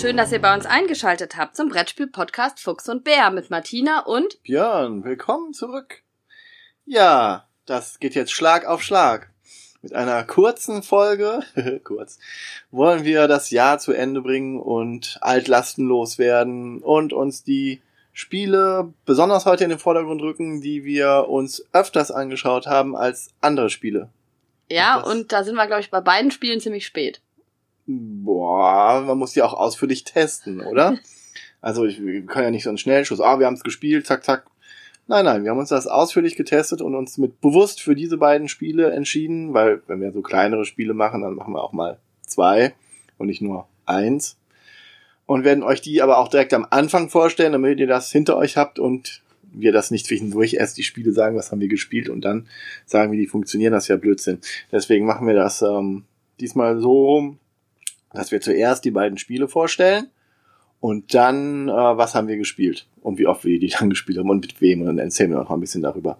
Schön, dass ihr bei uns eingeschaltet habt zum Brettspiel-Podcast Fuchs und Bär mit Martina und Björn. Willkommen zurück. Ja, das geht jetzt Schlag auf Schlag. Mit einer kurzen Folge, kurz, wollen wir das Jahr zu Ende bringen und Altlasten loswerden und uns die Spiele besonders heute in den Vordergrund rücken, die wir uns öfters angeschaut haben als andere Spiele. ja, Das- und da sind wir, glaube ich, bei beiden Spielen ziemlich spät. Boah, man muss die auch ausführlich testen, oder? Also ich, wir können ja nicht so einen Schnellschuss, ah, wir haben es gespielt, zack, zack. Nein, nein, wir haben uns das ausführlich getestet und uns mit bewusst für diese beiden Spiele entschieden, weil wenn wir so kleinere Spiele machen, dann machen wir auch mal zwei und nicht nur eins. Und werden euch die aber auch direkt am Anfang vorstellen, damit ihr das hinter euch habt und wir das nicht zwischendurch erst die Spiele sagen, was haben wir gespielt und dann sagen, wie die funktionieren, das ist ja Blödsinn. Deswegen machen wir das ähm, diesmal so rum, dass wir zuerst die beiden Spiele vorstellen und dann, äh, was haben wir gespielt und wie oft wir die dann gespielt haben und mit wem und dann erzählen wir noch mal ein bisschen darüber.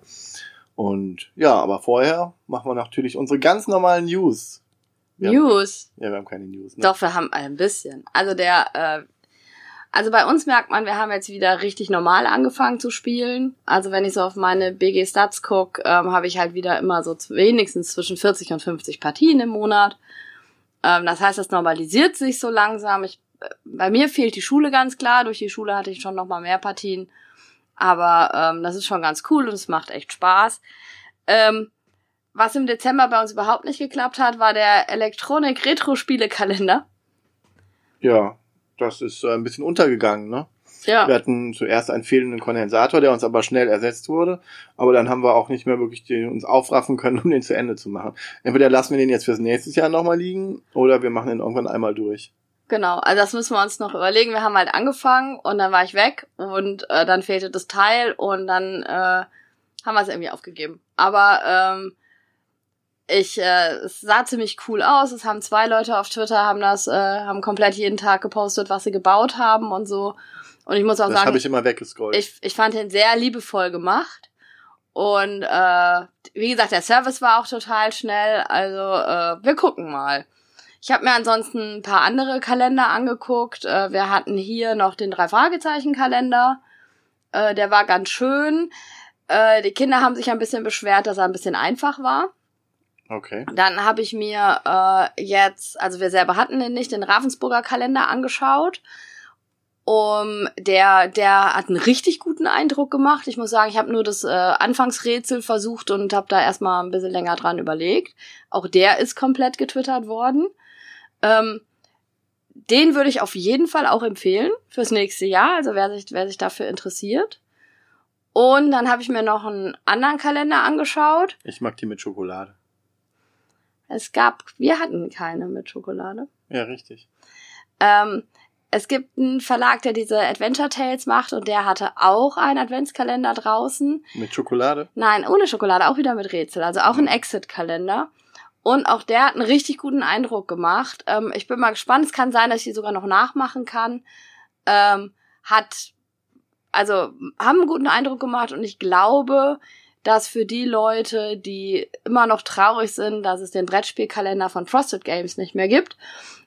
Und ja, aber vorher machen wir natürlich unsere ganz normalen News. Wir Haben, News. ja, wir haben keine News. Ne? Doch, wir haben ein bisschen. Also der, äh, also bei uns merkt man, wir haben jetzt wieder richtig normal angefangen zu spielen. Also wenn ich so auf meine BG Stats guck, ähm, habe ich halt wieder immer so wenigstens zwischen 40 und 50 Partien im Monat. Ähm, das heißt, das normalisiert sich so langsam. Ich, äh, bei mir fehlt die Schule ganz klar. Durch die Schule hatte ich schon noch mal mehr Partien. Aber ähm, das ist schon ganz cool und es macht echt Spaß. Ähm, was im Dezember bei uns überhaupt nicht geklappt hat, war der Elektronik Retro Spiele Kalender. Ja, das ist äh, ein bisschen untergegangen, ne? Ja. Wir hatten zuerst einen fehlenden Kondensator, der uns aber schnell ersetzt wurde. Aber dann haben wir auch nicht mehr wirklich den, uns aufraffen können, um den zu Ende zu machen. Entweder lassen wir den jetzt fürs nächste Jahr nochmal liegen oder wir machen den irgendwann einmal durch. Genau, also das müssen wir uns noch überlegen. Wir haben halt angefangen und dann war ich weg und äh, dann fehlte das Teil und dann äh, haben wir es irgendwie aufgegeben. Aber ähm, ich, äh, es sah ziemlich cool aus. Es haben zwei Leute auf Twitter haben das, äh, haben komplett jeden Tag gepostet, was sie gebaut haben und so. Und ich muss auch Das sagen, habe ich immer weggescrollt. ich, ich fand den sehr liebevoll gemacht. Und äh, wie gesagt, der Service war auch total schnell. Also äh, wir gucken mal. Ich habe mir ansonsten ein paar andere Kalender angeguckt. Äh, wir hatten hier noch den Drei-Fragezeichen-Kalender. Äh, der war ganz schön. Äh, die Kinder haben sich ein bisschen beschwert, dass er ein bisschen einfach war. okay. Dann habe ich mir äh, jetzt, also wir selber hatten den nicht, den Ravensburger Kalender angeschaut. Um, der, der hat einen richtig guten Eindruck gemacht. Ich muss sagen, ich habe nur das äh, Anfangsrätsel versucht und habe da erstmal ein bisschen länger dran überlegt. Auch der ist komplett getwittert worden. Ähm, den würde ich auf jeden Fall auch empfehlen fürs nächste Jahr, also wer sich, wer sich dafür interessiert. Und dann habe ich mir noch einen anderen Kalender angeschaut. Ich mag die mit Schokolade. Es gab, wir hatten keine mit Schokolade. Ja, richtig. Ähm, es gibt einen Verlag, der diese Adventure Tales macht und der hatte auch einen Adventskalender draußen. Mit Schokolade? Nein, ohne Schokolade, auch wieder mit Rätsel, also auch ein Exit-Kalender. Und auch der hat einen richtig guten Eindruck gemacht. Ähm, ich bin mal gespannt. Es kann sein, dass ich die sogar noch nachmachen kann. Ähm, hat, also, haben einen guten Eindruck gemacht und ich glaube, dass für die Leute, die immer noch traurig sind, dass es den Brettspielkalender von Frosted Games nicht mehr gibt,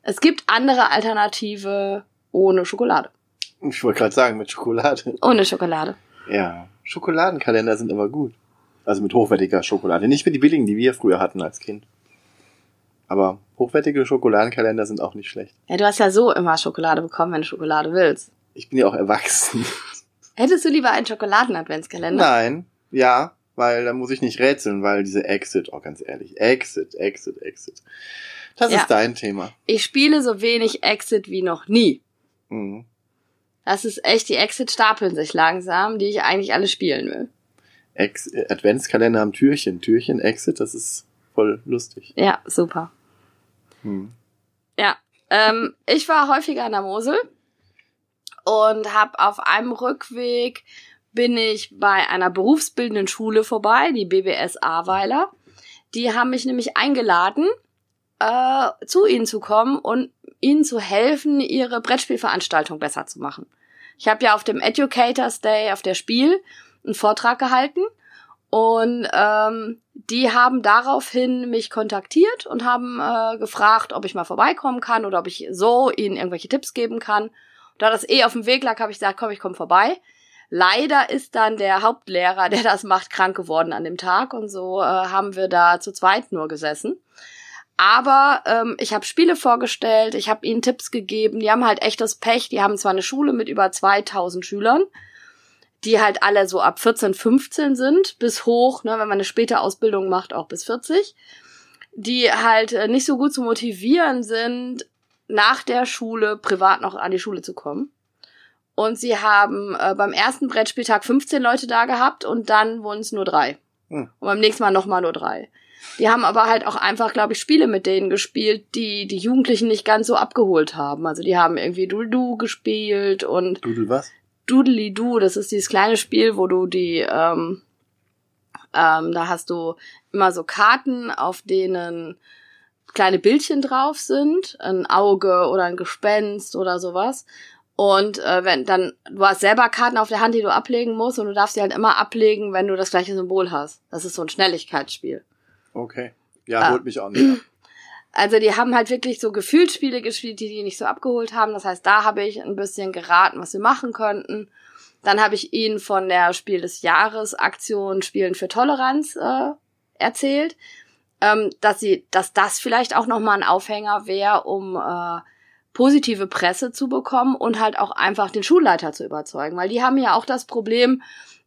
es gibt andere Alternative ohne Schokolade. Ich wollte gerade sagen, mit Schokolade. Ohne Schokolade. Ja, Schokoladenkalender sind aber gut. Also mit hochwertiger Schokolade. Nicht mit die billigen, die wir früher hatten als Kind. Aber hochwertige Schokoladenkalender sind auch nicht schlecht. Ja, du hast ja so immer Schokolade bekommen, wenn du Schokolade willst. Ich bin ja auch erwachsen. Hättest du lieber einen Schokoladen-Adventskalender? Nein, ja, weil da muss ich nicht rätseln, weil diese Exit, oh ganz ehrlich, Exit, Exit, Exit. Das Ja. ist dein Thema. Ich spiele so wenig Exit wie noch nie. Mhm. Das ist echt, die Exit stapeln sich langsam, die ich eigentlich alle spielen will. Ex äh, Adventskalender am Türchen, Türchen, Exit, das ist voll lustig. Ja, super. Hm. Ja, ähm, ich war häufiger an der Mosel und habe auf einem Rückweg bin ich bei einer berufsbildenden Schule vorbei, die BBS Ahrweiler. Die haben mich nämlich eingeladen, äh, zu ihnen zu kommen und ihnen zu helfen, ihre Brettspielveranstaltung besser zu machen. Ich habe ja auf dem Educators Day auf der Spiel einen Vortrag gehalten und ähm, die haben daraufhin mich kontaktiert und haben äh, gefragt, ob ich mal vorbeikommen kann oder ob ich so ihnen irgendwelche Tipps geben kann. Da das eh auf dem Weg lag, habe ich gesagt, komm, ich komme vorbei. Leider ist dann der Hauptlehrer, der das macht, krank geworden an dem Tag und so äh, haben wir da zu zweit nur gesessen. Aber ähm, ich habe Spiele vorgestellt, ich habe ihnen Tipps gegeben. Die haben halt echtes Pech. Die haben zwar eine Schule mit über 2000 Schülern, die halt alle so ab 14, 15 sind, bis hoch, ne, wenn man eine späte Ausbildung macht, auch bis 40, die halt äh, nicht so gut zu motivieren sind, nach der Schule privat noch an die Schule zu kommen. Und sie haben äh, beim ersten Brettspieltag 15 Leute da gehabt und dann wurden es nur drei. Hm. Und beim nächsten Mal nochmal nur drei. Die haben aber halt auch einfach, glaube ich, Spiele mit denen gespielt, die die Jugendlichen nicht ganz so abgeholt haben. Also die haben irgendwie Doodle-Doo gespielt und Doodle was? Doodly-Doo, das ist dieses kleine Spiel, wo du die, ähm, ähm, da hast du immer so Karten, auf denen kleine Bildchen drauf sind, ein Auge oder ein Gespenst oder sowas. Und äh, wenn dann, du hast selber Karten auf der Hand, die du ablegen musst und du darfst sie halt immer ablegen, wenn du das gleiche Symbol hast. Das ist so ein Schnelligkeitsspiel. Okay. Ja, ah. holt mich auch nicht. Also die haben halt wirklich so Gefühlsspiele gespielt, die die nicht so abgeholt haben. Das heißt, da habe ich ein bisschen geraten, was wir machen könnten. Dann habe ich ihnen von der Spiel des Jahres Aktion Spielen für Toleranz äh, erzählt, ähm, dass sie, dass das vielleicht auch noch mal ein Aufhänger wäre, um äh, positive Presse zu bekommen und halt auch einfach den Schulleiter zu überzeugen, weil die haben ja auch das Problem,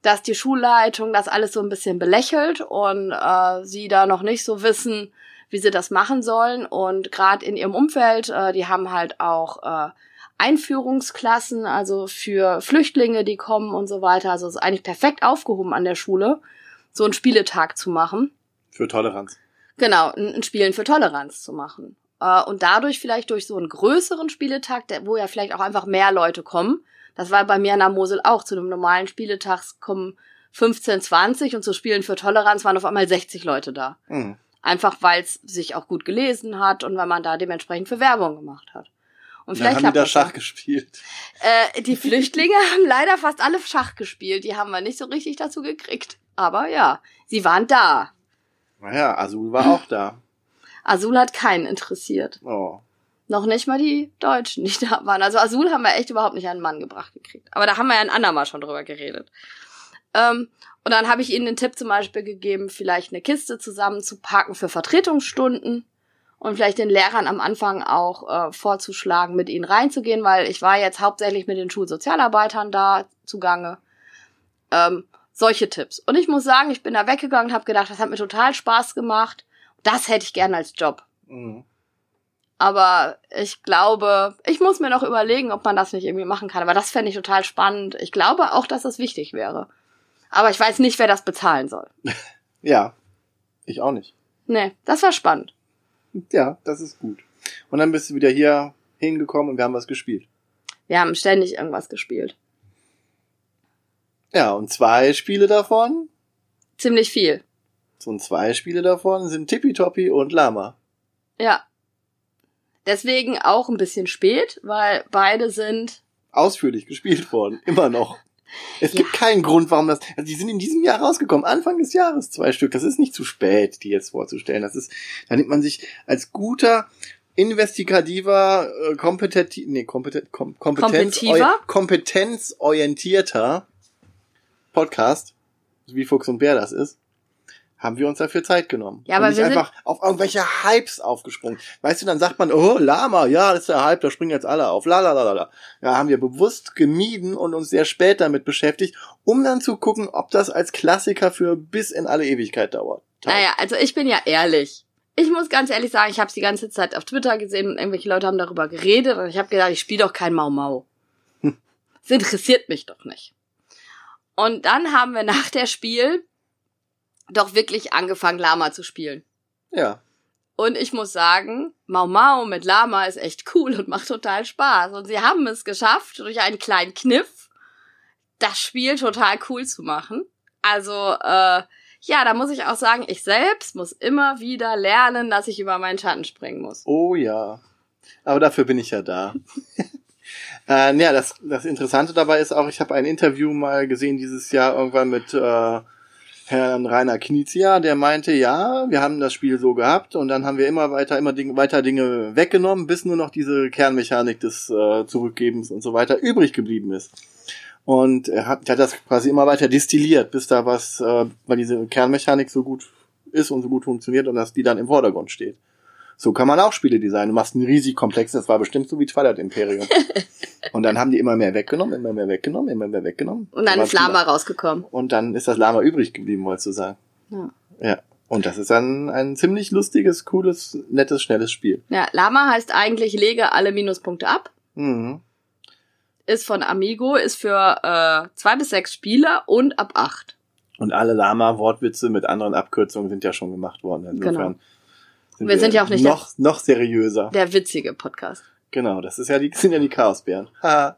dass die Schulleitung das alles so ein bisschen belächelt und äh, sie da noch nicht so wissen, wie sie das machen sollen. Und gerade in ihrem Umfeld, äh, die haben halt auch äh, Einführungsklassen, also für Flüchtlinge, die kommen und so weiter. Also es ist eigentlich perfekt aufgehoben an der Schule, so einen Spieletag zu machen. Für Toleranz. Genau, ein, Spielen für Toleranz zu machen. Äh, und dadurch vielleicht durch so einen größeren Spieletag, der, wo ja vielleicht auch einfach mehr Leute kommen. Das war bei mir in der Mosel auch. Zu einem normalen Spieletag kommen 15, 20 und zu Spielen für Toleranz waren auf einmal 60 Leute da. Mhm. Einfach weil es sich auch gut gelesen hat und weil man da dementsprechend für Werbung gemacht hat. Und vielleicht haben die da Schach gespielt. Äh, die Flüchtlinge haben leider fast alle Schach gespielt. Die haben wir nicht so richtig dazu gekriegt. Aber ja, sie waren da. Naja, Azul war auch da. Azul hat keinen interessiert. Oh. Noch nicht mal die Deutschen, die da waren. Also Azul haben wir echt überhaupt nicht an den Mann gebracht gekriegt. Aber da haben wir ja ein andermal schon drüber geredet. Ähm, und dann habe ich ihnen den Tipp zum Beispiel gegeben, vielleicht eine Kiste zusammenzupacken für Vertretungsstunden und vielleicht den Lehrern am Anfang auch äh, vorzuschlagen, mit ihnen reinzugehen, weil ich war jetzt hauptsächlich mit den Schulsozialarbeitern da zugange. Ähm, solche Tipps. Und ich muss sagen, ich bin da weggegangen und habe gedacht, das hat mir total Spaß gemacht. Das hätte ich gerne als Job. Mhm. Aber ich glaube, ich muss mir noch überlegen, ob man das nicht irgendwie machen kann. Aber das fände ich total spannend. Ich glaube auch, dass das wichtig wäre. Aber ich weiß nicht, wer das bezahlen soll. ja, ich auch nicht. Nee, das war spannend. Ja, das ist gut. Und dann bist du wieder hier hingekommen und wir haben was gespielt. Wir haben ständig irgendwas gespielt. Ja, und zwei Spiele davon? Ziemlich viel. So und zwei Spiele davon sind Tippitoppi und Lama. Ja. Deswegen auch ein bisschen spät, weil beide sind ausführlich gespielt worden, immer noch. Es ja. gibt keinen Grund, warum das. Also die sind in diesem Jahr rausgekommen, Anfang des Jahres, zwei Stück. Das ist nicht zu spät, die jetzt vorzustellen. Das ist, da nimmt man sich als guter investigativer, äh, kompetent, nee, kompetent, kom, kompetenz, kompetenzorientierter Podcast, wie Fuchs und Bär das ist, haben wir uns dafür Zeit genommen. Ja, aber und nicht wir einfach auf irgendwelche Hypes aufgesprungen. Weißt du, dann sagt man, oh, Lama, ja, das ist der Hype, da springen jetzt alle auf. La la la la. Ja, haben wir bewusst gemieden und uns sehr spät damit beschäftigt, um dann zu gucken, ob das als Klassiker für bis in alle Ewigkeit dauert. Naja, also ich bin ja ehrlich. Ich muss ganz ehrlich sagen, ich habe die ganze Zeit auf Twitter gesehen und irgendwelche Leute haben darüber geredet und ich habe gedacht, ich spiele doch kein Mau Mau. Hm. Das interessiert mich doch nicht. Und dann haben wir nach der Spiel doch wirklich angefangen, Lama zu spielen. Ja. Und ich muss sagen, Mau Mau mit Lama ist echt cool und macht total Spaß. Und sie haben es geschafft, durch einen kleinen Kniff das Spiel total cool zu machen. Also, äh, ja, da muss ich auch sagen, ich selbst muss immer wieder lernen, dass ich über meinen Schatten springen muss. Oh ja. Aber dafür bin ich ja da. äh, ja, das, das Interessante dabei ist auch, ich habe ein Interview mal gesehen dieses Jahr irgendwann mit äh, Herrn Rainer Knizia, der meinte, ja, wir haben das Spiel so gehabt und dann haben wir immer weiter, immer Ding, weiter Dinge weggenommen, bis nur noch diese Kernmechanik des äh, Zurückgebens und so weiter übrig geblieben ist. Und er hat, er hat das quasi immer weiter destilliert, bis da was, äh, weil diese Kernmechanik so gut ist und so gut funktioniert und dass die dann im Vordergrund steht. So kann man auch Spiele designen. Du machst einen riesig komplexen, das war bestimmt so wie Twilight Imperium. und dann haben die immer mehr weggenommen, immer mehr weggenommen, immer mehr weggenommen. Und dann ist Lama rausgekommen. Und dann ist das Lama übrig geblieben, wolltest du sagen. Ja. Ja. Und das ist dann ein ziemlich lustiges, cooles, nettes, schnelles Spiel. Ja, Lama heißt eigentlich lege alle Minuspunkte ab. Mhm. Ist von Amigo, ist für äh, zwei bis sechs Spieler und ab acht. Und alle Lama-Wortwitze mit anderen Abkürzungen sind ja schon gemacht worden. Insofern Genau. Wir sind ja auch nicht noch, noch seriöser. Der witzige Podcast. Genau, das ist ja die, sind ja die Chaosbären. Ha.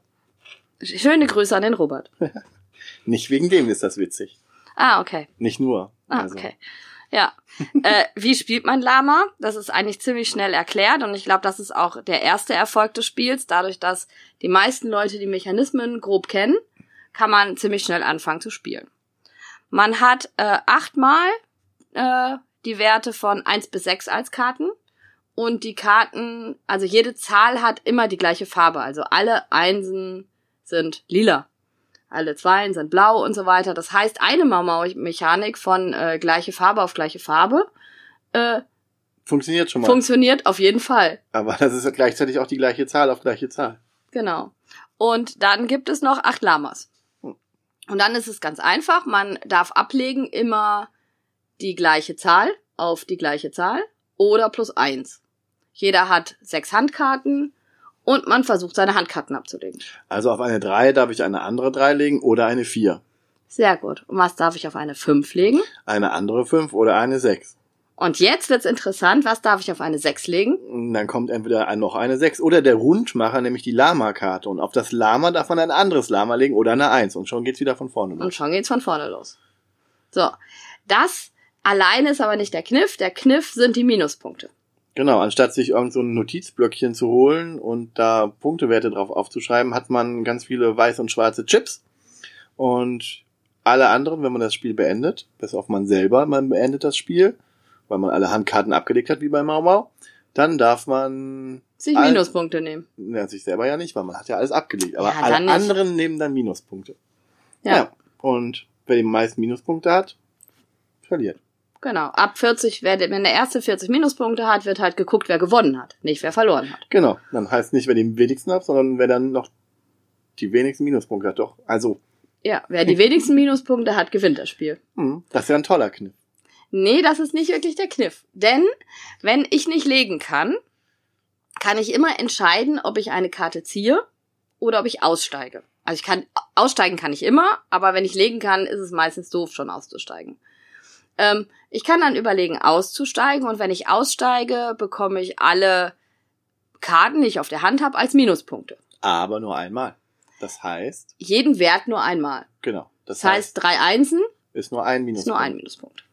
Schöne Grüße an den Robert. Nicht wegen dem ist das witzig. Ah, okay. Nicht nur. Ah, Also, okay. Ja. äh, wie spielt man Lama? Das ist eigentlich ziemlich schnell erklärt und ich glaube, das ist auch der erste Erfolg des Spiels. Dadurch, dass die meisten Leute die Mechanismen grob kennen, kann man ziemlich schnell anfangen zu spielen. Man hat äh, achtmal äh, die Werte von eins bis sechs als Karten und die Karten, also jede Zahl hat immer die gleiche Farbe. Also alle Einsen sind lila alle Zweien sind blau und so weiter. Das heißt, eine Mau-Mau-Mechanik von äh, gleiche Farbe auf gleiche Farbe äh, Funktioniert schon mal. funktioniert auf jeden Fall. Aber das ist ja gleichzeitig auch die gleiche Zahl auf gleiche Zahl. Genau. Und dann gibt es noch acht Lamas. Hm. Und dann ist es ganz einfach. Man darf ablegen immer die gleiche Zahl auf die gleiche Zahl oder plus eins. Jeder hat sechs Handkarten und man versucht seine Handkarten abzulegen. Also auf eine 3 darf ich eine andere 3 legen oder eine 4. Sehr gut. Und was darf ich auf eine fünf legen? Eine andere 5 oder eine 6. Und jetzt wird's interessant. Was darf ich auf eine sechs legen? Dann kommt entweder noch eine 6 oder der Rundmacher, nämlich die Lama-Karte. Und auf das Lama darf man ein anderes Lama legen oder eine 1. Und schon geht's wieder von vorne los. Und schon geht's von vorne los. So. Das alleine ist aber nicht der Kniff. Der Kniff sind die Minuspunkte. Genau, anstatt sich irgend so ein Notizblöckchen zu holen und da Punktewerte drauf aufzuschreiben, hat man ganz viele weiß und schwarze Chips. Und alle anderen, wenn man das Spiel beendet, bis auf man selber, man beendet das Spiel, weil man alle Handkarten abgelegt hat, wie bei Mau Mau, dann darf man Sich Minuspunkte nehmen. Ja, sich selber ja nicht, weil man hat ja alles abgelegt. Aber Ja, alle nicht. anderen nehmen dann Minuspunkte. Ja, Und wer die meisten Minuspunkte hat, verliert. Genau. Ab 40, wer, wenn der erste 40 Minuspunkte hat, wird halt geguckt, wer gewonnen hat, nicht wer verloren hat. Genau. Dann heißt nicht, wer die wenigsten hat, sondern wer dann noch die wenigsten Minuspunkte hat. Doch. Also, Ja, wer die wenigsten Minuspunkte hat, gewinnt das Spiel. hm, das ist ja ein toller Kniff. Nee, das ist nicht wirklich der Kniff. Denn wenn ich nicht legen kann, kann ich immer entscheiden, ob ich eine Karte ziehe oder ob ich aussteige. Also ich kann aussteigen kann ich immer, aber wenn ich legen kann, ist es meistens doof, schon auszusteigen. Ähm, ich kann dann überlegen, auszusteigen und wenn ich aussteige, bekomme ich alle Karten, die ich auf der Hand habe, als Minuspunkte. Aber nur einmal. Das heißt, Jeden Wert nur einmal. genau. Das, Das heißt, drei Einsen ist nur ein ist Minuspunkt. nur ein Minuspunkt.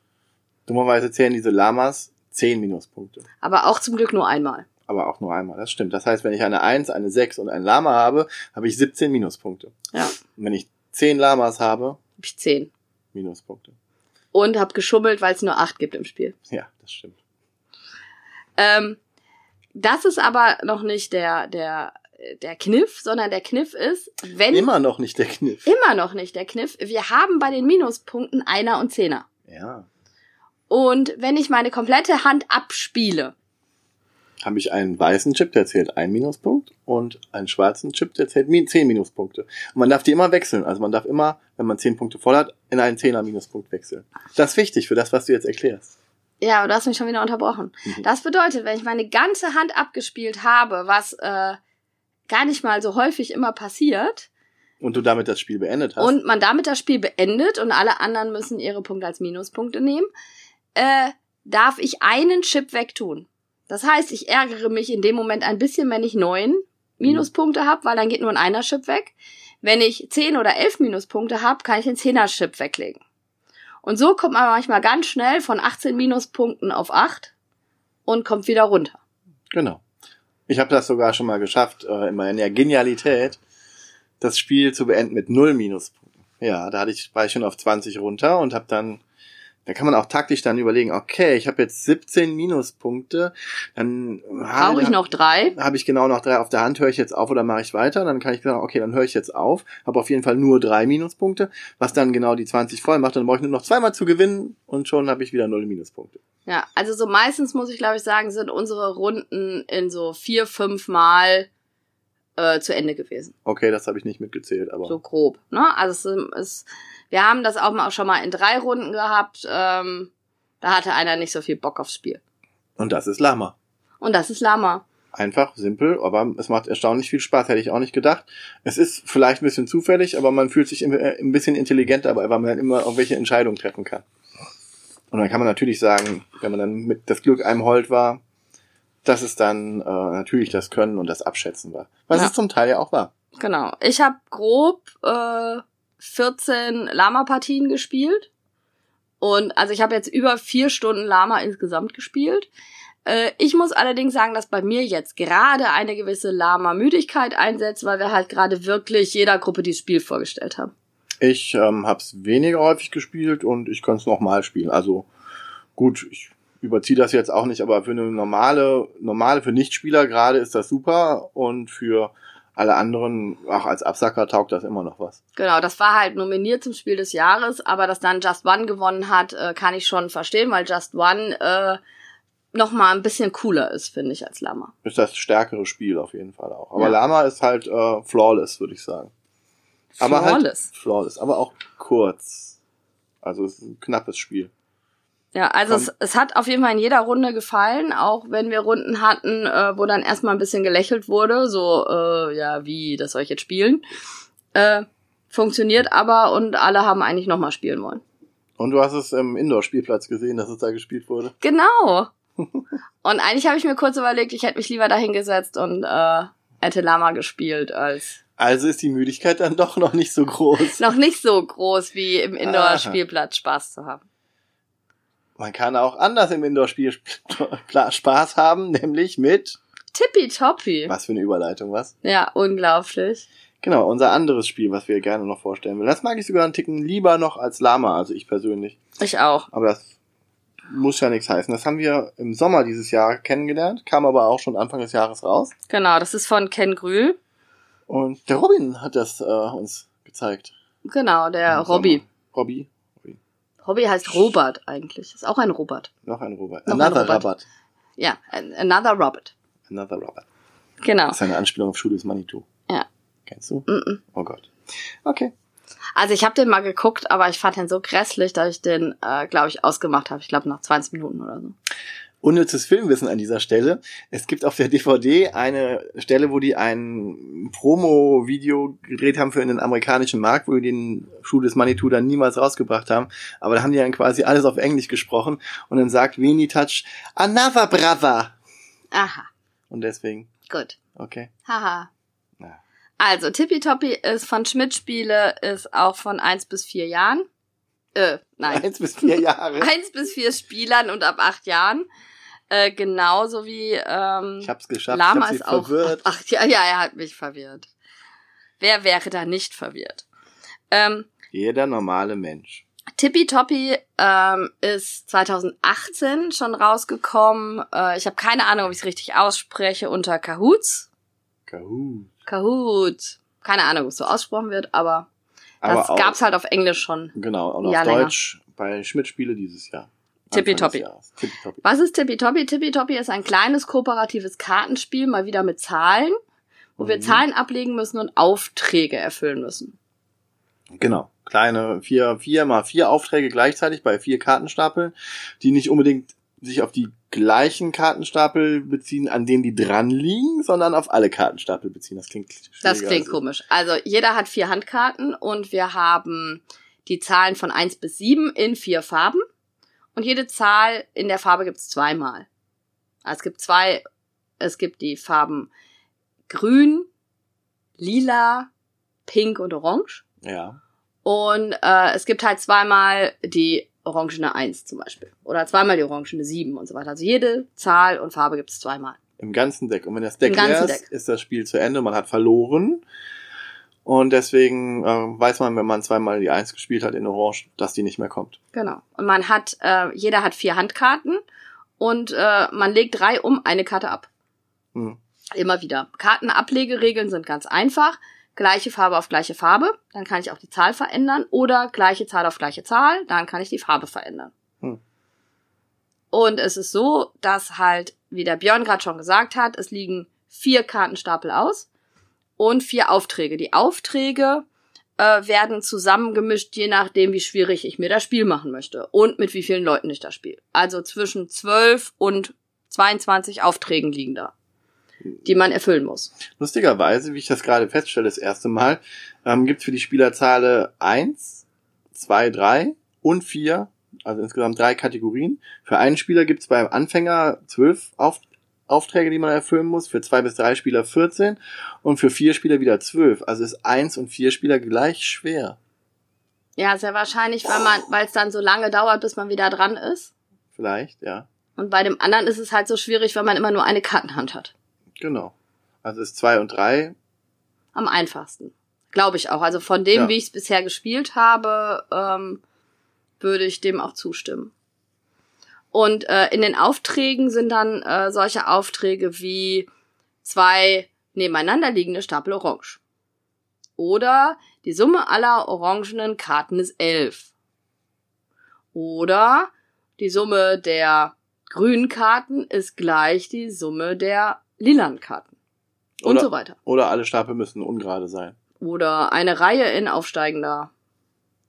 Dummerweise zählen diese Lamas zehn Minuspunkte. Aber auch zum Glück nur einmal. Aber auch nur einmal. Das stimmt. Das heißt, wenn ich eine 1, eine 6 und ein Lama habe, habe ich 17 Minuspunkte. Ja, Und wenn ich 10 Lamas habe, habe ich zehn. Minuspunkte. Und habe geschummelt, weil es nur acht gibt im Spiel. Ja, das stimmt. Ähm, das ist aber noch nicht der, der, der Kniff, sondern der Kniff ist, wenn Immer noch nicht der Kniff. immer noch nicht der Kniff, wir haben bei den Minuspunkten Einer und Zehner. Ja. Und wenn ich meine komplette Hand abspiele, Habe ich einen weißen Chip, der zählt ein Minuspunkt und einen schwarzen Chip, der zählt zehn Minuspunkte. Und man darf die immer wechseln. Also man darf immer, wenn man zehn Punkte voll hat, in einen Zehner Minuspunkt wechseln. Das ist wichtig für das, was du jetzt erklärst. ja, aber du hast mich schon wieder unterbrochen. Mhm. Das bedeutet, wenn ich meine ganze Hand abgespielt habe, was äh, gar nicht mal so häufig immer passiert, Und du damit das Spiel beendet hast. und man damit das Spiel beendet und alle anderen müssen ihre Punkte als Minuspunkte nehmen, äh, darf ich einen Chip wegtun. Das heißt, ich ärgere mich in dem Moment ein bisschen, wenn ich neun Minuspunkte habe, weil dann geht nur ein einer Chip weg. Wenn ich zehn oder elf Minuspunkte habe, kann ich den zehner Chip weglegen. Und so kommt man manchmal ganz schnell von 18 Minuspunkten auf 8 und kommt wieder runter. Genau. Ich habe das sogar schon mal geschafft, äh, in meiner Genialität, das Spiel zu beenden mit null Minuspunkten. Ja, da hatte ich, war ich schon auf 20 runter und habe dann Da kann man auch taktisch dann überlegen, okay, ich habe jetzt 17 Minuspunkte, dann Brauche ich noch drei? habe ich genau noch drei auf der Hand, höre ich jetzt auf oder mache ich weiter? Dann kann ich sagen, okay, dann höre ich jetzt auf, habe auf jeden Fall nur drei Minuspunkte, was dann genau die 20 voll macht, dann brauche ich nur noch zweimal zu gewinnen und schon habe ich wieder null Minuspunkte. Ja, also so meistens muss ich glaube ich sagen, sind unsere Runden in so vier, fünf Mal äh, zu Ende gewesen. Okay, das habe ich nicht mitgezählt, aber So grob. Ne? Also es ist, wir haben das auch mal auch schon mal in drei Runden gehabt. Ähm, da hatte einer nicht so viel Bock aufs Spiel. und das ist Lama. Und das ist Lama. Einfach, simpel, aber es macht erstaunlich viel Spaß, hätte ich auch nicht gedacht. Es ist vielleicht ein bisschen zufällig, aber man fühlt sich äh, ein bisschen intelligenter dabei, weil man dann immer irgendwelche Entscheidungen treffen kann. Und dann kann man natürlich sagen, wenn man dann mit das Glück einem hold war, dass es dann äh, natürlich das Können und das Abschätzen war. Was Ja. es zum Teil ja auch war. Genau. Ich habe grob äh, 14 Lama-Partien gespielt. Und also ich habe jetzt über vier Stunden Lama insgesamt gespielt. Äh, ich muss allerdings sagen, dass bei mir jetzt gerade eine gewisse Lama-Müdigkeit einsetzt, weil wir halt gerade wirklich jeder Gruppe dieses Spiel vorgestellt haben. Ich ähm, habe es weniger häufig gespielt und ich kann es nochmal spielen. Also gut, ich überziehe das jetzt auch nicht, aber für eine normale, normale, für Nichtspieler gerade ist das super und für alle anderen, ach, als Absacker taugt das immer noch was. Genau, das war halt nominiert zum Spiel des Jahres, aber dass dann Just One gewonnen hat, äh, kann ich schon verstehen, weil Just One äh, noch mal ein bisschen cooler ist, finde ich, als Lama. Ist das stärkere Spiel auf jeden Fall auch. Aber Ja. Lama ist halt äh, flawless, würde ich sagen. Aber Flawless. halt flawless, aber auch kurz. Also es ist ein knappes Spiel. Ja, also Komm. es, es hat auf jeden Fall in jeder Runde gefallen, auch wenn wir Runden hatten, äh, wo dann erstmal ein bisschen gelächelt wurde, so, äh, ja, wie, das soll ich jetzt spielen. Äh, funktioniert aber und alle haben eigentlich nochmal spielen wollen. Und du hast es im Indoor-Spielplatz gesehen, dass es da gespielt wurde. Genau. und eigentlich habe ich mir kurz überlegt, ich hätte mich lieber dahingesetzt und äh, hätte Lama gespielt als Also ist die Müdigkeit dann doch noch nicht so groß. noch nicht so groß wie im Indoor-Spielplatz Spaß zu haben. Man kann auch anders im Indoor-Spiel sp- Spaß haben, nämlich mit, Tippitoppi. was für eine Überleitung, was? Ja, unglaublich. Genau, unser anderes Spiel, was wir gerne noch vorstellen will. Das mag ich sogar einen Ticken lieber noch als Lama, also ich persönlich. Ich auch. Aber das muss ja nichts heißen. Das haben wir im Sommer dieses Jahr kennengelernt, kam aber auch schon Anfang des Jahres raus. Genau, das ist von Ken Grühl. Und der Robin hat das äh, uns gezeigt. Genau, der. Robby. Robby. Robby heißt Robert eigentlich. Ist auch ein Robert. Noch ein Robert. Noch ein Another Robert. Robert. Ja, an- another Robert. Another Robert. Genau. Das ist eine Anspielung auf Schule des Manitou. Ja. Kennst du? Mm-mm. Oh Gott. Okay. Also ich habe den mal geguckt, aber ich fand den so grässlich, dass ich den, äh, glaube ich, ausgemacht habe. Ich glaube nach 20 Minuten oder so. Unnützes Filmwissen an dieser Stelle. Es gibt auf der DVD eine Stelle, wo die ein Promo-Video gedreht haben für den amerikanischen Markt, wo die den Schuh des Manitou dann niemals rausgebracht haben. Aber da haben die dann quasi alles auf Englisch gesprochen und dann sagt Weenie Touch, Another Brother. Aha, Und deswegen, gut. okay. Haha. Ja. Also, Tippitoppi ist von Schmidt Spiele, ist auch von 1 bis 4 Jahren. Äh, nein. Eins bis vier Jahre. 1 bis 4 Spielern und ab 8 Jahren. Äh, genauso wie ähm, Ich hab's geschafft. Lama ich hab ist auch verwirrt. 8 Jahre. Ja, er hat mich verwirrt. Wer wäre da nicht verwirrt? Ähm, Jeder normale Mensch. Tippitoppi ähm, ist 2018 schon rausgekommen. Äh, ich habe keine Ahnung, ob ich es richtig ausspreche, unter Kahoots. Kahoot. Kahoot. Keine Ahnung, ob es so ausgesprochen wird, aber, Aber das auch, gab's halt auf Englisch schon. Genau, und auf Ja, länger. Deutsch bei Schmidt-Spiele dieses Jahr. Tippitoppi. Tippitoppi. Was ist Tippitoppi? Tippitoppi ist ein kleines kooperatives Kartenspiel, mal wieder mit Zahlen, wo wir Mhm. Zahlen ablegen müssen und Aufträge erfüllen müssen. Genau. Kleine vier, vier mal vier Aufträge gleichzeitig bei vier Kartenstapeln, die nicht unbedingt sich auf die gleichen Kartenstapel beziehen, an denen die dran liegen, sondern auf alle Kartenstapel beziehen. Das klingt Das klingt als- komisch. Also jeder hat vier Handkarten und wir haben die Zahlen von eins bis sieben in vier Farben. Und jede Zahl in der Farbe gibt's zweimal. Also es gibt zwei, es gibt die Farben grün, lila, pink und orange. Ja. Und äh, es gibt halt zweimal die orangene 1 zum Beispiel. Oder zweimal die orangene 7 und so weiter. Also jede Zahl und Farbe gibt es zweimal. Im ganzen Deck. Und wenn das Deck leer ist, Deck. ist das Spiel zu Ende. Man hat verloren. Und deswegen äh, weiß man, wenn man zweimal die Eins gespielt hat in Orange, dass die nicht mehr kommt. Genau. Und man hat, äh, jeder hat vier Handkarten und äh, man legt drei um eine Karte ab. Hm. Immer wieder. Kartenablegeregeln sind ganz einfach. Gleiche Farbe auf gleiche Farbe, dann kann ich auch die Zahl verändern. Oder gleiche Zahl auf gleiche Zahl, dann kann ich die Farbe verändern. Hm. Und es ist so, dass halt, wie der Björn gerade schon gesagt hat, es liegen vier Kartenstapel aus und vier Aufträge. Die Aufträge äh, werden zusammengemischt, je nachdem, wie schwierig ich mir das Spiel machen möchte und mit wie vielen Leuten ich das spiele. Also zwischen 12 und 22 Aufträgen liegen da, die man erfüllen muss. Lustigerweise, wie ich das gerade feststelle, das erste Mal, ähm, gibt es für die Spielerzahl 1, 2, 3 und 4, also insgesamt drei Kategorien. Für einen Spieler gibt es beim Anfänger 12 Auf Aufträge, die man erfüllen muss, für zwei bis drei Spieler 14 und für vier Spieler wieder 12. Also ist eins und vier Spieler gleich schwer. Ja, sehr wahrscheinlich, weil man, weil es dann so lange dauert, bis man wieder dran ist. Vielleicht, ja. Und bei dem anderen ist es halt so schwierig, weil man immer nur eine Kartenhand hat. Genau. Also ist zwei und drei. Am einfachsten. Glaube ich auch. Also von dem, Ja. wie ich es bisher gespielt habe, ähm, würde ich dem auch zustimmen. Und äh, in den Aufträgen sind dann äh, solche Aufträge wie zwei nebeneinander liegende Stapel Orange. Oder die Summe aller orangenen Karten ist elf. Oder die Summe der grünen Karten ist gleich die Summe der lilanen Karten. Und Oder- so weiter. Oder alle Stapel müssen ungerade sein. Oder eine Reihe in aufsteigender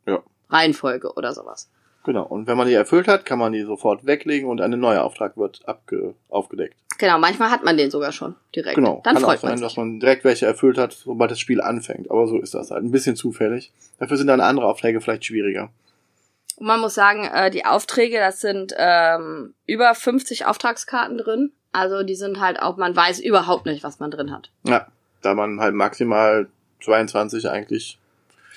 Ja. Reihenfolge oder sowas. Genau. Und wenn man die erfüllt hat, kann man die sofort weglegen und ein neuer Auftrag wird aufgedeckt. Genau, manchmal hat man den sogar schon direkt. Genau. Dann kann freut auch sein, man dass sich. man direkt welche erfüllt hat, sobald das Spiel anfängt. Aber so ist das halt. Ein bisschen zufällig. Dafür sind dann andere Aufträge vielleicht schwieriger. Und man muss sagen, äh, die Aufträge, das sind ähm, über 50 Auftragskarten drin. Also die sind halt auch, man weiß überhaupt nicht, was man drin hat. Ja. Da man halt maximal 22 eigentlich.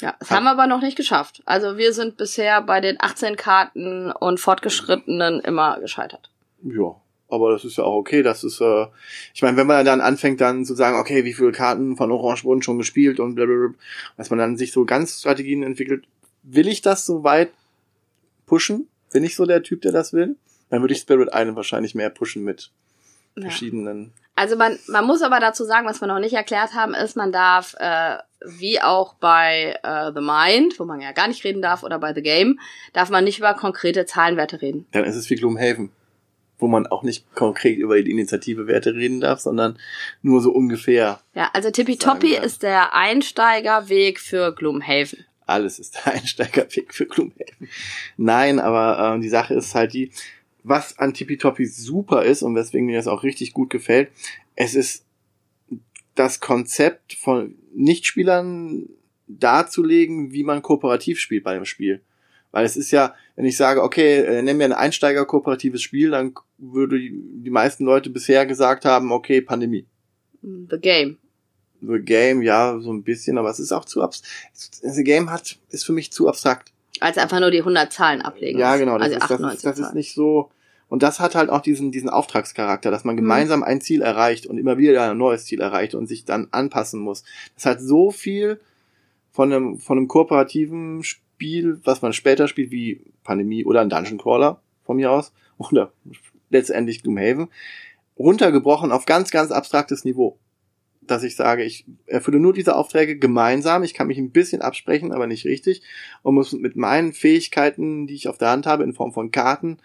Ja, das haben wir aber noch nicht geschafft. Also wir sind bisher bei den 18 Karten und Fortgeschrittenen immer gescheitert. Ja. Aber das ist ja auch okay. Das ist, äh, ich meine, wenn man dann anfängt, dann zu sagen, okay, wie viele Karten von Orange wurden schon gespielt und blablabla, dass man dann sich so ganz Strategien entwickelt, will ich das so weit pushen? Bin ich so der Typ, der das will? Dann würde ich Spirit Island wahrscheinlich mehr pushen mit Ja. verschiedenen. Also man, man muss aber dazu sagen, was wir noch nicht erklärt haben, ist, man darf, äh, wie auch bei äh, The Mind, wo man ja gar nicht reden darf, oder bei The Game, darf man nicht über konkrete Zahlenwerte reden. Dann ist es wie Gloomhaven, wo man auch nicht konkret über die Initiative-Werte reden darf, sondern nur so ungefähr. Ja, also Tippitoppi ist der Einsteigerweg für Gloomhaven. Alles ist der Einsteigerweg für Gloomhaven. Nein, aber ähm, die Sache ist halt die, was an Tippitoppi super ist und weswegen mir das auch richtig gut gefällt, es ist das Konzept von Nichtspielern darzulegen, wie man kooperativ spielt bei dem Spiel. Weil es ist ja, wenn ich sage, okay, äh, nenn mir ein Einsteiger-kooperatives Spiel, dann würde die, meisten Leute bisher gesagt haben, okay, Pandemie. The Game. The Game, ja, so ein bisschen, aber es ist auch zu abstrakt. The Game hat, ist für mich zu abstrakt. Als einfach nur die 100 Zahlen ablegen. Ja, genau, das, also ist, das, 98 ist, das ist nicht so. Und das hat halt auch diesen, diesen Auftragscharakter, dass man Mhm. gemeinsam ein Ziel erreicht und immer wieder ein neues Ziel erreicht und sich dann anpassen muss. Das hat so viel von einem, von einem kooperativen Spiel, was man später spielt, wie Pandemie oder ein Dungeon Crawler von mir aus, oder letztendlich Gloomhaven, runtergebrochen auf ganz, ganz abstraktes Niveau. Dass ich sage, ich erfülle nur diese Aufträge gemeinsam, ich kann mich ein bisschen absprechen, aber nicht richtig, und muss mit meinen Fähigkeiten, die ich auf der Hand habe, in Form von Karten,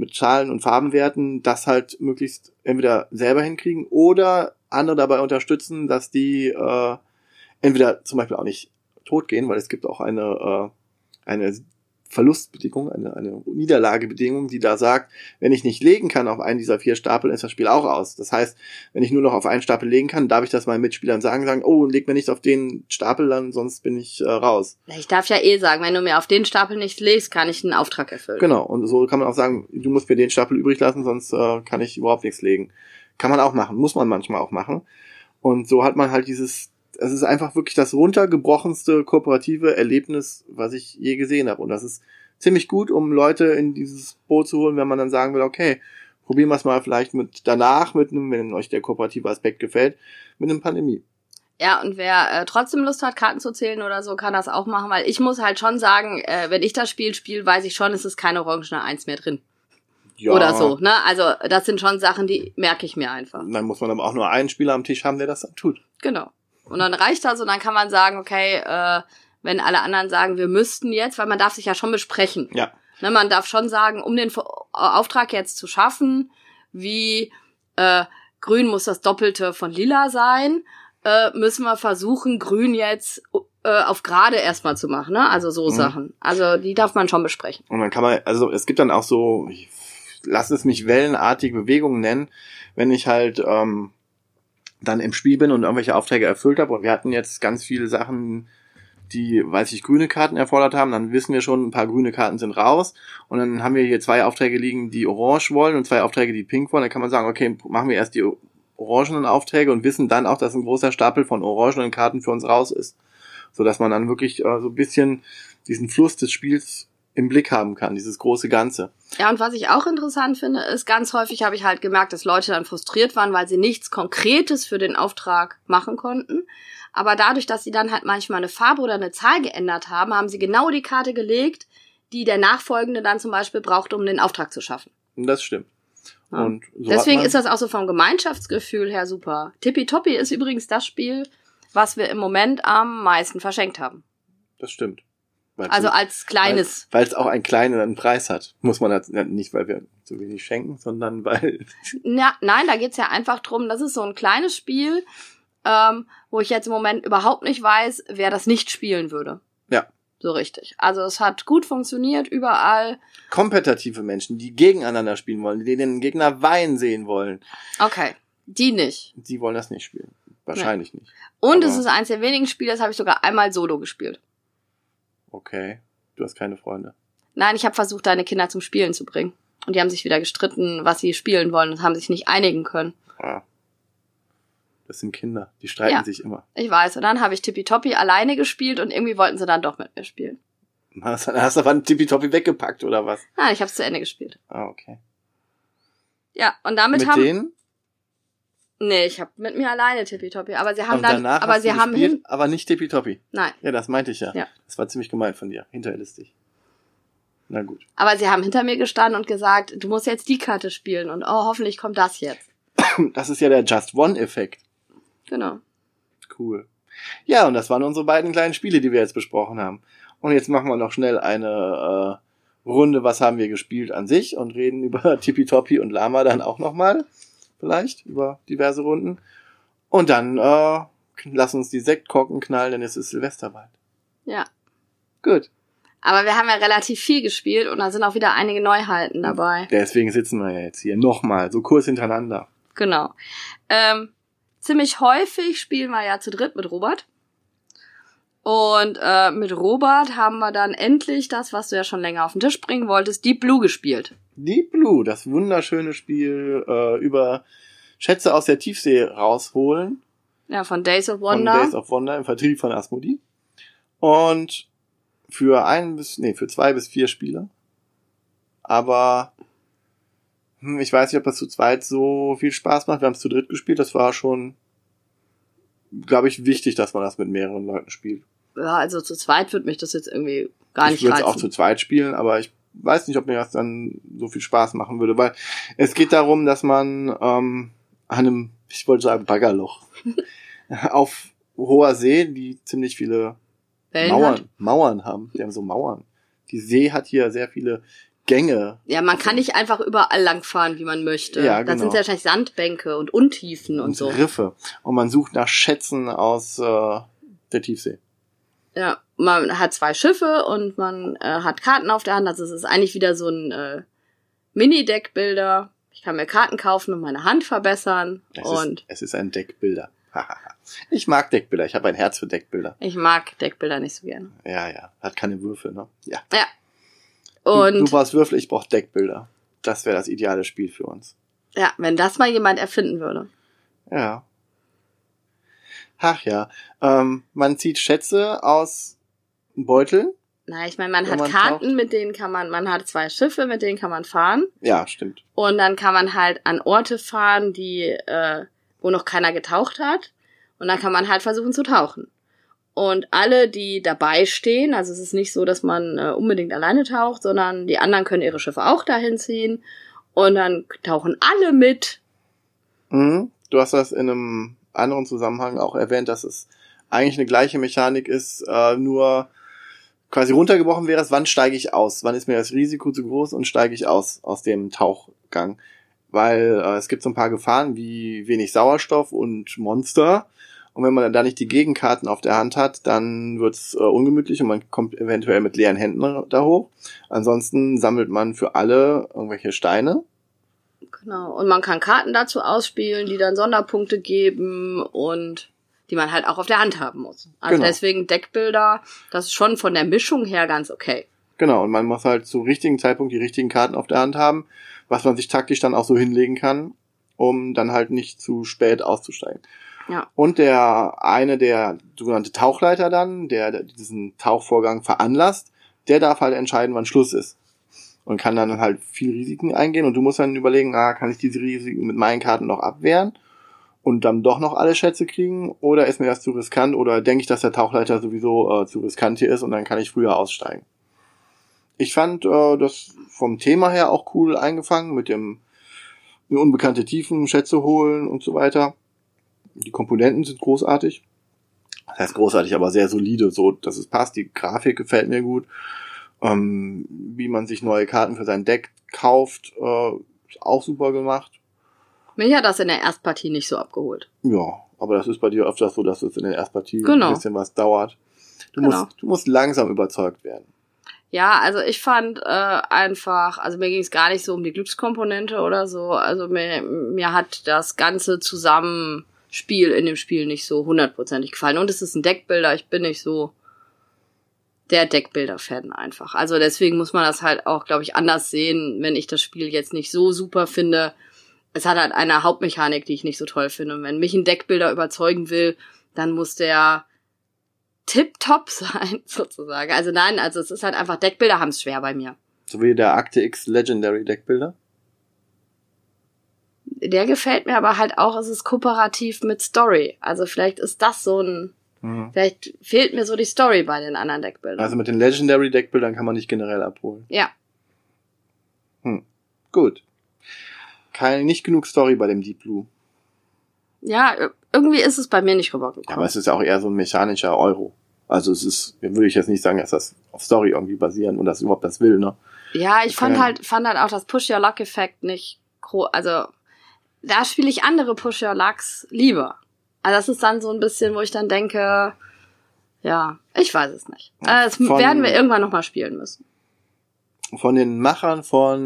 mit Zahlen und Farbenwerten, das halt möglichst entweder selber hinkriegen oder andere dabei unterstützen, dass die äh, entweder zum Beispiel auch nicht tot gehen, weil es gibt auch eine, äh, eine Verlustbedingung, eine, eine Niederlagebedingung, die da sagt, wenn ich nicht legen kann auf einen dieser vier Stapel, ist das Spiel auch aus. Das heißt, wenn ich nur noch auf einen Stapel legen kann, darf ich das meinen Mitspielern sagen, sagen, oh, leg mir nicht auf den Stapel, dann sonst bin ich äh, raus. Ich darf ja eh sagen, wenn du mir auf den Stapel nicht legst, kann ich einen Auftrag erfüllen. Genau, und so kann man auch sagen, du musst mir den Stapel übrig lassen, sonst äh, kann ich überhaupt nichts legen. Kann man auch machen, muss man manchmal auch machen. Und so hat man halt dieses, es ist einfach wirklich das runtergebrochenste kooperative Erlebnis, was ich je gesehen habe. Und das ist ziemlich gut, um Leute in dieses Boot zu holen, wenn man dann sagen will, okay, probieren wir es mal vielleicht mit danach, mit einem, wenn euch der kooperative Aspekt gefällt, mit einem Pandemie. Ja, und wer äh, trotzdem Lust hat, Karten zu zählen oder so, kann das auch machen, weil ich muss halt schon sagen, äh, wenn ich das Spiel spiele, weiß ich schon, es ist keine orangene Eins mehr drin. Ja, Oder so, ne? Also das sind schon Sachen, die merke ich mir einfach. Dann muss man aber auch nur einen Spieler am Tisch haben, der das dann tut. Genau. Und dann reicht das und dann kann man sagen, okay, äh, wenn alle anderen sagen, wir müssten jetzt, weil man darf sich ja schon besprechen. Ja. Ne, man darf schon sagen, um den Vo- Auftrag jetzt zu schaffen, wie äh, grün muss das Doppelte von lila sein, äh, müssen wir versuchen, grün jetzt äh, auf gerade erstmal zu machen. Ne? Also so Mhm. Sachen. Also die darf man schon besprechen. Und dann kann man, also es gibt dann auch so, ich lass es mich wellenartige Bewegungen nennen, wenn ich halt ähm, dann im Spiel bin und irgendwelche Aufträge erfüllt habe. Und wir hatten jetzt ganz viele Sachen, die, weiß ich, grüne Karten erfordert haben, dann wissen wir schon, ein paar grüne Karten sind raus. Und dann haben wir hier zwei Aufträge liegen, die orange wollen und zwei Aufträge, die pink wollen. Dann kann man sagen, okay, machen wir erst die orangenen Aufträge und wissen dann auch, dass ein großer Stapel von orangenen Karten für uns raus ist. So dass man dann wirklich äh, so ein bisschen diesen Fluss des Spiels im Blick haben kann, dieses große Ganze. Ja, und was ich auch interessant finde, ist, ganz häufig habe ich halt gemerkt, dass Leute dann frustriert waren, weil sie nichts Konkretes für den Auftrag machen konnten. Aber dadurch, dass sie dann halt manchmal eine Farbe oder eine Zahl geändert haben, haben sie genau die Karte gelegt, die der Nachfolgende dann zum Beispiel braucht, um den Auftrag zu schaffen. Das stimmt. Ja. Und so Deswegen ist das auch so vom Gemeinschaftsgefühl her super. Tippitoppi ist übrigens das Spiel, was wir im Moment am meisten verschenkt haben. Das stimmt. Weil's Also so- als kleines. Weil es auch einen kleinen Preis hat. Muss man das, nicht, weil wir zu wenig schenken, sondern weil. Ja, nein, da geht's ja einfach drum, das ist so ein kleines Spiel, ähm, wo ich jetzt im Moment überhaupt nicht weiß, wer das nicht spielen würde. Ja. So richtig. Also es hat gut funktioniert überall. kompetitive Menschen, die gegeneinander spielen wollen, die den Gegner weinen sehen wollen, Okay, die nicht. die wollen das nicht spielen. Wahrscheinlich nicht. Und Aber- es ist eins der wenigen Spiele, das habe ich sogar einmal solo gespielt. Okay. Du hast keine Freunde. Nein, ich habe versucht, deine Kinder zum Spielen zu bringen. Und die haben sich wieder gestritten, was sie spielen wollen und haben sich nicht einigen können. Ah. Das sind Kinder. Die streiten Ja. sich immer. Ich weiß. Und dann habe ich Tippitoppi alleine gespielt und irgendwie wollten sie dann doch mit mir spielen. Hast, hast du aber Tippitoppi weggepackt, oder was? Nein, ich habe es zu Ende gespielt. Ah, okay. Ja, und damit Mit haben denen? Nee, ich habe mit mir alleine Tippitoppi, aber sie haben Und dann aber sie haben gespielt, hin aber nicht Tippitoppi. Nein, Ja, das meinte ich ja. Ja. Das war ziemlich gemein von dir. Hinterlistig. Na gut. aber sie haben hinter mir gestanden und gesagt, du musst jetzt die Karte spielen und oh, hoffentlich kommt das jetzt. Das ist ja der Just One-Effekt. Genau. Cool. Ja, und das waren unsere beiden kleinen Spiele, die wir jetzt besprochen haben. Und jetzt machen wir noch schnell eine äh, Runde, was haben wir gespielt an sich und reden über Tippitoppi und Lama dann auch nochmal. Vielleicht über diverse Runden. Und dann äh, lass uns die Sektkorken knallen, denn es ist Silvester bald. Ja. Gut. Aber wir haben ja relativ viel gespielt und da sind auch wieder einige Neuheiten dabei. Deswegen sitzen wir ja jetzt hier nochmal, so kurz hintereinander. Genau. Ähm, ziemlich häufig spielen wir ja zu dritt mit Robert. Und äh, mit Robert haben wir dann endlich das, was du ja schon länger auf den Tisch bringen wolltest, Deep Blue gespielt. Deep Blue, das wunderschöne Spiel äh, über Schätze aus der Tiefsee rausholen. Ja, von Days of von Wonder. Days of Wonder im Vertrieb von Asmodee. Und für ein bis, nee, für zwei bis vier Spieler. Aber hm, ich weiß nicht, ob das zu zweit so viel Spaß macht. Wir haben es zu dritt gespielt. Das war schon, glaube ich, wichtig, dass man das mit mehreren Leuten spielt. ja, also zu zweit wird mich das jetzt irgendwie gar ich nicht würde es reizen. auch zu zweit spielen, aber ich weiß nicht, ob mir das dann so viel Spaß machen würde, weil es geht darum, dass man ähm, an einem, ich wollte sagen, Baggerloch auf hoher See, die ziemlich viele Wellen Mauern, hat. Mauern haben. Die haben so Mauern. Die See hat hier sehr viele Gänge. Ja, man kann nicht einfach überall langfahren, wie man möchte. Ja, Das sind genau. ja wahrscheinlich Sandbänke und Untiefen und, und so. Riffe. Und man sucht nach Schätzen aus äh, der Tiefsee. Ja, man hat zwei Schiffe und man äh, hat Karten auf der Hand. Also es ist eigentlich wieder so ein äh, Mini-Deckbilder. Ich kann mir Karten kaufen und meine Hand verbessern. Es, und ist, es ist ein Deckbilder. ich mag Deckbilder. Ich habe ein Herz für Deckbilder. ich mag Deckbilder nicht so gerne. Ja, ja. Hat keine Würfel, ne? Ja. Ja. Du, Und du brauchst Würfel, ich brauch Deckbilder. Das wäre das ideale Spiel für uns. ja, wenn das mal jemand erfinden würde. Ja. Ach ja. Ähm, man zieht Schätze aus Beuteln. Na, ich meine, man hat man Karten, taucht. mit denen kann man, man hat zwei Schiffe, mit denen kann man fahren. Ja, stimmt. Und dann kann man halt an Orte fahren, die, äh, wo noch keiner getaucht hat. Und dann kann man halt versuchen zu tauchen. Und alle, die dabei stehen, also es ist nicht so, dass man äh, unbedingt alleine taucht, sondern die anderen können ihre Schiffe auch dahin ziehen. Und dann tauchen alle mit. Mhm. Du hast das in einem anderen Zusammenhang auch erwähnt, dass es eigentlich eine gleiche Mechanik ist, äh, nur quasi runtergebrochen wäre es, wann steige ich aus? Wann ist mir das Risiko zu groß und steige ich aus aus dem Tauchgang? Weil äh, es gibt so ein paar Gefahren wie wenig Sauerstoff und Monster. Und wenn man da nicht die Gegenkarten auf der Hand hat, dann wird's äh, ungemütlich und man kommt eventuell mit leeren Händen da hoch. Ansonsten sammelt man für alle irgendwelche Steine. Genau. Und man kann Karten dazu ausspielen, die dann Sonderpunkte geben und die man halt auch auf der Hand haben muss. Also Genau. deswegen Deckbilder, das ist schon von der Mischung her ganz okay. Genau, und man muss halt zu richtigen Zeitpunkt die richtigen Karten auf der Hand haben, was man sich taktisch dann auch so hinlegen kann, um dann halt nicht zu spät auszusteigen. Und der eine, der sogenannte Tauchleiter dann, der diesen Tauchvorgang veranlasst, der darf halt entscheiden, wann Schluss ist. Und kann dann halt viel Risiken eingehen und du musst dann überlegen, ah, kann ich diese Risiken mit meinen Karten noch abwehren und dann doch noch alle Schätze kriegen oder ist mir das zu riskant oder denke ich, dass der Tauchleiter sowieso äh, zu riskant hier ist und dann kann ich früher aussteigen. Ich fand äh, das vom Thema her auch cool eingefangen mit dem unbekannte Tiefen, Schätze holen und so weiter. Die Komponenten sind großartig. Das heißt großartig, aber sehr solide, so dass es passt. Die Grafik gefällt mir gut. Ähm, wie man sich neue Karten für sein Deck kauft, äh, ist auch super gemacht. Mich hat das in der Erstpartie nicht so abgeholt. Ja, aber das ist bei dir öfters so, dass es in der Erstpartie Genau. ein bisschen was dauert. Du, Genau. musst, du musst langsam überzeugt werden. Ja, also ich fand äh, einfach, also mir ging es gar nicht so um die Glückskomponente oder so. Also mir, mir hat das ganze Zusammenspiel in dem Spiel nicht so hundertprozentig gefallen. Und es ist ein Deckbilder, ich bin nicht so der Deckbilder-Fan einfach. Also deswegen muss man das halt auch, glaube ich, anders sehen, wenn ich das Spiel jetzt nicht so super finde. Es hat halt eine Hauptmechanik, die ich nicht so toll finde. Und wenn mich ein Deckbilder überzeugen will, dann muss der tipptopp sein, sozusagen. Also nein, also es ist halt einfach, Deckbilder haben es schwer bei mir. So wie der Akte X Legendary Deckbilder. Der gefällt mir aber halt auch, es ist kooperativ mit Story. Also vielleicht ist das so ein, vielleicht fehlt mir so die Story bei den anderen Deckbildern. Also mit den Legendary Deckbildern kann man nicht generell abholen. ja, Gut. Keine, nicht genug Story bei dem Deep Blue. ja, irgendwie ist es bei mir nicht Ja, aber es ist ja auch eher so ein mechanischer Euro. Also es ist, würde ich jetzt nicht sagen, dass das auf Story irgendwie basieren und das überhaupt das will, ne? Ja, ich Das fand halt, fand halt auch das Push Your Luck Effekt nicht gro also da spiele ich andere Push Your Lucks lieber. Also das ist dann so ein bisschen, wo ich dann denke, ja, ich weiß es nicht. Äh, das Von- werden wir irgendwann nochmal spielen müssen. Von den Machern von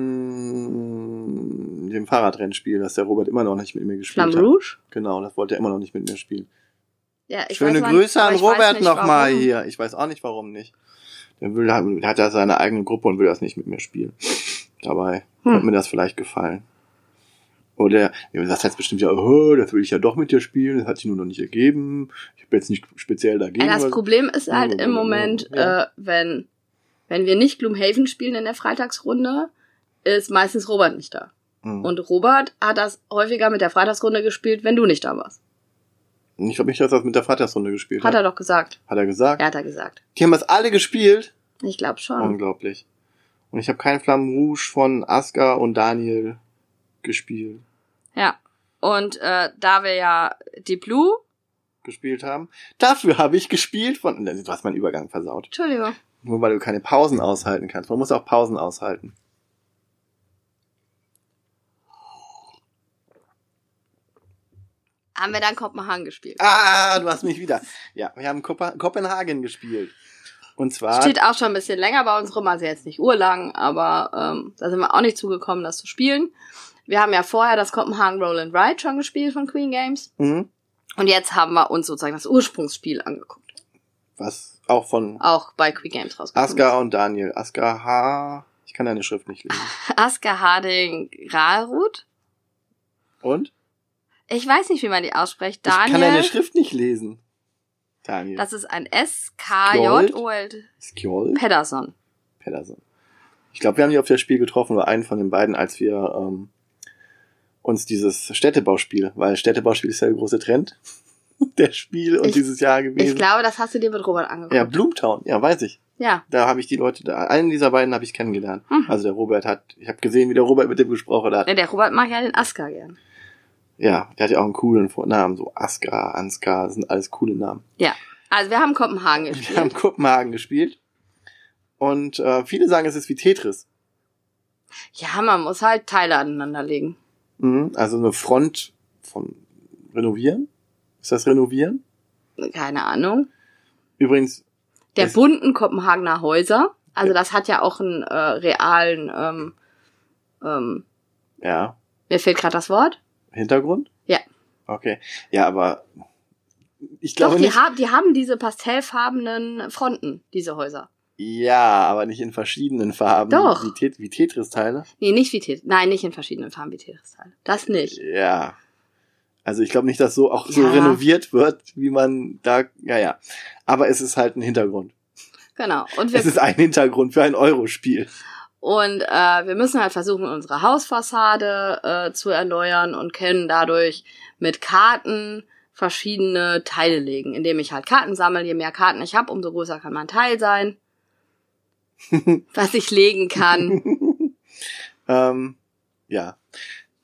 dem Fahrradrennspiel, das der Robert immer noch nicht mit mir gespielt Flamme hat. Rouge? Genau, das wollte er immer noch nicht mit mir spielen. Ja, ich Schöne weiß, Grüße an Robert nochmal hier. Ich weiß auch nicht, warum nicht. Der will, hat ja seine eigene Gruppe und will das nicht mit mir spielen. Dabei Hm. könnte mir das vielleicht gefallen. Oder, das heißt bestimmt ja, oh, das will ich ja doch mit dir spielen, das hat sich nur noch nicht ergeben. Ich habe jetzt nicht speziell dagegen. Ja, das Problem ist halt im Moment, ja. äh, wenn, wenn wir nicht Gloomhaven spielen in der Freitagsrunde, ist meistens Robert nicht da. Mhm. Und Robert hat das häufiger mit der Freitagsrunde gespielt, wenn du nicht da warst. ich glaube nicht, dass er das mit der Freitagsrunde gespielt Hat hat. er doch gesagt. Hat er gesagt? Ja, hat er gesagt. Die haben das alle gespielt. Ich glaube schon. Unglaublich. Und ich habe kein Flammen Rouge von Aska und Daniel gespielt. Ja. Und äh, da wir ja die Blue, gespielt haben. Dafür habe ich gespielt von. Du hast meinen Übergang versaut. Entschuldigung, Nur weil du keine Pausen aushalten kannst. Man muss auch Pausen aushalten. haben wir dann Kopenhagen gespielt. Ah, du hast mich wieder. Ja, wir haben Kopenhagen gespielt. Und zwar. Steht auch schon ein bisschen länger bei uns rum, also jetzt nicht urlang, aber ähm, da sind wir auch nicht zugekommen, das zu spielen. Wir haben ja vorher das Kopenhagen Roll and Ride schon gespielt von Queen Games. Mhm. Und jetzt haben wir uns sozusagen das Ursprungsspiel angeguckt. Was auch von Auch bei Queen Games rausgekommen. Aska und Daniel. Aska H. Ich kann deine Schrift nicht lesen. Aska Harding Rahlruth. Und? Ich weiß nicht, wie man die ausspricht. Ich kann deine Daniel. Schrift nicht lesen. Daniel. Das ist ein S-K-J-O-L. Skjold? Pedersen. Pedersen. Ich glaube, wir haben die auf das Spiel getroffen, oder einen von den beiden, als wir ähm, uns dieses Städtebauspiel, weil Städtebauspiel ist ja der große Trend. der Spiel und Ich- dieses Jahr Ich gewesen. glaube, das hast du dir mit Robert angeguckt. ja, Bloomtown, ja, weiß ich. Ja. Da habe ich die Leute, da, einen dieser beiden habe ich kennengelernt. Mhm. Also der Robert hat, ich habe gesehen, wie der Robert mit dem gesprochen hat. Ja, Der Robert mag ja den Aska gern. Ja, der hat ja auch einen coolen Vornamen, so Aska, Ansgar, das sind alles coole Namen. Ja. Also wir haben Kopenhagen Wir gespielt. haben Kopenhagen gespielt und äh, viele sagen, es ist wie Tetris. Ja, man muss halt Teile aneinander legen. Mhm. Also eine Front von Renovieren. Ist das Renovieren? Keine Ahnung. Übrigens, Der bunten Kopenhagener Häuser. Also das hat ja auch einen äh, realen, ähm, ähm, ja, mir fehlt gerade das Wort. Hintergrund? Ja. Okay. Ja, aber ich Doch, glaube die, nicht. haben, die haben diese pastellfarbenen Fronten, diese Häuser. Ja, aber nicht in verschiedenen Farben. Doch. Wie, Tet wie Tetris-Teile. Nee, nicht wie Tetris. Nein, nicht in verschiedenen Farben wie Tetris-Teile. Das nicht. Ja. Also ich glaube nicht, dass so auch so Ja. renoviert wird, wie man da, ja, ja. Aber es ist halt ein Hintergrund. Genau. Und wir Es ist ein Hintergrund für ein Euro-Spiel. Und äh, wir müssen halt versuchen, unsere Hausfassade äh, zu erneuern und können dadurch mit Karten verschiedene Teile legen, indem ich halt Karten sammle. Je mehr Karten ich habe, umso größer kann mein Teil sein, was ich legen kann. ähm, ja.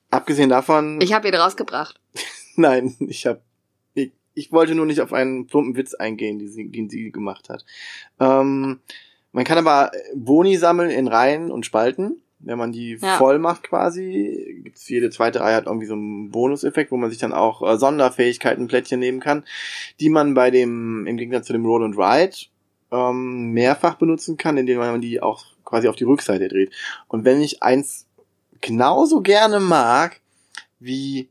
Abgesehen davon, Ich habe ihn rausgebracht. nein, ich habe, ich, ich wollte nur nicht auf einen plumpen Witz eingehen, die sie, den sie gemacht hat. Ähm, man kann aber Boni sammeln in Reihen und Spalten. Wenn man die Ja. voll macht quasi, gibt's jede zweite Reihe hat irgendwie so einen Bonuseffekt, wo man sich dann auch äh, Sonderfähigkeiten Plättchen nehmen kann, die man bei dem, im Gegensatz zu dem Roll and Ride, ähm, mehrfach benutzen kann, indem man die auch quasi auf die Rückseite dreht. Und wenn ich eins genauso gerne mag, wie,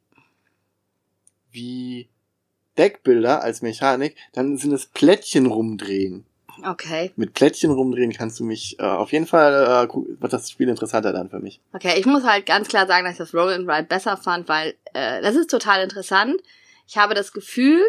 wie Deckbilder als Mechanik, dann sind es Plättchen rumdrehen. Okay. Mit Plättchen rumdrehen kannst du mich äh, auf jeden Fall, äh, wird das Spiel interessanter dann für mich. Okay, ich muss halt ganz klar sagen, dass ich das Roll and Ride besser fand, weil äh, das ist total interessant. Ich habe das Gefühl,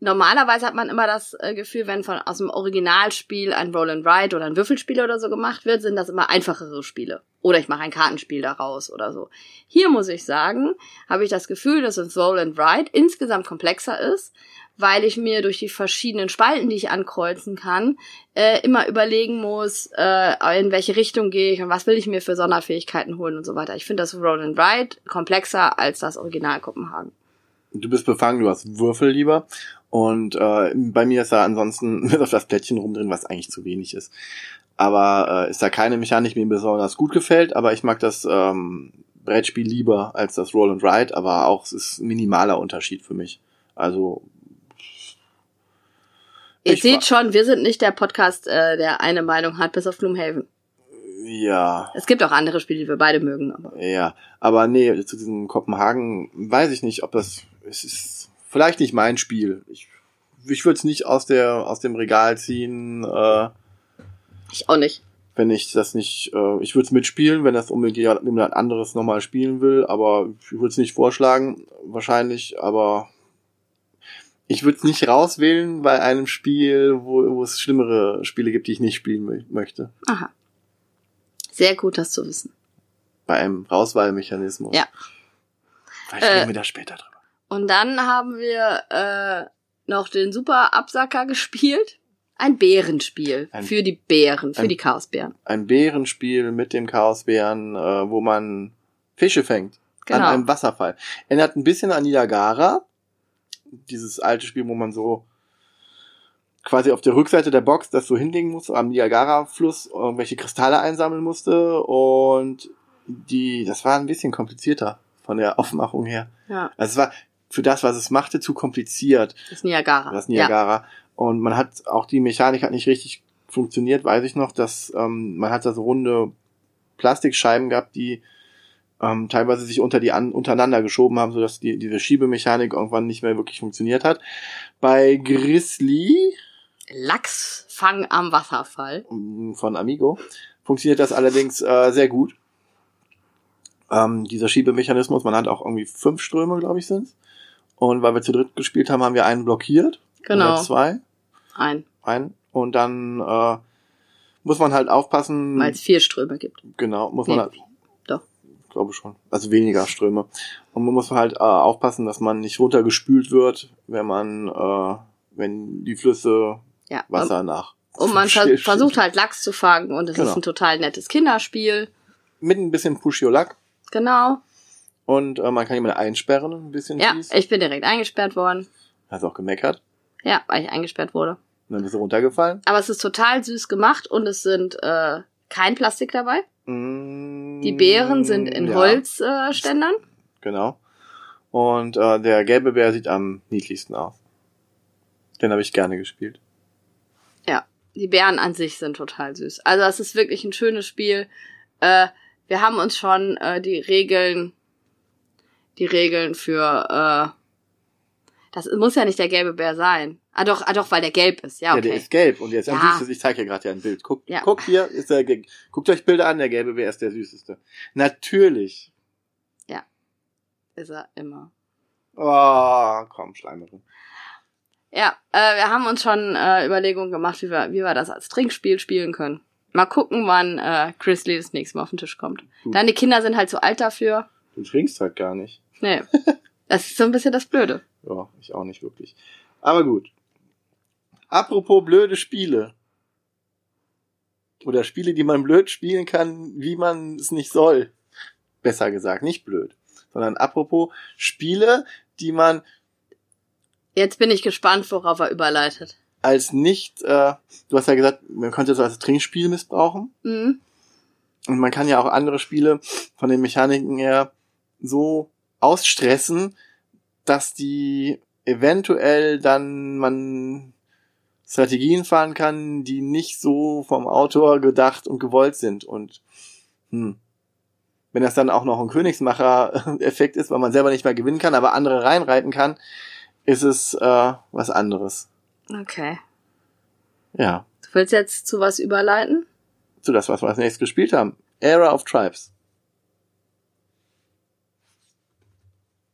normalerweise hat man immer das äh, Gefühl, wenn von aus dem Originalspiel ein Roll and Ride oder ein Würfelspiel oder so gemacht wird, sind das immer einfachere Spiele. Oder ich mache ein Kartenspiel daraus oder so. Hier muss ich sagen, habe ich das Gefühl, dass das Roll and Ride insgesamt komplexer ist, weil ich mir durch die verschiedenen Spalten, die ich ankreuzen kann, äh, immer überlegen muss, äh, in welche Richtung gehe ich und was will ich mir für Sonderfähigkeiten holen und so weiter. Ich finde das Roll and Ride komplexer als das Original Kopenhagen. Du bist befangen, du hast Würfel lieber. Und äh, bei mir ist da ansonsten wird auf das Plättchen rumdrehen, was eigentlich zu wenig ist. Aber äh, ist da keine Mechanik, die mir besonders gut gefällt, aber ich mag das ähm, Brettspiel lieber als das Roll and Ride, aber auch es ist ein minimaler Unterschied für mich. Also Ihr seht schon, wir sind nicht der Podcast, äh, der eine Meinung hat, bis auf Gloomhaven. ja, Es gibt auch andere Spiele, die wir beide mögen, aber ja, aber nee, zu diesem Kopenhagen weiß ich nicht, ob das es ist vielleicht nicht mein Spiel. Ich ich würde es nicht aus der aus dem Regal ziehen. Äh, ich auch nicht. wenn ich das nicht, äh, ich würde es mitspielen, wenn das unbedingt jemand anderes nochmal spielen will, aber ich würde es nicht vorschlagen, wahrscheinlich, aber ich würde es nicht rauswählen bei einem Spiel, wo, wo es schlimmere Spiele gibt, die ich nicht spielen mö- möchte. Aha. Sehr gut, das zu wissen. Bei einem Rauswahlmechanismus. Ja. Vielleicht Äh, reden wir da später drüber. Und dann haben wir äh, noch den super Absacker gespielt. Ein Bärenspiel Ein- für die Bären, für ein- die Chaosbären. Ein Bärenspiel mit dem Chaosbären, äh, wo man Fische fängt. An Genau. einem Wasserfall. Erinnert ein bisschen an Niagara. Dieses alte Spiel, wo man so quasi auf der Rückseite der Box das so hinlegen musste, am Niagara-Fluss irgendwelche Kristalle einsammeln musste. Und die, das war ein bisschen komplizierter von der Aufmachung her. Ja, Also es war für das, was es machte, zu kompliziert, das Niagara. das Ja. Niagara. Und man hat auch die Mechanik hat nicht richtig funktioniert, weiß ich noch, dass ähm, man hat da so runde Plastikscheiben gehabt, die ähm, teilweise sich unter die an, untereinander geschoben haben, sodass die, diese Schiebemechanik irgendwann nicht mehr wirklich funktioniert hat. Bei Grizzly Lachsfang am Wasserfall. ähm, von Amigo funktioniert das allerdings äh, sehr gut. Ähm, dieser Schiebemechanismus, man hat auch irgendwie fünf Ströme, glaube ich, sind's. Und weil wir zu dritt gespielt haben, haben wir einen blockiert. Genau. Oder zwei. Ein, ein und dann äh, muss man halt aufpassen. weil es vier Ströme gibt. genau, muss Nee, man halt, doch. glaube schon. Also weniger Ströme. Und man muss halt äh, aufpassen, dass man nicht runtergespült wird, wenn man, äh, wenn die Flüsse Ja. Wasser nach. Und man ver Still- versucht halt Lachs zu fangen und es Genau. ist ein total nettes Kinderspiel. Mit ein bisschen Pushiolak. Genau. Und äh, man kann jemanden einsperren, ein bisschen Ja, fies. ich bin direkt eingesperrt worden. Hast auch gemeckert. Ja, weil ich eingesperrt wurde. Und dann bist du runtergefallen. Aber es ist total süß gemacht und es sind äh, kein Plastik dabei. Mm, Die Beeren sind in ja, Holzständern. Äh, Ständern. Genau. Und äh, der gelbe Bär sieht am niedlichsten aus. Den habe ich gerne gespielt. ja, die Bären an sich sind total süß. Also es ist wirklich ein schönes Spiel. Äh, wir haben uns schon äh, die Regeln, die Regeln für äh, das muss ja nicht der gelbe Bär sein. Ah doch, ah doch, weil der gelb ist. Ja, Ja, okay. der ist gelb und jetzt am Ja. süßesten. Ich zeige dir gerade ja ein Bild. Guck, Ja. guck hier, ist der, guckt euch Bilder an, der gelbe Bär ist der süßeste. Natürlich. ist er immer. Oh, komm, Schleimerin. Ja, äh, wir haben uns schon äh, Überlegungen gemacht, wie wir, wie wir das als Trinkspiel spielen können. Mal gucken, wann äh, Chrisley das nächste Mal auf den Tisch kommt. Deine Kinder sind halt zu alt dafür. Du trinkst halt gar nicht. Nee. Das ist so ein bisschen das Blöde. Ja, ich auch nicht wirklich. Aber gut. Apropos blöde Spiele. Oder Spiele, die man blöd spielen kann, wie man es nicht soll. Besser gesagt, nicht blöd. Sondern apropos Spiele, die man Jetzt bin ich gespannt, worauf er überleitet. als nicht, äh, du hast ja gesagt, man könnte es als Trinkspiel missbrauchen. Mhm. Und man kann ja auch andere Spiele von den Mechaniken her so ausstressen, dass die eventuell dann man Strategien fahren kann, die nicht so vom Autor gedacht und gewollt sind. Und hm, wenn das dann auch noch ein Königsmacher-Effekt ist, weil man selber nicht mehr gewinnen kann, aber andere reinreiten kann, ist es äh, was anderes. Okay. Ja, Du willst jetzt zu was überleiten? zu das, was wir als nächstes gespielt haben. Era of Tribes.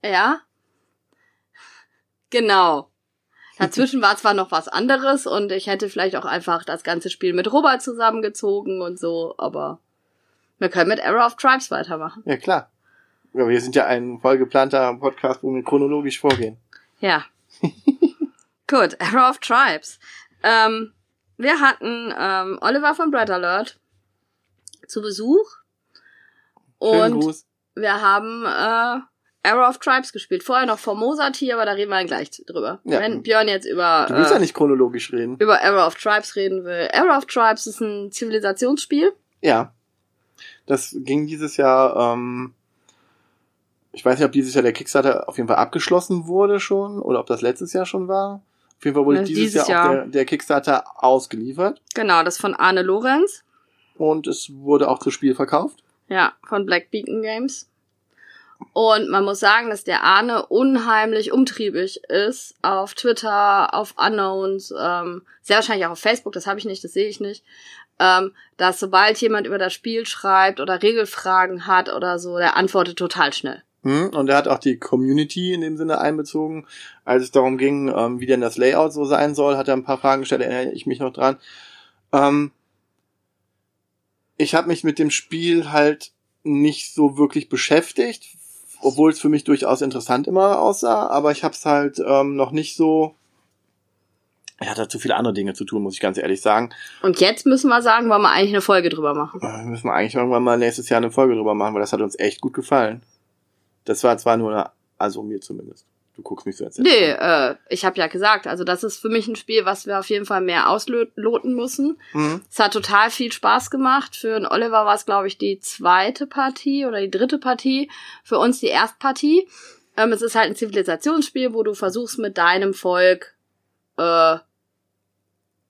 Ja. Genau. Dazwischen war zwar noch was anderes und ich hätte vielleicht auch einfach das ganze Spiel mit Robert zusammengezogen und so, aber wir können mit Era of Tribes weitermachen. Ja, klar. Ja, wir sind ja ein vollgeplanter Podcast, wo wir chronologisch vorgehen. Ja. Gut, Era of Tribes. Ähm, wir hatten ähm, Oliver von Bread Alert zu Besuch Schönen und Gruß. wir haben äh, Era of Tribes gespielt. Vorher noch Formosati, aber da reden wir dann gleich drüber. Ja. Wenn Björn jetzt über Du willst äh, ja nicht chronologisch reden. über Era of Tribes reden will. Era of Tribes ist ein Zivilisationsspiel. Ja. Das ging dieses Jahr, ähm, ich weiß nicht, ob dieses Jahr der Kickstarter auf jeden Fall abgeschlossen wurde schon oder ob das letztes Jahr schon war. Auf jeden Fall wurde Ja, dieses, dieses Jahr, auch Jahr. der, der Kickstarter ausgeliefert Genau, das von Arne Lorenz. und es wurde auch zu Spiel verkauft. Ja, von Black Beacon Games. Und man muss sagen, dass der Arne unheimlich umtriebig ist auf Twitter, auf Unknowns, ähm, sehr wahrscheinlich auch auf Facebook, das habe ich nicht, das sehe ich nicht. Ähm, dass sobald jemand über das Spiel schreibt oder Regelfragen hat oder so, der antwortet total schnell. Hm, Und er hat auch die Community in dem Sinne einbezogen. Als es darum ging, ähm, wie denn das Layout so sein soll, hat er ein paar Fragen gestellt, erinnere ich mich noch dran. Ähm, ich habe mich mit dem Spiel halt nicht so wirklich beschäftigt, obwohl es für mich durchaus interessant immer aussah, aber ich habe es halt ähm, noch nicht so. Er hat da zu viele andere Dinge zu tun, muss ich ganz ehrlich sagen. Und jetzt müssen wir sagen, wollen wir eigentlich eine Folge drüber machen. Äh, müssen wir eigentlich irgendwann mal nächstes Jahr eine Folge drüber machen, weil das hat uns echt gut gefallen. Das war zwar nur eine, also mir zumindest. Du guckst mich so jetzt. Nee, äh, ich habe ja gesagt, also das ist für mich ein Spiel, was wir auf jeden Fall mehr ausloten müssen. Mhm. Es hat total viel Spaß gemacht. Für den Oliver war es, glaube ich, die zweite Partie oder die dritte Partie. Für uns die Erstpartie. Ähm, es ist halt ein Zivilisationsspiel, wo du versuchst mit deinem Volk äh,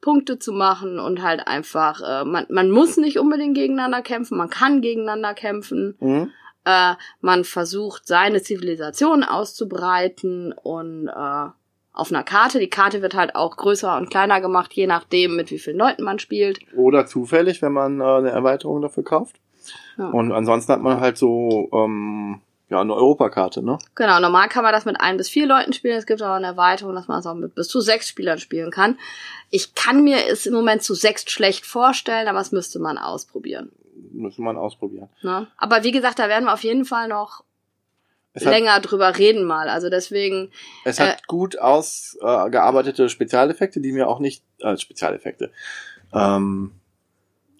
Punkte zu machen und halt einfach, äh, man, man muss nicht unbedingt gegeneinander kämpfen, man kann gegeneinander kämpfen. Mhm. Äh, man versucht, seine Zivilisation auszubreiten und äh, auf einer Karte. Die Karte wird halt auch größer und kleiner gemacht, je nachdem, mit wie vielen Leuten man spielt. Oder zufällig, wenn man äh, eine Erweiterung dafür kauft. Ja. Und ansonsten hat man halt so ähm, ja eine Europakarte, ne? Genau, normal kann man das mit ein bis vier Leuten spielen. Es gibt aber eine Erweiterung, dass man es auch mit bis zu sechs Spielern spielen kann. Ich kann mir es im Moment zu sechs schlecht vorstellen, aber es müsste man ausprobieren. Müssen wir ausprobieren. Ne? Aber wie gesagt, da werden wir auf jeden Fall noch hat, länger drüber reden mal. Also deswegen, es hat äh, gut ausgearbeitete Spezialeffekte, die mir auch nicht, äh, Spezialeffekte, ähm,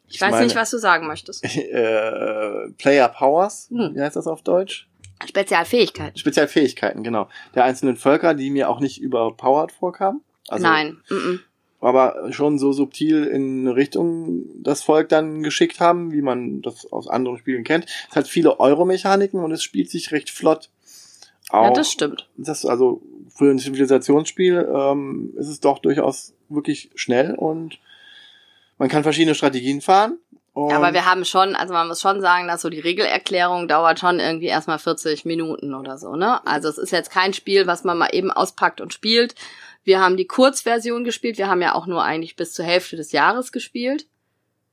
ich weiß meine- nicht, was du sagen möchtest. äh, Player Powers, Hm. wie heißt das auf Deutsch? Spezialfähigkeiten. Spezialfähigkeiten, genau. Der einzelnen Völker, die mir auch nicht überpowered vorkamen. Also, Nein. Mm -mm. Aber schon so subtil in eine Richtung das Volk dann geschickt haben, wie man das aus anderen Spielen kennt. Es hat viele Euromechaniken und es spielt sich recht flott. Auch, Ja, das stimmt. das also für ein Zivilisationsspiel ähm, ist es doch durchaus wirklich schnell und man kann verschiedene Strategien fahren. Und aber wir haben schon, also man muss schon sagen, dass so die Regelerklärung dauert schon irgendwie erstmal 40 Minuten oder so, ne? Also es ist jetzt kein Spiel, was man mal eben auspackt und spielt. Wir haben die Kurzversion gespielt. Wir haben ja auch nur eigentlich bis zur Hälfte des Jahres gespielt.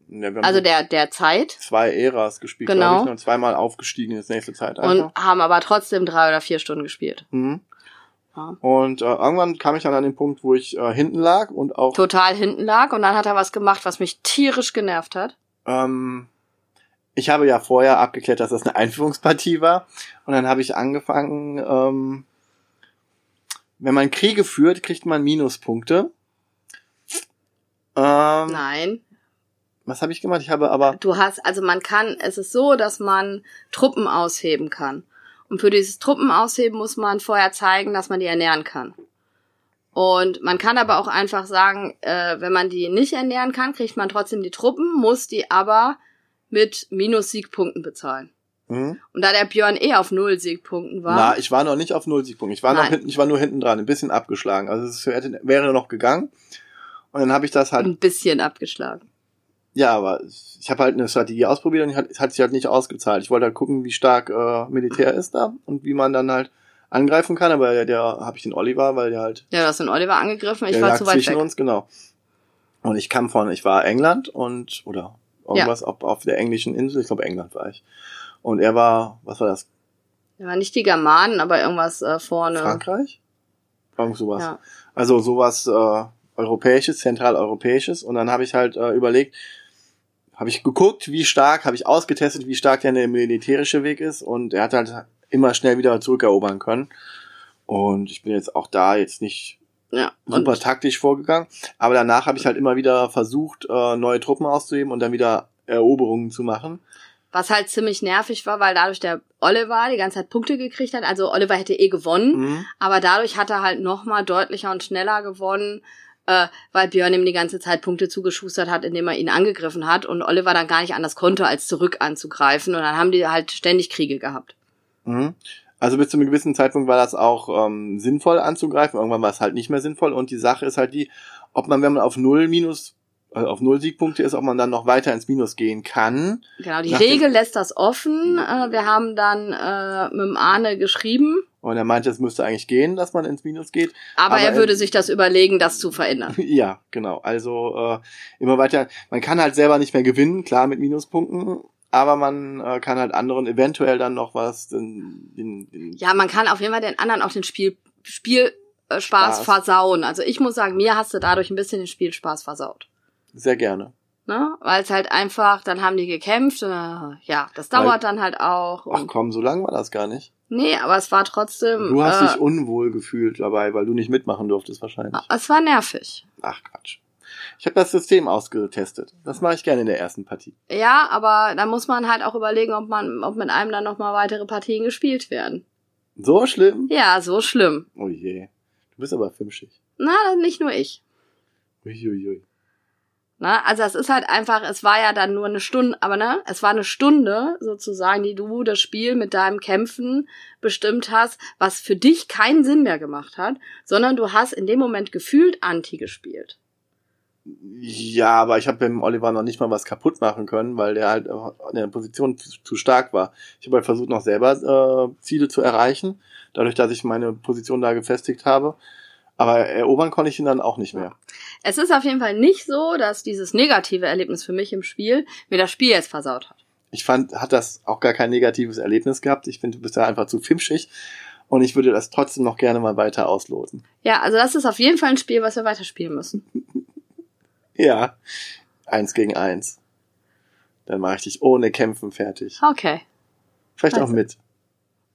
ja, Also so der, der Zeit. zwei Äras gespielt, Genau. ich, und zweimal aufgestiegen ins nächste Zeitalter. Und haben aber trotzdem drei oder vier Stunden gespielt. Mhm. Ja. Und äh, irgendwann kam ich dann an den Punkt, wo ich äh, hinten lag und auch Total hinten lag und dann hat er was gemacht, was mich tierisch genervt hat. ähm, ich habe ja vorher abgeklärt, dass das eine Einführungspartie war. Und dann habe ich angefangen, ähm, wenn man Kriege führt, kriegt man Minuspunkte. Ähm, Nein. was habe ich gemacht? Ich habe aber Du hast, also man kann, es ist so, dass man Truppen ausheben kann. Und für dieses Truppen ausheben muss man vorher zeigen, dass man die ernähren kann. Und man kann aber auch einfach sagen, äh, wenn man die nicht ernähren kann, kriegt man trotzdem die Truppen, muss die aber mit Minus-Siegpunkten bezahlen. Hm, Und da der Björn eh auf null Siegpunkten war, na, ich war noch nicht auf null Siegpunkte. Ich war noch Nein. hinten, ich war nur hinten dran, ein bisschen abgeschlagen. Also es wäre noch gegangen. Und dann habe ich das halt ein bisschen abgeschlagen. Ja, aber ich habe halt eine Strategie ausprobiert und hat, es hat sich halt nicht ausgezahlt. Ich wollte halt gucken, wie stark äh, Militär ist da und wie man dann halt angreifen kann, aber der, der habe ich den Oliver, weil der halt Ja, du hast den Oliver angegriffen, ich der war lag zu weit zwischen weg. uns, genau. Und ich kam von, ich war England und oder irgendwas auf, auf der englischen Insel, ich glaube England war ich. Und er war, was war das? Ja, war nicht die Germanen, aber irgendwas äh, vorne. Frankreich? Irgend sowas. Ja. Also sowas äh, europäisches, zentraleuropäisches. Und dann habe ich halt äh, überlegt, habe ich geguckt, wie stark, habe ich ausgetestet, wie stark der militärische Weg ist. Und er hat halt immer schnell wieder zurückerobern können. Und ich bin jetzt auch da jetzt nicht Ja. super taktisch vorgegangen. Aber danach habe ich halt immer wieder versucht, äh, neue Truppen auszuheben und dann wieder Eroberungen zu machen. Was halt ziemlich nervig war, weil dadurch der Oliver die ganze Zeit Punkte gekriegt hat. Also Oliver hätte eh gewonnen, Mhm. aber dadurch hat er halt noch mal deutlicher und schneller gewonnen, äh, weil Björn ihm die ganze Zeit Punkte zugeschustert hat, indem er ihn angegriffen hat und Oliver dann gar nicht anders konnte, als zurück anzugreifen. Und dann haben die halt ständig Kriege gehabt. Mhm. Also bis zu einem gewissen Zeitpunkt war das auch ähm, sinnvoll anzugreifen. Irgendwann war es halt nicht mehr sinnvoll. Und die Sache ist halt die, ob man, wenn man auf null minus, also auf null Siegpunkte ist, ob man dann noch weiter ins Minus gehen kann. Genau, die Nach Regel lässt das offen. Äh, wir haben dann äh, mit dem Arne geschrieben, Und er meinte, es müsste eigentlich gehen, dass man ins Minus geht. aber, Aber er würde sich das überlegen, das zu verändern. ja, genau. Also äh, immer weiter. Man kann halt selber nicht mehr gewinnen, klar mit Minuspunkten. Aber man äh, kann halt anderen eventuell dann noch was. Den, den, den Ja, man kann auf jeden Fall den anderen auch den Spiel, Spiel äh, versauen. Also ich muss sagen, mir hast du dadurch ein bisschen den Spielspaß versaut. Sehr gerne. Ne? Weil es halt einfach, dann haben die gekämpft, äh, ja, das dauert Weil- dann halt auch. Ach komm, so lang war das gar nicht. nee, aber es war trotzdem, Du hast äh, dich unwohl gefühlt dabei, weil du nicht mitmachen durftest wahrscheinlich. es war nervig. Ach Quatsch. Ich habe das System ausgetestet. Das mache ich gerne in der ersten Partie. Ja, aber da muss man halt auch überlegen, ob man, ob mit einem dann nochmal weitere Partien gespielt werden. So schlimm? Ja, so schlimm. Oh je. Du bist aber fimschig. Na, nicht nur ich. Uiuiui. Ne? Also es ist halt einfach, es war ja dann nur eine Stunde, aber ne, es war eine Stunde sozusagen, die du das Spiel mit deinem Kämpfen bestimmt hast, was für dich keinen Sinn mehr gemacht hat, sondern du hast in dem Moment gefühlt Anti gespielt. Ja, aber ich habe beim Oliver noch nicht mal was kaputt machen können, weil der halt in der Position zu, zu stark war. Ich habe halt versucht, noch selber äh, Ziele zu erreichen, dadurch, dass ich meine Position da gefestigt habe. Aber erobern konnte ich ihn dann auch nicht mehr. Es ist auf jeden Fall nicht so, dass dieses negative Erlebnis für mich im Spiel mir das Spiel jetzt versaut hat. Ich fand, hat das auch gar kein negatives Erlebnis gehabt. Ich finde, du bist da einfach zu fimschig. Und ich würde das trotzdem noch gerne mal weiter ausloten. Ja, also das ist auf jeden Fall ein Spiel, was wir weiterspielen müssen. Ja, eins gegen eins. Dann mache ich dich ohne Kämpfen fertig. Okay. Vielleicht auch Also. mit.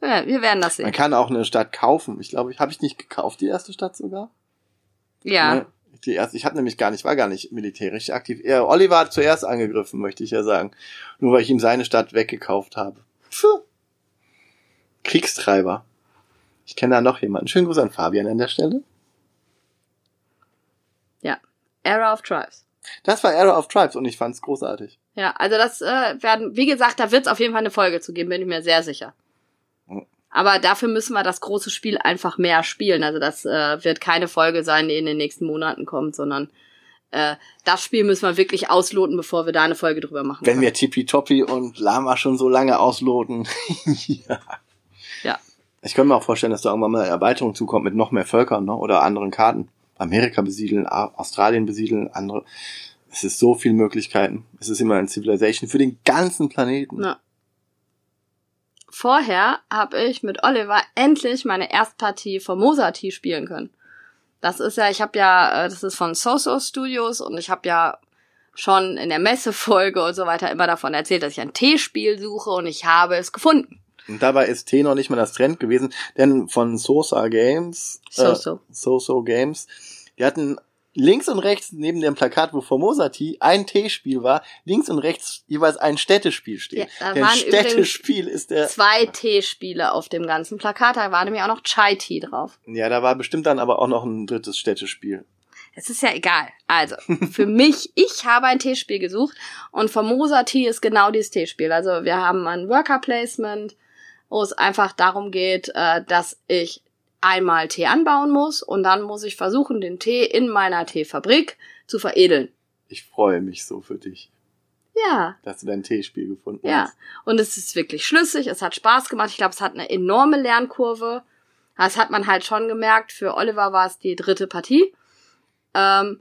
Ja, wir werden das Man sehen. kann auch eine Stadt kaufen. Ich glaube, ich habe ich nicht gekauft, die erste Stadt sogar. Ja. Ne? Die erste, ich hatte nämlich gar nicht, war gar nicht militärisch aktiv. Er, Oliver hat zuerst angegriffen, möchte ich ja sagen. Nur weil ich ihm seine Stadt weggekauft habe. Puh. Kriegstreiber. Ich kenne da noch jemanden. Schönen Gruß an Fabian an der Stelle. Ja. Era of Tribes. Das war Era of Tribes und ich fand's großartig. Ja, also das äh, werden, wie gesagt, da wird es auf jeden Fall eine Folge zu geben, bin ich mir sehr sicher. Aber dafür müssen wir das große Spiel einfach mehr spielen. Also das äh, wird keine Folge sein, die in den nächsten Monaten kommt, sondern äh, das Spiel müssen wir wirklich ausloten, bevor wir da eine Folge drüber machen. Wenn können. wir Tippy-Toppi und Lama schon so lange ausloten. ja. Ja. Ich könnte mir auch vorstellen, dass da irgendwann mal eine Erweiterung zukommt mit noch mehr Völkern ne? oder anderen Karten. Amerika besiedeln, Australien besiedeln, andere. Es ist so viel Möglichkeiten. Es ist immer ein Civilization für den ganzen Planeten. Ja. Vorher habe ich mit Oliver endlich meine Erstpartie Formosa Tea spielen können. Das ist ja, ich habe ja, äh, das ist von Soso Studios und ich habe ja schon in der Messefolge und so weiter immer davon erzählt, dass ich ein T-Spiel suche und ich habe es gefunden. Und dabei ist T noch nicht mal das Trend gewesen, denn von Sosa Games, So-so. äh, So-So Games, die hatten links und rechts neben dem Plakat, wo Formosa T ein T-Spiel war, links und rechts jeweils ein Städtespiel steht. Ja, da waren Städtespiel ist der, Zwei T-Spiele auf dem ganzen Plakat, da war nämlich auch noch Chai Tea drauf. ja, da war bestimmt dann aber auch noch ein drittes Städtespiel. Es ist ja egal. Also, für mich, ich habe ein T-Spiel gesucht und Formosa Tea ist genau dieses T-Spiel. Also, wir haben ein Worker Placement, wo es einfach darum geht, äh, dass ich einmal Tee anbauen muss und dann muss ich versuchen, den Tee in meiner Teefabrik zu veredeln. Ich freue mich so für dich, Ja, dass du dein T-Spiel gefunden ja. hast. Und es ist wirklich schlüssig, es hat Spaß gemacht. Ich glaube, es hat eine enorme Lernkurve. Das hat man halt schon gemerkt. Für Oliver war es die dritte Partie. Ähm,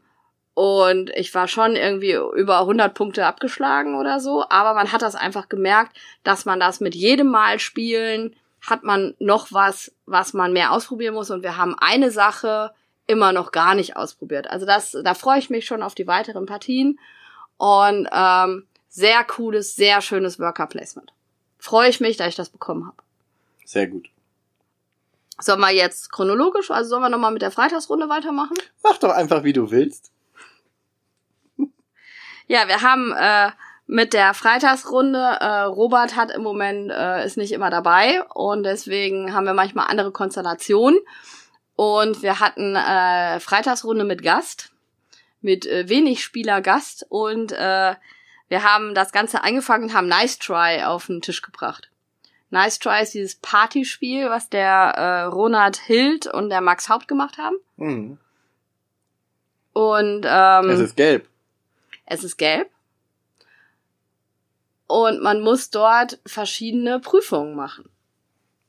und ich war schon irgendwie über 100 Punkte abgeschlagen oder so. Aber man hat das einfach gemerkt, dass man das mit jedem Mal spielen hat man noch was, was man mehr ausprobieren muss. Und wir haben eine Sache immer noch gar nicht ausprobiert. Also das, da freue ich mich schon auf die weiteren Partien. Und ähm, sehr cooles, sehr schönes Worker Placement. Freue ich mich, dass ich das bekommen habe. Sehr gut. Sollen wir jetzt chronologisch, also sollen wir nochmal mit der Freitagsrunde weitermachen? Mach doch einfach, wie du willst. Ja, wir haben äh, mit der Freitagsrunde, äh, Robert hat im Moment, äh, ist nicht immer dabei und deswegen haben wir manchmal andere Konstellationen. Und wir hatten äh, Freitagsrunde mit Gast, mit äh, wenig Spieler Gast und äh, wir haben das Ganze eingefangen und haben Nice Try auf den Tisch gebracht. Nice Try ist dieses Partyspiel, was der äh, Ronald Hild und der Max Haupt gemacht haben. Mhm. Und ähm, Es ist gelb. es ist gelb. Und man muss dort verschiedene Prüfungen machen.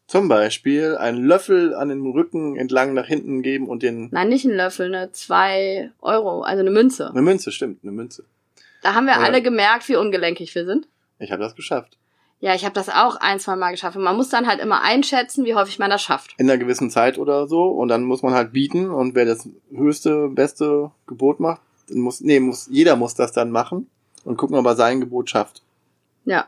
Zum Beispiel einen Löffel an den Rücken entlang nach hinten geben und den Nein, nicht ein Löffel, ne? Zwei Euro, also eine Münze. eine Münze, stimmt, eine Münze. Da haben wir Ja. alle gemerkt, wie ungelenkig wir sind. Ich habe das geschafft. Ja, ich habe das auch ein, zwei Mal geschafft. Und man muss dann halt immer einschätzen, wie häufig man das schafft. In einer gewissen Zeit oder so und dann muss man halt bieten und wer das höchste, beste Gebot macht, dann muss, nee, muss, jeder muss das dann machen und gucken, ob er sein Gebot schafft. Ja.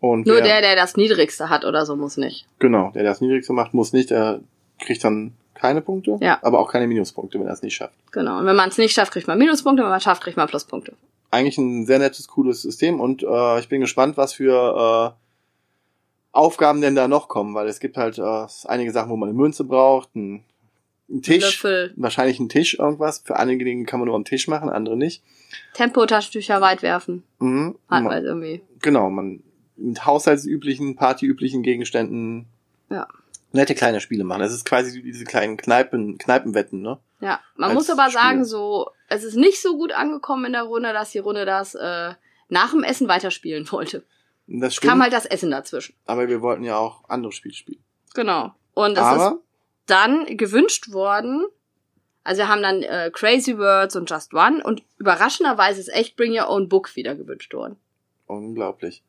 Und Nur wer, der, der das niedrigste hat oder so, muss nicht. genau, der das niedrigste macht, muss nicht, der kriegt dann keine Punkte, Ja. aber auch keine Minuspunkte, wenn er es nicht schafft. Genau. Und wenn man es nicht schafft, kriegt man Minuspunkte. Wenn man es schafft, kriegt man Pluspunkte. eigentlich ein sehr nettes, cooles System und äh, ich bin gespannt, was für äh, Aufgaben denn da noch kommen, weil es gibt halt äh, einige Sachen, wo man eine Münze braucht, einen, einen Tisch, Löffel, wahrscheinlich einen Tisch irgendwas. Für einige Dinge kann man nur am Tisch machen, andere nicht. Tempotaschentücher weit werfen. Mhm. Man, man irgendwie. genau, man mit haushaltsüblichen, partyüblichen Gegenständen Ja. nette kleine Spiele machen. Das ist quasi diese kleinen Kneipen, Kneipenwetten, ne? Ja, man als muss aber Spiel. sagen, so, es ist nicht so gut angekommen in der Runde, dass die Runde das äh, nach dem Essen weiterspielen wollte. Das stimmt, Kam halt das Essen dazwischen. aber wir wollten ja auch andere Spiele spielen. Genau. Und es ist aber dann gewünscht worden, also wir haben dann äh, Crazy Words und Just One und überraschenderweise ist echt Bring Your Own Book wieder gewünscht worden. Unglaublich.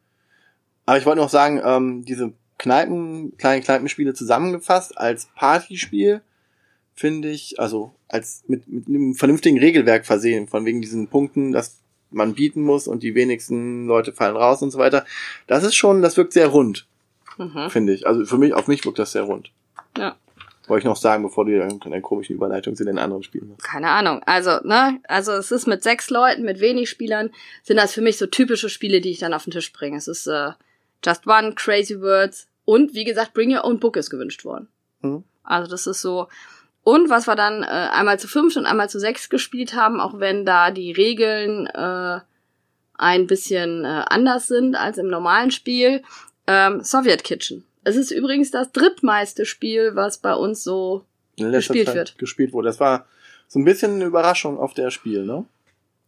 Aber ich wollte noch sagen, ähm, diese Kneipen, kleinen Kneipenspiele zusammengefasst als Partyspiel finde ich, also als mit, mit einem vernünftigen Regelwerk versehen, von wegen diesen Punkten, dass man bieten muss und die wenigsten Leute fallen raus und so weiter. Das ist schon, das wirkt sehr rund, Mhm. finde ich. Also für mich, auf mich wirkt das sehr rund. Ja. Wollte ich noch sagen, bevor du eine komische Überleitung zu den anderen Spielen machst. Keine Ahnung. Also, ne, also es ist mit sechs Leuten, mit wenig Spielern, sind das für mich so typische Spiele, die ich dann auf den Tisch bringe. Es ist äh, Just One, Crazy Words und wie gesagt, Bring Your Own Book ist gewünscht worden. Mhm. Also das ist so. Und was wir dann äh, einmal zu fünf und einmal zu sechs gespielt haben, auch wenn da die Regeln äh, ein bisschen äh, anders sind als im normalen Spiel, ähm, Soviet Kitchen. Es ist übrigens das drittmeiste Spiel, was bei uns so Gespielt Zeit wird. Gespielt wurde. Das war so ein bisschen eine Überraschung auf der Spiel, ne?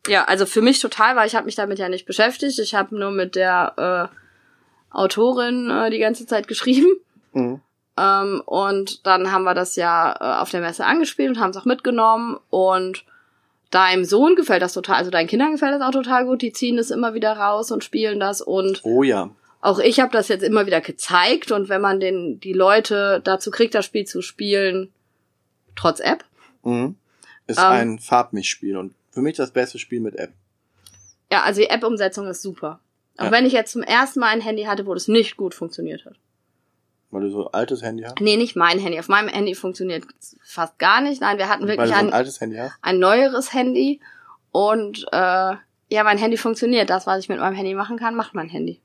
Ja, also für mich total, weil ich habe mich damit ja nicht beschäftigt. Ich habe nur mit der äh, Autorin äh, die ganze Zeit geschrieben. Mhm. Ähm, und dann haben wir das ja äh, auf der Messe angespielt und haben es auch mitgenommen. Und deinem Sohn gefällt das total, also deinen Kindern gefällt das auch total gut. Die ziehen das immer wieder raus und spielen das. Und Oh ja. Auch ich habe das jetzt immer wieder gezeigt. Und wenn man den die Leute dazu kriegt, das Spiel zu spielen, trotz App, Mhm. Ist Ähm. ein Farbmischspiel und für mich das beste Spiel mit App. ja, also die App-Umsetzung ist super. Auch Ja. wenn ich jetzt zum ersten Mal ein Handy hatte, wo das nicht gut funktioniert hat. Weil du so ein altes Handy hast. Nee, nicht mein Handy. Auf meinem Handy funktioniert fast gar nicht. Nein, wir hatten Weil wirklich du so ein ein, altes Handy hast. ein neueres Handy. Und äh, ja, mein Handy funktioniert. Das, was ich mit meinem Handy machen kann, macht mein Handy.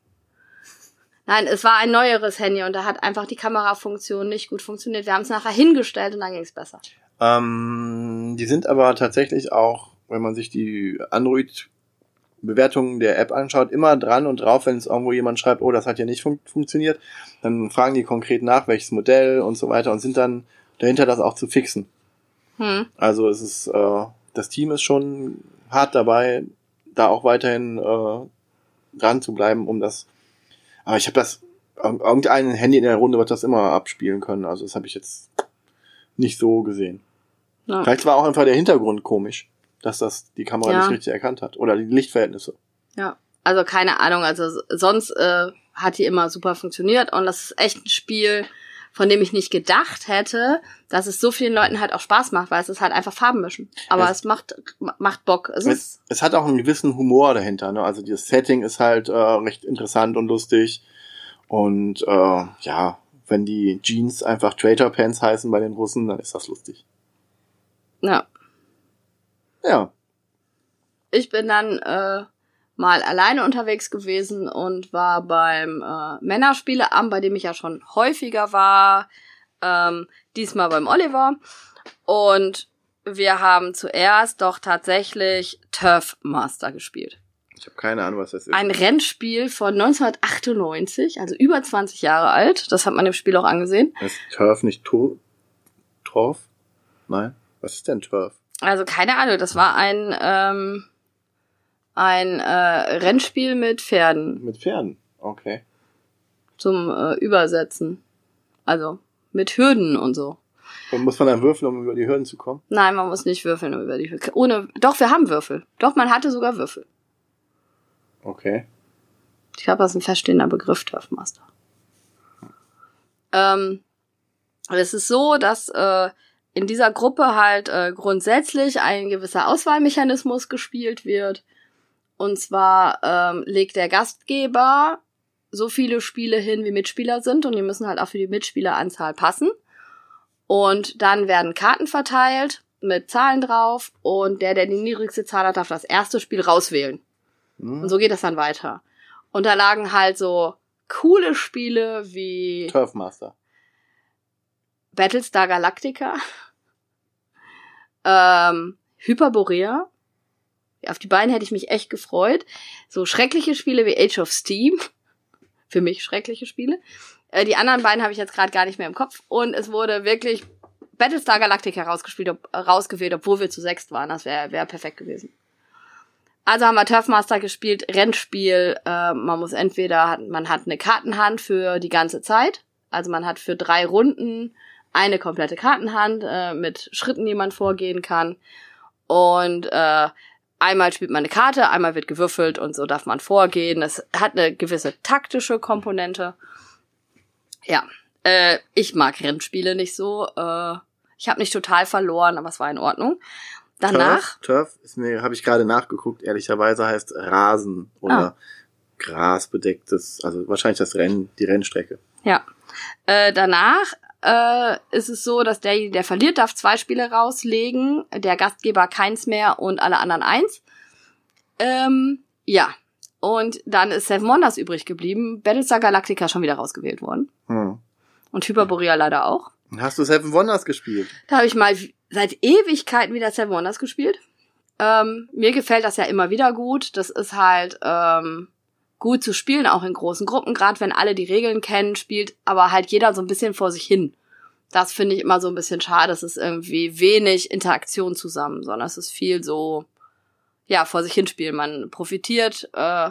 Nein, es war ein neueres Handy und da hat einfach die Kamerafunktion nicht gut funktioniert. Wir haben es nachher hingestellt und dann ging es besser. Ähm, die sind aber tatsächlich auch, wenn man sich die Android-Bewertungen der App anschaut, immer dran und drauf, wenn es irgendwo jemand schreibt, oh, das hat ja nicht fun funktioniert, dann fragen die konkret nach, welches Modell und so weiter und sind dann dahinter, das auch zu fixen. Hm. Also es ist, äh, das Team ist schon hart dabei, da auch weiterhin äh, dran zu bleiben, um das. Aber ich habe das, irg- irgendein Handy in der Runde wird das immer abspielen können. Also das habe ich jetzt nicht so gesehen. Ja. Vielleicht war auch einfach der Hintergrund komisch, dass das die Kamera Ja. nicht richtig erkannt hat. Oder die Lichtverhältnisse. Ja, also keine Ahnung. Also sonst äh, hat die immer super funktioniert und das ist echt ein Spiel, von dem ich nicht gedacht hätte, dass es so vielen Leuten halt auch Spaß macht, weil es ist halt einfach Farben mischen. Aber Es- es, macht macht Bock. Es Es, ist es hat auch einen gewissen Humor dahinter. Ne? Also das Setting ist halt äh, recht interessant und lustig. Und äh, ja, wenn die Jeans einfach Traitor Pants heißen bei den Russen, dann ist das lustig. ja. Ja. Ich bin dann äh, mal alleine unterwegs gewesen und war beim äh, Männerspieleabend, bei dem ich ja schon häufiger war. Ähm, diesmal beim Oliver. Und wir haben zuerst doch tatsächlich Turf Master gespielt. Ich habe keine Ahnung, was das ist. Ein Rennspiel von 1998, also über 20 Jahre alt. Das hat man im Spiel auch angesehen. ist Turf nicht Tur Torf? Nein. Was ist denn Turf? Also keine Ahnung, das war ein, ähm, ein äh, Rennspiel mit Pferden Mit Pferden. Okay. zum äh, Übersetzen. Also mit Hürden und so. Und muss man dann würfeln, um über die Hürden zu kommen? Nein, man muss nicht würfeln um über die Hürden. Ohne, doch, wir haben Würfel. Doch, man hatte sogar Würfel. Okay. Ich glaube, das ist ein feststehender Begriff, Turfmaster. Ähm, es ist so, dass äh, in dieser Gruppe halt äh, grundsätzlich ein gewisser Auswahlmechanismus gespielt wird. Und zwar ähm, legt der Gastgeber so viele Spiele hin, wie Mitspieler sind, und die müssen halt auch für die Mitspieleranzahl passen. Und dann werden Karten verteilt mit Zahlen drauf, und der, der die niedrigste Zahl hat, darf das erste Spiel rauswählen. Hm. Und so geht das dann weiter. Und da lagen halt so coole Spiele wie Turfmaster. Battlestar Galactica, ähm, Hyperborea. Auf die beiden hätte ich mich echt gefreut. So schreckliche Spiele wie Age of Steam. Für mich schreckliche Spiele. Äh, die anderen beiden habe ich jetzt gerade gar nicht mehr im Kopf. Und es wurde wirklich Battlestar Galactica rausgespielt, ob, äh, rausgewählt, obwohl wir zu sechst waren. Das wäre wär perfekt gewesen. Also haben wir Turfmaster gespielt, Rennspiel. Äh, man muss entweder, man hat eine Kartenhand für die ganze Zeit. Also man hat für drei Runden eine komplette Kartenhand äh, mit Schritten, die man vorgehen kann. Und äh, einmal spielt man eine Karte, einmal wird gewürfelt und so darf man vorgehen. Es hat eine gewisse taktische Komponente. Ja, äh, ich mag Rennspiele nicht so. Äh, ich habe nicht total verloren, aber es war in Ordnung. Danach, Turf, Turf ist mir, habe ich gerade nachgeguckt, ehrlicherweise heißt Rasen oder Ah. grasbedecktes, also wahrscheinlich das Rennen, die Rennstrecke. ja. Äh, danach äh, ist es so, dass der, der verliert, darf zwei Spiele rauslegen, der Gastgeber keins mehr und alle anderen eins. Ähm, ja. Und dann ist Seven Wonders übrig geblieben. Battlestar Galactica schon wieder rausgewählt worden. Hm. Und Hyperborea leider auch. Hast du Seven Wonders gespielt? Da habe ich mal seit Ewigkeiten wieder Seven Wonders gespielt. Ähm, mir gefällt das ja immer wieder gut. Das ist halt ähm, gut zu spielen, auch in großen Gruppen, gerade wenn alle die Regeln kennen, spielt aber halt jeder so ein bisschen vor sich hin. Das finde ich immer so ein bisschen schade. Es ist irgendwie wenig Interaktion zusammen, sondern es ist viel so, ja, vor sich hin spielen. Man profitiert äh,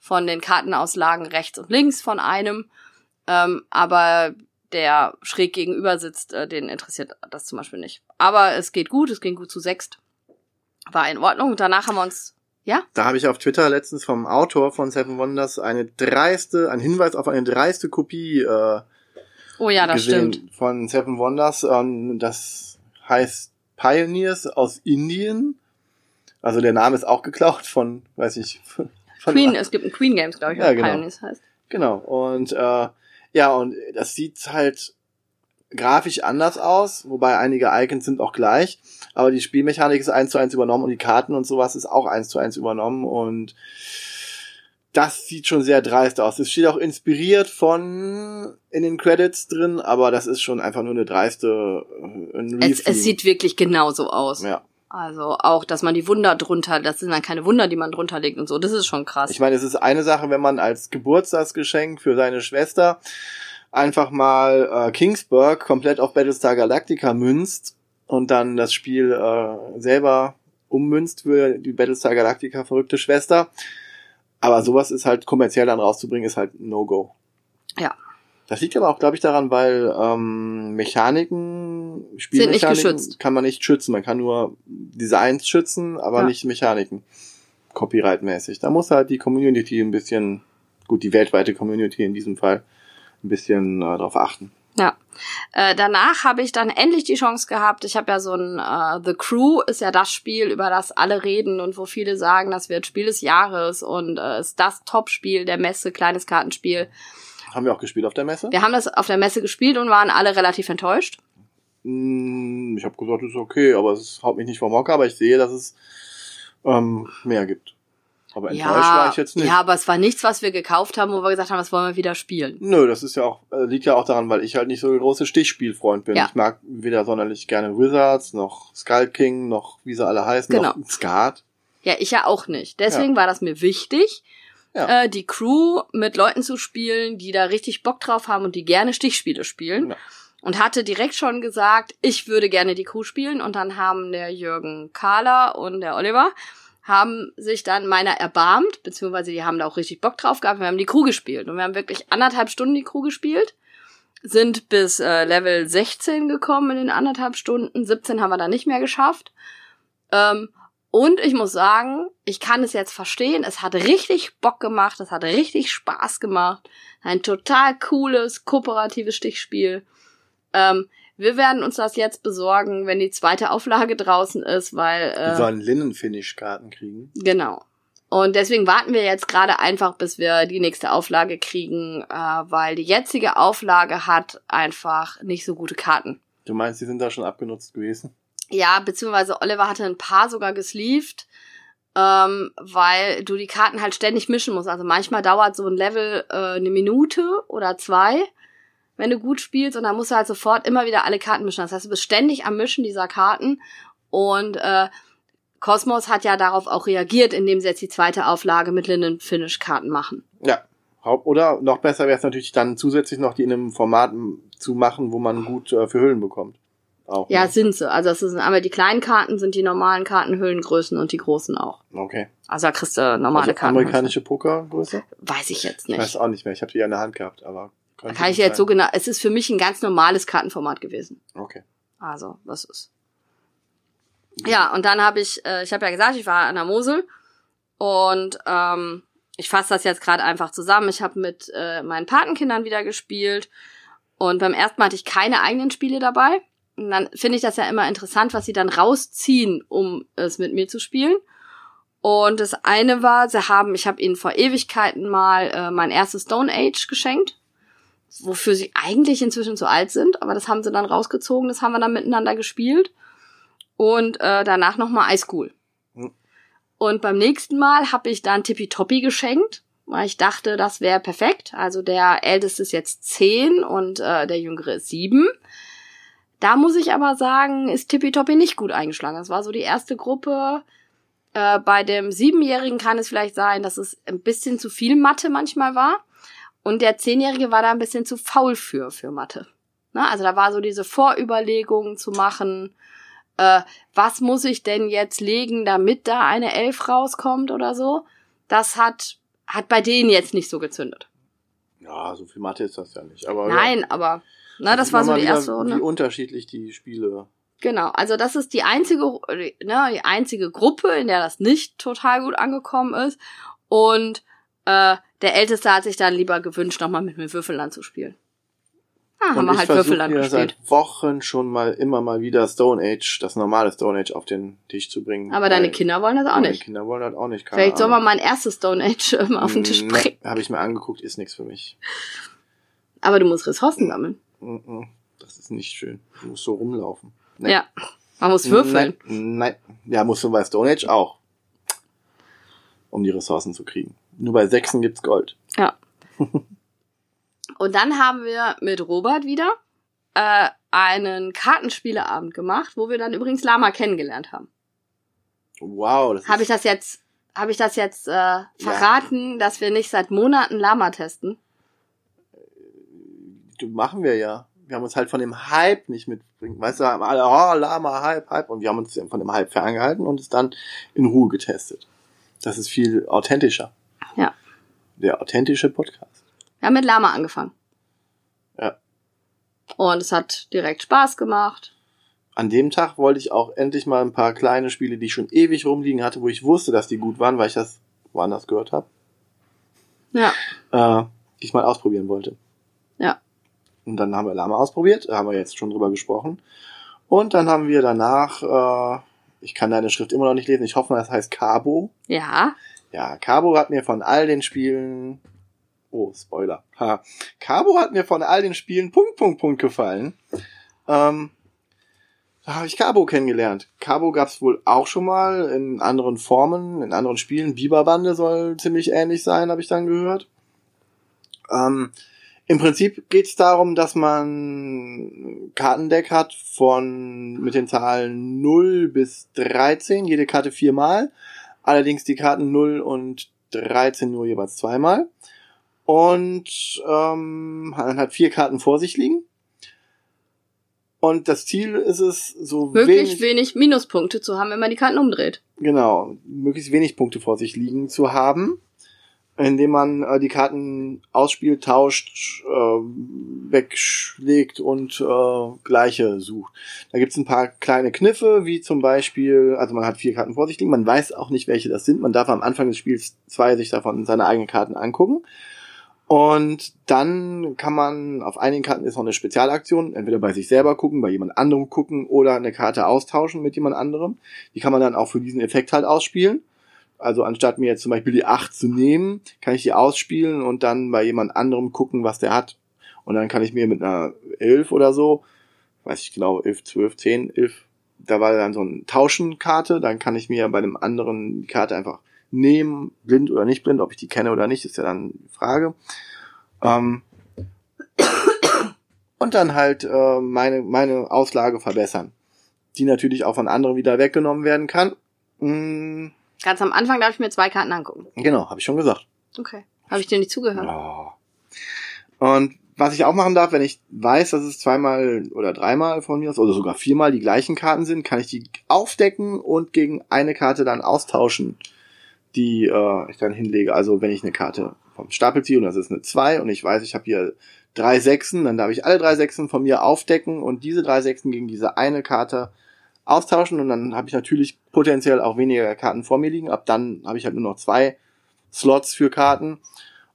von den Kartenauslagen rechts und links von einem, ähm, aber der schräg gegenüber sitzt, äh, den interessiert das zum Beispiel nicht. Aber es geht gut, es ging gut zu sechst. War in Ordnung. Danach haben wir uns, ja? Da habe ich auf Twitter letztens vom Autor von Seven Wonders eine dreiste, ein Hinweis auf eine dreiste Kopie äh, Oh ja, das gesehen stimmt. von Seven Wonders. Ähm, das heißt Pioneers aus Indien. Also der Name ist auch geklaut von, weiß ich, von Queen, es gibt ein Queen Games, glaube ich, Ja, was genau. Pioneers heißt. Genau. Und äh, ja, und das sieht halt grafisch anders aus, wobei einige Icons sind auch gleich, aber die Spielmechanik ist eins zu eins übernommen und die Karten und sowas ist auch eins zu eins übernommen und das sieht schon sehr dreist aus. Es steht auch inspiriert von in den Credits drin, aber das ist schon einfach nur eine dreiste äh, ein Es, es sieht wirklich genauso aus. ja. Also auch, dass man die Wunder drunter, das sind dann keine Wunder, die man drunter legt und so. Das ist schon krass. Ich meine, es ist eine Sache, wenn man als Geburtstagsgeschenk für seine Schwester einfach mal äh, Kingsburg komplett auf Battlestar Galactica münzt und dann das Spiel äh, selber ummünzt für die Battlestar Galactica verrückte Schwester. Aber sowas ist halt kommerziell dann rauszubringen, ist halt No-Go. Ja. Das liegt aber auch, glaube ich, daran, weil ähm, Mechaniken, Spielmechaniken geschützt. kann man nicht schützen. Man kann nur Designs schützen, aber Ja. nicht Mechaniken. Copyright-mäßig. Da muss halt die Community ein bisschen, gut, die weltweite Community in diesem Fall, ein bisschen äh, darauf achten. Ja. Äh, danach habe ich dann endlich die Chance gehabt. Ich habe ja so ein äh, The Crew ist ja das Spiel, über das alle reden und wo viele sagen, das wird Spiel des Jahres und äh, ist das Top-Spiel der Messe, kleines Kartenspiel. Haben wir auch gespielt auf der Messe? Wir haben das auf der Messe gespielt und waren alle relativ enttäuscht. Mm, Ich habe gesagt, es ist okay, aber es haut mich nicht vom Hocker, aber ich sehe, dass es ähm, mehr gibt. Aber enttäuscht war ich jetzt nicht. ja, aber es war nichts, was wir gekauft haben, wo wir gesagt haben, das wollen wir wieder spielen. Nö, das ist ja auch, äh, liegt ja auch daran, weil ich halt nicht so der große Stichspielfreund bin. Ja. Ich mag weder sonderlich gerne Wizards, noch Skull King, noch wie sie alle heißen, Genau. noch Skat. Ja, ich ja auch nicht. Deswegen war das mir wichtig, Ja. äh, die Crew mit Leuten zu spielen, die da richtig Bock drauf haben und die gerne Stichspiele spielen. Ja. Und hatte direkt schon gesagt, ich würde gerne die Crew spielen. Und dann haben der Jürgen Kahler und der Oliver haben sich dann meiner erbarmt, beziehungsweise die haben da auch richtig Bock drauf gehabt. Wir haben die Crew gespielt und wir haben wirklich anderthalb Stunden die Crew gespielt, sind bis äh, Level 16 gekommen in den anderthalb Stunden. 17 haben wir dann nicht mehr geschafft. Ähm, und ich muss sagen, ich kann es jetzt verstehen. Es hat richtig Bock gemacht. Es hat richtig Spaß gemacht. Ein total cooles, kooperatives Stichspiel. Ähm, wir werden uns das jetzt besorgen, wenn die zweite Auflage draußen ist, weil Die äh, sollen Linnen-Finish-Karten kriegen. genau. Und deswegen warten wir jetzt gerade einfach, bis wir die nächste Auflage kriegen, äh, weil die jetzige Auflage hat einfach nicht so gute Karten. Du meinst, die sind da schon abgenutzt gewesen? Ja, beziehungsweise Oliver hatte ein paar sogar gesleeved, ähm, weil du die Karten halt ständig mischen musst. Also manchmal dauert so ein Level äh, eine Minute oder zwei, wenn du gut spielst, und dann musst du halt sofort immer wieder alle Karten mischen. Das heißt, du bist ständig am Mischen dieser Karten und äh, Cosmos hat ja darauf auch reagiert, indem sie jetzt die zweite Auflage mit Linden Finish Karten machen. Ja. Oder noch besser wäre es natürlich dann zusätzlich noch die in einem Format zu machen, wo man gut äh, für Hüllen bekommt. Auch. Ja, ne? sind sie. Also das sind einmal die kleinen Karten, sind die normalen Karten, Hüllengrößen und die großen auch. Okay. Also da kriegst du normale Also Karten. amerikanische Pokergröße? Weiß ich jetzt Ich nicht. weiß auch nicht mehr. Ich habe die ja in der Hand gehabt, aber Könnte kann ich jetzt so genau. Es ist für mich ein ganz normales Kartenformat gewesen. Okay. Also, das ist. Ja, und dann habe ich, äh, ich habe ja gesagt, ich war an der Mosel und ähm, ich fasse das jetzt gerade einfach zusammen. Ich habe mit äh, meinen Patenkindern wieder gespielt und beim ersten Mal hatte ich keine eigenen Spiele dabei. Und dann finde ich das ja immer interessant, was sie dann rausziehen, um es mit mir zu spielen. Und das eine war, sie haben, ich habe ihnen vor Ewigkeiten mal äh, mein erstes Stone Age geschenkt, wofür sie eigentlich inzwischen zu alt sind, aber das haben sie dann rausgezogen, das haben wir dann miteinander gespielt. Und äh, danach nochmal Ice School. Hm. Und beim nächsten Mal habe ich dann Tippitoppi geschenkt, weil ich dachte, das wäre perfekt. Also der älteste ist jetzt zehn und äh, der jüngere ist sieben. Da muss ich aber sagen, ist Tippitoppi nicht gut eingeschlagen. Das war so die erste Gruppe. Äh, bei dem Siebenjährigen kann es vielleicht sein, dass es ein bisschen zu viel Mathe manchmal war. Und der Zehnjährige war da ein bisschen zu faul für, für Mathe. Na, also da war so diese Vorüberlegung zu machen, äh, was muss ich denn jetzt legen, damit da eine Elf rauskommt oder so. Das hat, hat bei denen jetzt nicht so gezündet. Ja, so viel Mathe ist das ja nicht. Aber Nein, ja, aber na, das war so die erste. Runde. Wie unterschiedlich die Spiele. Genau, also das ist die einzige, ne, die einzige Gruppe, in der das nicht total gut angekommen ist. Und äh, der Älteste hat sich dann lieber gewünscht, nochmal mit mir Würfelland zu spielen. Ah, haben wir ich halt Würfelland gespielt. seit Wochen schon mal immer mal wieder Stone Age, das normale Stone Age auf den Tisch zu bringen. Aber deine Kinder wollen das auch meine nicht. Kinder wollen das auch nicht. keine Vielleicht soll man Ahnung. mein erstes Stone Age äh, mal auf den Tisch bringen. Nee, habe ich mir angeguckt, ist nichts für mich. Aber du musst Ressourcen sammeln. Mm-mm, Das ist nicht schön. Du musst so rumlaufen. Nee. Ja. Man muss würfeln. Nein, nein. Ja, musst du bei Stone Age auch. Um die Ressourcen zu kriegen. Nur bei Sechsen gibt's Gold. Ja. Und dann haben wir mit Robert wieder äh, einen Kartenspieleabend gemacht, wo wir dann übrigens Lama kennengelernt haben. Wow, Habe ich das jetzt, habe ich das jetzt äh, verraten, dass wir nicht seit Monaten Lama testen? du machen wir ja. Wir haben uns halt von dem Hype nicht mitbringen. Weißt du, haben alle, oh, Lama, Hype, Hype. Und wir haben uns von dem Hype ferngehalten und es dann in Ruhe getestet. Das ist viel authentischer. Der authentische Podcast. Wir haben mit Lama angefangen. Ja. Und es hat direkt Spaß gemacht. An dem Tag wollte ich auch endlich mal ein paar kleine Spiele, die ich schon ewig rumliegen hatte, wo ich wusste, dass die gut waren, weil ich das woanders gehört habe, Ja. äh, die ich mal ausprobieren wollte. Ja. Und dann haben wir Lama ausprobiert, da haben wir jetzt schon drüber gesprochen. Und dann haben wir danach, äh, ich kann deine Schrift immer noch nicht lesen, ich hoffe, das heißt Cabo. Ja. Ja, Cabo hat mir von all den Spielen, oh, Spoiler, ha. Cabo hat mir von all den Spielen Punkt, Punkt, Punkt gefallen. Ähm, da habe ich Cabo kennengelernt. Cabo gab's wohl auch schon mal in anderen Formen, in anderen Spielen. Biberbande soll ziemlich ähnlich sein, habe ich dann gehört. Ähm, Im Prinzip geht's darum, dass man Kartendeck hat von mit den Zahlen 0 bis 13, jede Karte viermal. Allerdings die Karten 0 und 13 nur jeweils zweimal. Und ähm, man hat vier Karten vor sich liegen. Und das Ziel ist es, so Wirklich wenig, wenig Minuspunkte zu haben, wenn man die Karten umdreht. genau, möglichst wenig Punkte vor sich liegen zu haben, indem man äh, die Karten ausspielt, tauscht, äh, wegschlägt und äh, gleiche sucht. Da gibt's ein paar kleine Kniffe, wie zum Beispiel, also man hat vier Karten vor sich liegen, man weiß auch nicht, welche das sind, man darf am Anfang des Spiels zwei sich davon seine eigenen Karten angucken. Und dann kann man, auf einigen Karten ist noch eine Spezialaktion, entweder bei sich selber gucken, bei jemand anderem gucken oder eine Karte austauschen mit jemand anderem. Die kann man dann auch für diesen Effekt halt ausspielen. Also anstatt mir jetzt zum Beispiel die 8 zu nehmen, kann ich die ausspielen und dann bei jemand anderem gucken, was der hat. Und dann kann ich mir mit einer 11 oder so, weiß ich genau, 11, 12, 10, 11, da war dann so eine Tauschenkarte, dann kann ich mir bei dem anderen die Karte einfach nehmen, blind oder nicht blind, ob ich die kenne oder nicht, ist ja dann die Frage. Ähm, und dann halt äh, meine, meine Auslage verbessern, die natürlich auch von anderen wieder weggenommen werden kann. Mm, Ganz am Anfang darf ich mir zwei Karten angucken. genau, habe ich schon gesagt. Okay. Habe ich dir nicht zugehört? Oh. Und was ich auch machen darf, wenn ich weiß, dass es zweimal oder dreimal von mir aus oder sogar viermal die gleichen Karten sind, kann ich die aufdecken und gegen eine Karte dann austauschen, die äh, ich dann hinlege. Also wenn ich eine Karte vom Stapel ziehe und das ist eine 2 und ich weiß, ich habe hier drei Sechsen, dann darf ich alle drei Sechsen von mir aufdecken und diese drei Sechsen gegen diese eine Karte austauschen und dann habe ich natürlich potenziell auch weniger Karten vor mir liegen. Ab dann habe ich halt nur noch zwei Slots für Karten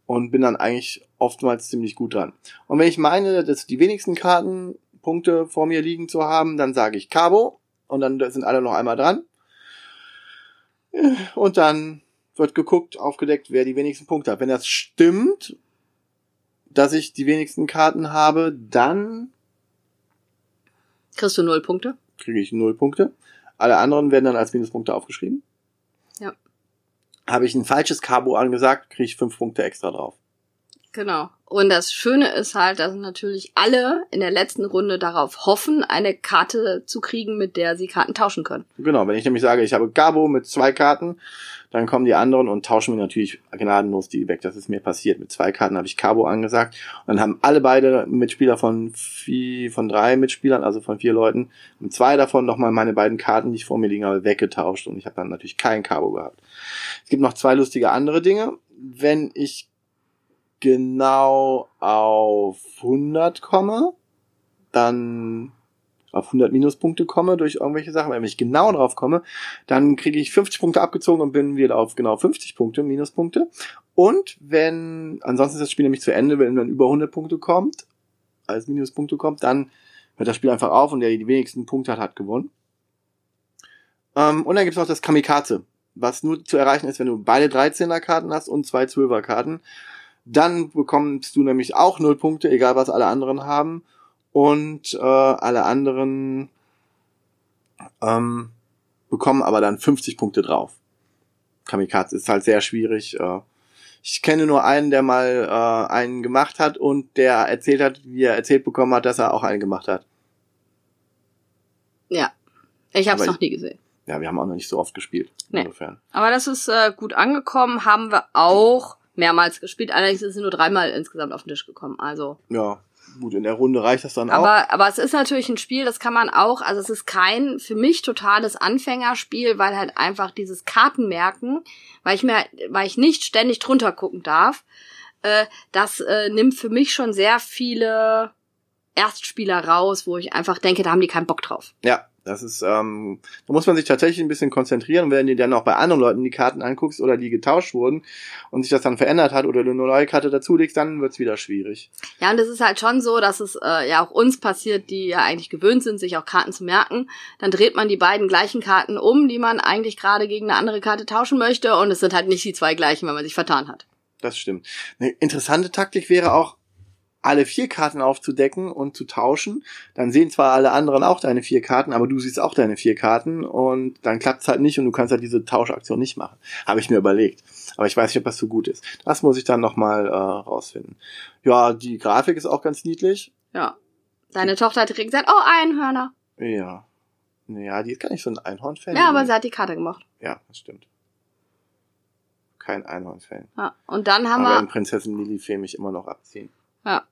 und bin dann eigentlich oftmals ziemlich gut dran. Und wenn ich meine, dass die wenigsten Karten Punkte vor mir liegen zu haben. Dann sage ich Cabo und dann sind alle noch einmal dran. Und dann wird geguckt, aufgedeckt, wer die wenigsten Punkte hat. Wenn das stimmt, dass ich die wenigsten Karten habe, dann Kriegst du null Punkte? Kriege ich null Punkte. Alle anderen werden dann als Minuspunkte aufgeschrieben. Ja. Habe ich ein falsches Cabo angesagt, kriege ich fünf Punkte extra drauf. Genau. Und das Schöne ist halt, dass natürlich alle in der letzten Runde darauf hoffen, eine Karte zu kriegen, mit der sie Karten tauschen können. Genau, wenn ich nämlich sage, ich habe Gabo mit zwei Karten, dann kommen die anderen und tauschen mir natürlich gnadenlos die weg. Das ist mir passiert. Mit zwei Karten habe ich Cabo angesagt. Und dann haben alle beide Mitspieler von vier, von drei Mitspielern, also von vier Leuten, und zwei davon nochmal meine beiden Karten, die ich vor mir liegen habe, weggetauscht. Und ich habe dann natürlich kein Cabo gehabt. Es gibt noch zwei lustige andere Dinge. Wenn ich genau auf 100 komme, dann auf 100 Minuspunkte komme durch irgendwelche Sachen, wenn ich genau drauf komme, dann kriege ich 50 Punkte abgezogen und bin wieder auf genau 50 Punkte, Minuspunkte. Und wenn, ansonsten ist das Spiel nämlich zu Ende, wenn man über 100 Punkte kommt, als Minuspunkte kommt, dann hört das Spiel einfach auf und der die wenigsten Punkte hat, hat gewonnen. Ähm, und dann gibt es noch das Kamikaze, was nur zu erreichen ist, wenn du beide 13er Karten hast und zwei 12er Karten. Dann bekommst du nämlich auch null Punkte, egal was alle anderen haben. Und äh, alle anderen ähm, bekommen aber dann 50 Punkte drauf. Kamikaze ist halt sehr schwierig. Äh, ich kenne nur einen, der mal äh, einen gemacht hat und der erzählt hat, wie er erzählt bekommen hat, dass er auch einen gemacht hat. Ja. Ich habe es noch nie gesehen. Ja, wir haben auch noch nicht so oft gespielt. Nee. Insofern. Aber das ist äh, gut angekommen, haben wir auch mehrmals gespielt. Allerdings ist es nur dreimal insgesamt auf den Tisch gekommen. Also. Ja, gut, in der Runde reicht das dann auch. Aber, aber es ist natürlich ein Spiel, das kann man auch, also es ist kein für mich totales Anfängerspiel, weil halt einfach dieses Kartenmerken, weil ich mir, weil ich nicht ständig drunter gucken darf, äh, das äh, nimmt für mich schon sehr viele Erstspieler raus, wo ich einfach denke, da haben die keinen Bock drauf. Ja, das ist, ähm, da muss man sich tatsächlich ein bisschen konzentrieren. Wenn du dir dann auch bei anderen Leuten die Karten anguckst oder die getauscht wurden und sich das dann verändert hat oder du eine neue Karte dazulegst, dann wird's wieder schwierig. Ja, und es ist halt schon so, dass es äh, ja auch uns passiert, die ja eigentlich gewöhnt sind, sich auch Karten zu merken. Dann dreht man die beiden gleichen Karten um, die man eigentlich gerade gegen eine andere Karte tauschen möchte. Und es sind halt nicht die zwei gleichen, wenn man sich vertan hat. Das stimmt. Eine interessante Taktik wäre auch, alle vier Karten aufzudecken und zu tauschen. Dann sehen zwar alle anderen auch deine vier Karten, aber du siehst auch deine vier Karten und dann klappt's halt nicht und du kannst halt diese Tauschaktion nicht machen. Habe ich mir überlegt. Aber ich weiß nicht, ob das so gut ist. Das muss ich dann nochmal äh, rausfinden. Ja, die Grafik ist auch ganz niedlich. Ja. Deine Tochter hat direkt gesagt, oh, Einhörner. Ja. Ja, die ist gar nicht so ein Einhorn-Fan. Ja, aber sie hat die Karte gemacht. Ja, das stimmt. Kein Einhorn-Fan. Ja. Und dann haben Aber wir. in Prinzessin Lilifee mich immer noch abziehen. Ja.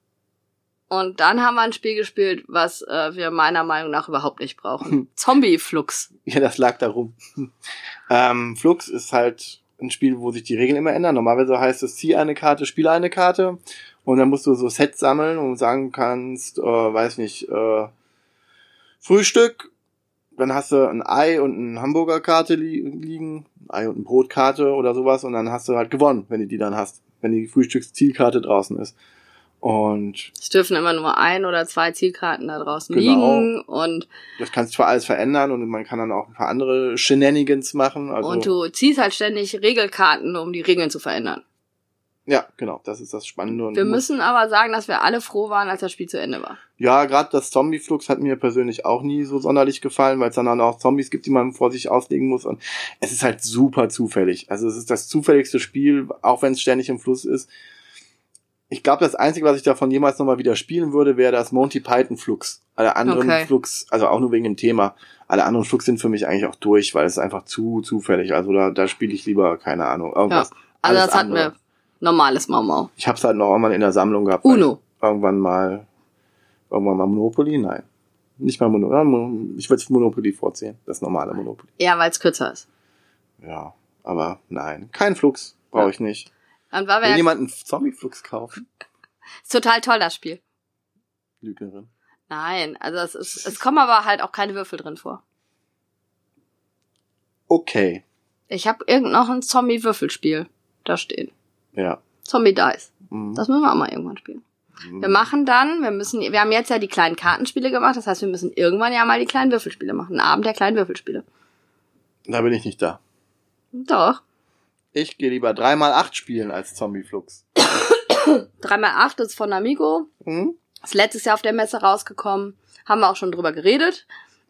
Und dann haben wir ein Spiel gespielt, was äh, wir meiner Meinung nach überhaupt nicht brauchen. Zombie-Flux. Ja, das lag darum. ähm, Flux ist halt ein Spiel, wo sich die Regeln immer ändern. Normalerweise heißt es, zieh eine Karte, spiele eine Karte. Und dann musst du so Sets sammeln und sagen kannst, äh, weiß nicht, äh, Frühstück, dann hast du ein Ei und eine Hamburgerkarte li liegen, ein Ei und eine Brotkarte oder sowas und dann hast du halt gewonnen, wenn du die dann hast, wenn die Frühstückszielkarte draußen ist. Und Es dürfen immer nur ein oder zwei Zielkarten da draußen Genau. liegen und, das kannst du zwar alles verändern und man kann dann auch ein paar andere Shenanigans machen. Also, und du ziehst halt ständig Regelkarten, um die Regeln zu verändern. ja, genau, das ist das Spannende. Und Wir müssen aber sagen, dass wir alle froh waren, als das Spiel zu Ende war. Ja, gerade das Zombie-Flux hat mir persönlich auch nie so sonderlich gefallen, weil es dann auch Zombies gibt, die man vor sich auslegen muss. Und es ist halt super zufällig. Also es ist das zufälligste Spiel, auch wenn es ständig im Fluss ist. Ich glaube, das Einzige, was ich davon jemals nochmal wieder spielen würde, wäre das Monty Python Flux. Alle anderen Okay. Flux, also auch nur wegen dem Thema. Alle anderen Flux sind für mich eigentlich auch durch, weil es ist einfach zu zufällig. Also da, da spiele ich lieber, keine Ahnung, irgendwas. Ja. Also Alles das hatten andere. wir normales Mau Mau. Ich habe es halt noch einmal in der Sammlung gehabt. Uno. Irgendwann mal, irgendwann mal Monopoly? Nein. Nicht mal Monopoly. Ich würde Monopoly vorziehen. Das normale Monopoly. Ja, weil es kürzer ist. Ja, aber nein. Kein Flux. Brauche Ja. ich nicht. Dann war Will wir jemand einen Zombie-Flux kaufen? ist total toll, das Spiel. Lügnerin. Nein, also es ist, es kommen aber halt auch keine Würfel drin vor. Okay. Ich habe irgend noch ein Zombie-Würfelspiel da stehen. Ja. Zombie Dice. Mhm. Das müssen wir auch mal irgendwann spielen. Wir machen dann, wir müssen, wir haben jetzt ja die kleinen Kartenspiele gemacht, das heißt, wir müssen irgendwann ja mal die kleinen Würfelspiele machen. Einen Abend der kleinen Würfelspiele. Da bin ich nicht da. Doch. Ich gehe lieber 3x8 spielen als Zombieflux. 3x8 ist von Amigo. Hm? Ist letztes Jahr auf der Messe rausgekommen. Haben wir auch schon drüber geredet.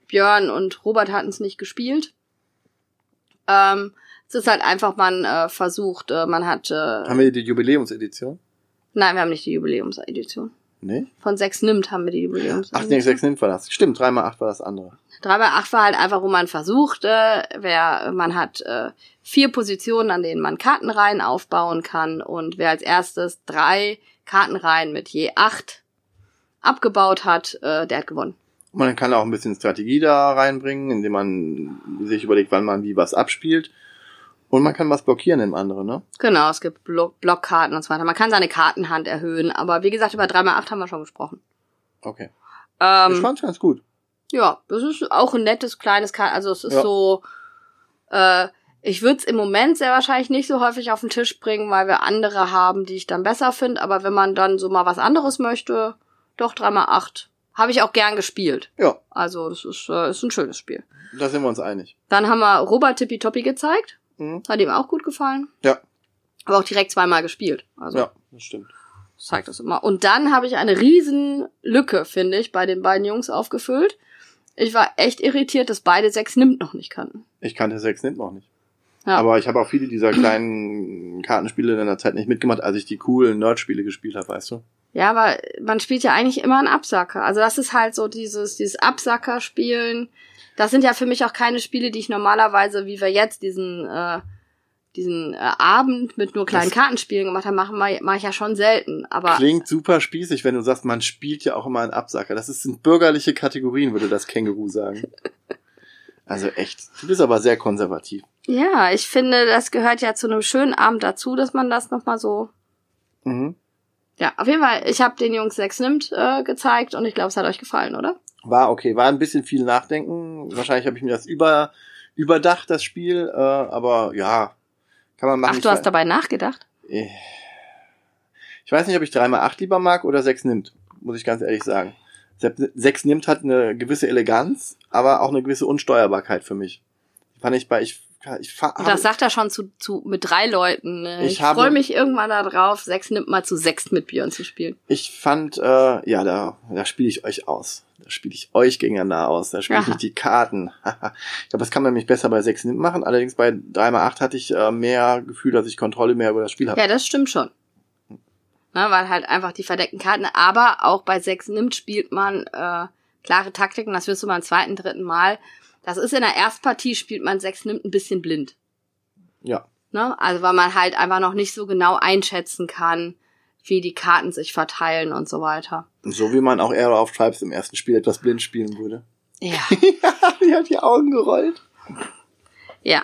Björn und Robert hatten es nicht gespielt. Ähm, es ist halt einfach, man äh, versucht, äh, man hat. Äh, Haben wir die Jubiläumsedition? nein, wir haben nicht die Jubiläumsedition. Nee? Von 6 nimmt haben wir die Jubiläumsedition. Ach nee, 6 nimmt war das. Stimmt, 3x8 war das andere. 3x8 war halt einfach, wo man versucht, äh, wer, man hat äh, vier Positionen, an denen man Kartenreihen aufbauen kann und wer als erstes drei Kartenreihen mit je acht abgebaut hat, äh, der hat gewonnen. Man kann auch ein bisschen Strategie da reinbringen, indem man sich überlegt, wann man wie was abspielt. Und man kann was blockieren im anderen, ne? Genau, es gibt Block Blockkarten und so weiter. Man kann seine Kartenhand erhöhen, aber wie gesagt, über 3x8 haben wir schon gesprochen. Okay. ich Ähm, fand's ganz gut. Ja, das ist auch ein nettes kleines Karten, also es ist Ja. so, äh, ich würde es im Moment sehr wahrscheinlich nicht so häufig auf den Tisch bringen, weil wir andere haben, die ich dann besser finde. Aber wenn man dann so mal was anderes möchte, doch 3x8. Habe ich auch gern gespielt. Ja, Also das ist, äh, ist ein schönes Spiel. da sind wir uns einig. Dann haben wir Robert Tippitoppi gezeigt. Mhm. Hat ihm auch gut gefallen. Ja, Aber auch direkt zweimal gespielt. Also ja, das stimmt. das zeigt das immer. Und dann habe ich eine riesen Lücke, finde ich, bei den beiden Jungs aufgefüllt. Ich war echt irritiert, dass beide sechs nimmt noch nicht kannten. Ich kannte 6 nimmt noch nicht. Ja. Aber ich habe auch viele dieser kleinen Kartenspiele in der Zeit nicht mitgemacht, als ich die coolen Nerd-Spiele gespielt habe, weißt du? Ja, aber man spielt ja eigentlich immer einen Absacker. Also das ist halt so dieses, dieses Absacker-Spielen. Das sind ja für mich auch keine Spiele, die ich normalerweise, wie wir jetzt diesen, äh, diesen äh, Abend mit nur kleinen Das- Kartenspielen gemacht haben, machen mache mach ich ja schon selten. Aber Klingt super spießig, wenn du sagst, man spielt ja auch immer einen Absacker. Das ist- sind bürgerliche Kategorien, würde das Känguru sagen. Also echt. Du bist aber sehr konservativ. ja, ich finde, das gehört ja zu einem schönen Abend dazu, dass man das nochmal so. Mhm. Ja, auf jeden Fall, ich habe den Jungs sechs nimmt äh, gezeigt und ich glaube, es hat euch gefallen, oder? War okay, war ein bisschen viel Nachdenken. Wahrscheinlich habe ich mir das über, überdacht, das Spiel. Äh, aber ja, kann man machen. Ach, du hast dabei nachgedacht? Äh, Ich weiß nicht, ob ich 3x8 lieber mag oder 6 nimmt, muss ich ganz ehrlich sagen. 6 nimmt hat eine gewisse Eleganz, aber auch eine gewisse Unsteuerbarkeit für mich. Fand ich bei, ich, ich das sagt er schon zu, zu mit drei Leuten. Ne? Ich Ich, freue mich irgendwann darauf, sechs nimmt mal zu sechs mit Björn zu spielen. Ich fand, äh, ja, da, da spiele ich euch aus. Da spiele ich euch gegeneinander aus. Da spiele ich die Karten. ich glaube, das kann man nämlich besser bei 6 nimmt machen. Allerdings bei 3x8 hatte ich äh, mehr Gefühl, dass ich Kontrolle mehr über das Spiel habe. Ja, das stimmt schon. Ne, weil halt einfach die verdeckten Karten, aber auch bei sechs nimmt spielt man äh, klare Taktiken, das wirst du beim zweiten, dritten Mal. Das ist in der Erstpartie, spielt man sechs nimmt ein bisschen blind. Ja. Ne? Also weil man halt einfach noch nicht so genau einschätzen kann, wie die Karten sich verteilen und so weiter. So wie man auch Arrow of Tribes im ersten Spiel etwas blind spielen würde. Ja. die hat die Augen gerollt. ja.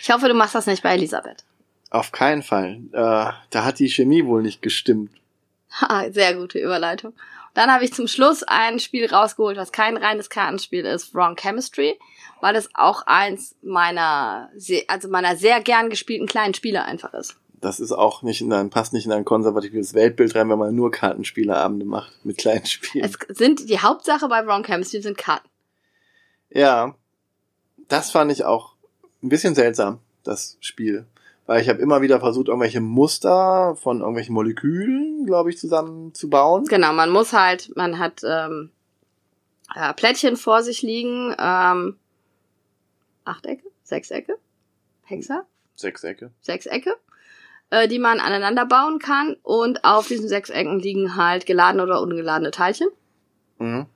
Ich hoffe, du machst das nicht bei Elisabeth. Auf keinen Fall. Äh, da hat die Chemie wohl nicht gestimmt. Ha, Sehr gute Überleitung. Dann habe ich zum Schluss ein Spiel rausgeholt, was kein reines Kartenspiel ist, Wrong Chemistry, weil es auch eins meiner, also meiner sehr gern gespielten kleinen Spiele einfach ist. Das ist auch nicht in ein, passt nicht in ein konservatives Weltbild rein, wenn man nur Kartenspieleabende macht mit kleinen Spielen. Es sind die Hauptsache bei Wrong Chemistry sind Karten. Ja, das fand ich auch ein bisschen seltsam, das Spiel. Weil ich habe immer wieder versucht, irgendwelche Muster von irgendwelchen Molekülen, glaube ich, zusammenzubauen. Genau, man muss halt, man hat ähm, äh, Plättchen vor sich liegen, ähm, Achtecke, Sechsecke, Hexer, Sechsecke. Sechsecke, äh, die man aneinander bauen kann und auf diesen Sechsecken liegen halt geladene oder ungeladene Teilchen. Mhm.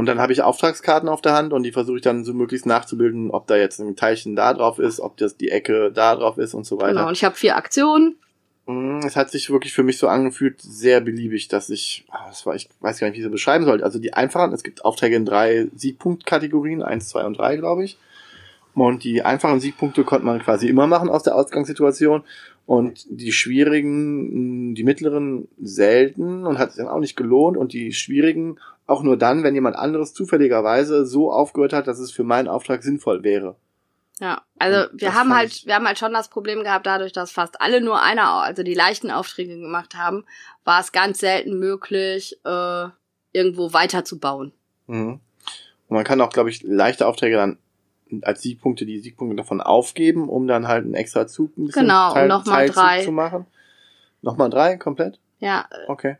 Und dann habe ich Auftragskarten auf der Hand und die versuche ich dann so möglichst nachzubilden, ob da jetzt ein Teilchen da drauf ist, ob das die Ecke da drauf ist und so weiter. Genau, und ich habe vier Aktionen. Mm, Es hat sich wirklich für mich so angefühlt, sehr beliebig, dass ich, ah, das war, ich weiß gar nicht, wie ich es beschreiben soll. Also die einfachen, es gibt Aufträge in drei Siegpunktkategorien, eins, zwei und drei, glaube ich. Und die einfachen Siegpunkte konnte man quasi immer machen aus der Ausgangssituation. Und die schwierigen, mm, die mittleren selten und hat sich dann auch nicht gelohnt. Und die schwierigen auch nur dann, wenn jemand anderes zufälligerweise so aufgehört hat, dass es für meinen Auftrag sinnvoll wäre. Ja, also Und wir haben halt, wir haben halt schon das Problem gehabt, dadurch, dass fast alle nur eine, also die leichten Aufträge gemacht haben, war es ganz selten möglich, äh, irgendwo weiterzubauen. Mhm. Und man kann auch, glaube ich, leichte Aufträge dann als Siegpunkte die Siegpunkte davon aufgeben, um dann halt einen extra Zug ein bisschen Genau, und noch mal Teilzug drei. zu machen. Nochmal drei komplett? Ja, Okay.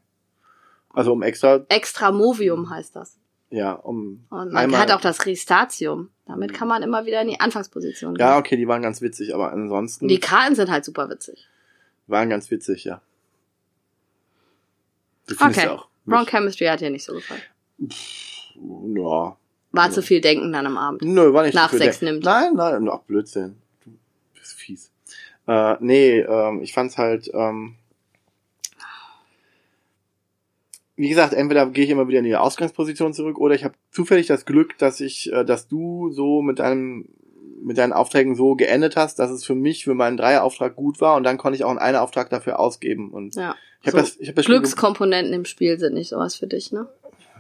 Also um extra, extra Movium heißt das. ja, um Und man hat auch das Restatium. Damit kann man immer wieder in die Anfangsposition gehen. Ja, okay, die waren ganz witzig, aber ansonsten die Karten sind halt super witzig. waren ganz witzig, ja. Du Okay. ja auch. Wrong Chemistry hat dir nicht so gefallen. Ja. War Ja. zu viel Denken dann am Abend. Nö, war nicht Nach so viel sechs Denk- nimmt. Nein, nein, ach Blödsinn. Du bist fies. Äh, nee, ähm, ich fand's halt, ähm, wie gesagt, entweder gehe ich immer wieder in die Ausgangsposition zurück oder ich habe zufällig das Glück, dass ich, äh, dass du so mit deinem mit deinen Aufträgen so geendet hast, dass es für mich für meinen Dreierauftrag gut war und dann konnte ich auch einen Einer-Auftrag dafür ausgeben und Ja. ich habe So, das, ich habe das Glückskomponenten im Spiel sind nicht sowas für dich, ne?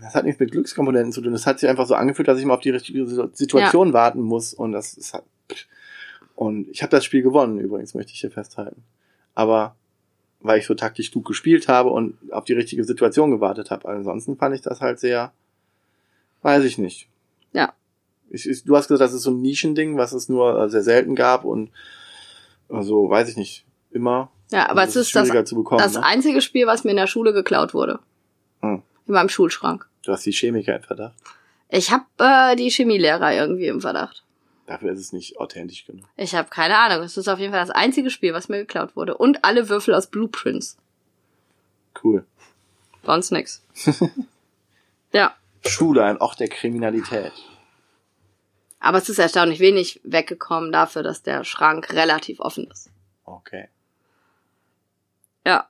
Das hat nichts mit Glückskomponenten zu tun. Das hat sich einfach so angefühlt, dass ich mal auf die richtige Situation warten muss. Und das ist halt. Und ich habe das Spiel gewonnen, übrigens, möchte ich hier festhalten. Aber weil ich so taktisch gut gespielt habe und auf die richtige Situation gewartet habe. Ansonsten fand ich das halt sehr, weiß ich nicht. Ja. Ich, ich, du hast gesagt, das ist so ein Nischending, was es nur äh, sehr selten gab und also weiß ich nicht, immer. Ja, aber Das es ist das, bekommen. das ne? einzige Spiel, was mir in der Schule geklaut wurde. Hm. In meinem Schulschrank. Du hast die Chemiker im Verdacht. Ich habe äh, die Chemielehrer irgendwie im Verdacht. Dafür ist es nicht authentisch genug. Ich habe keine Ahnung. Es ist auf jeden Fall das einzige Spiel, was mir geklaut wurde. Und alle Würfel aus Blueprints. Cool. Sonst nix. ja. Schule, ein Ort der Kriminalität. Aber es ist erstaunlich wenig weggekommen dafür, dass der Schrank relativ offen ist. Okay. Ja.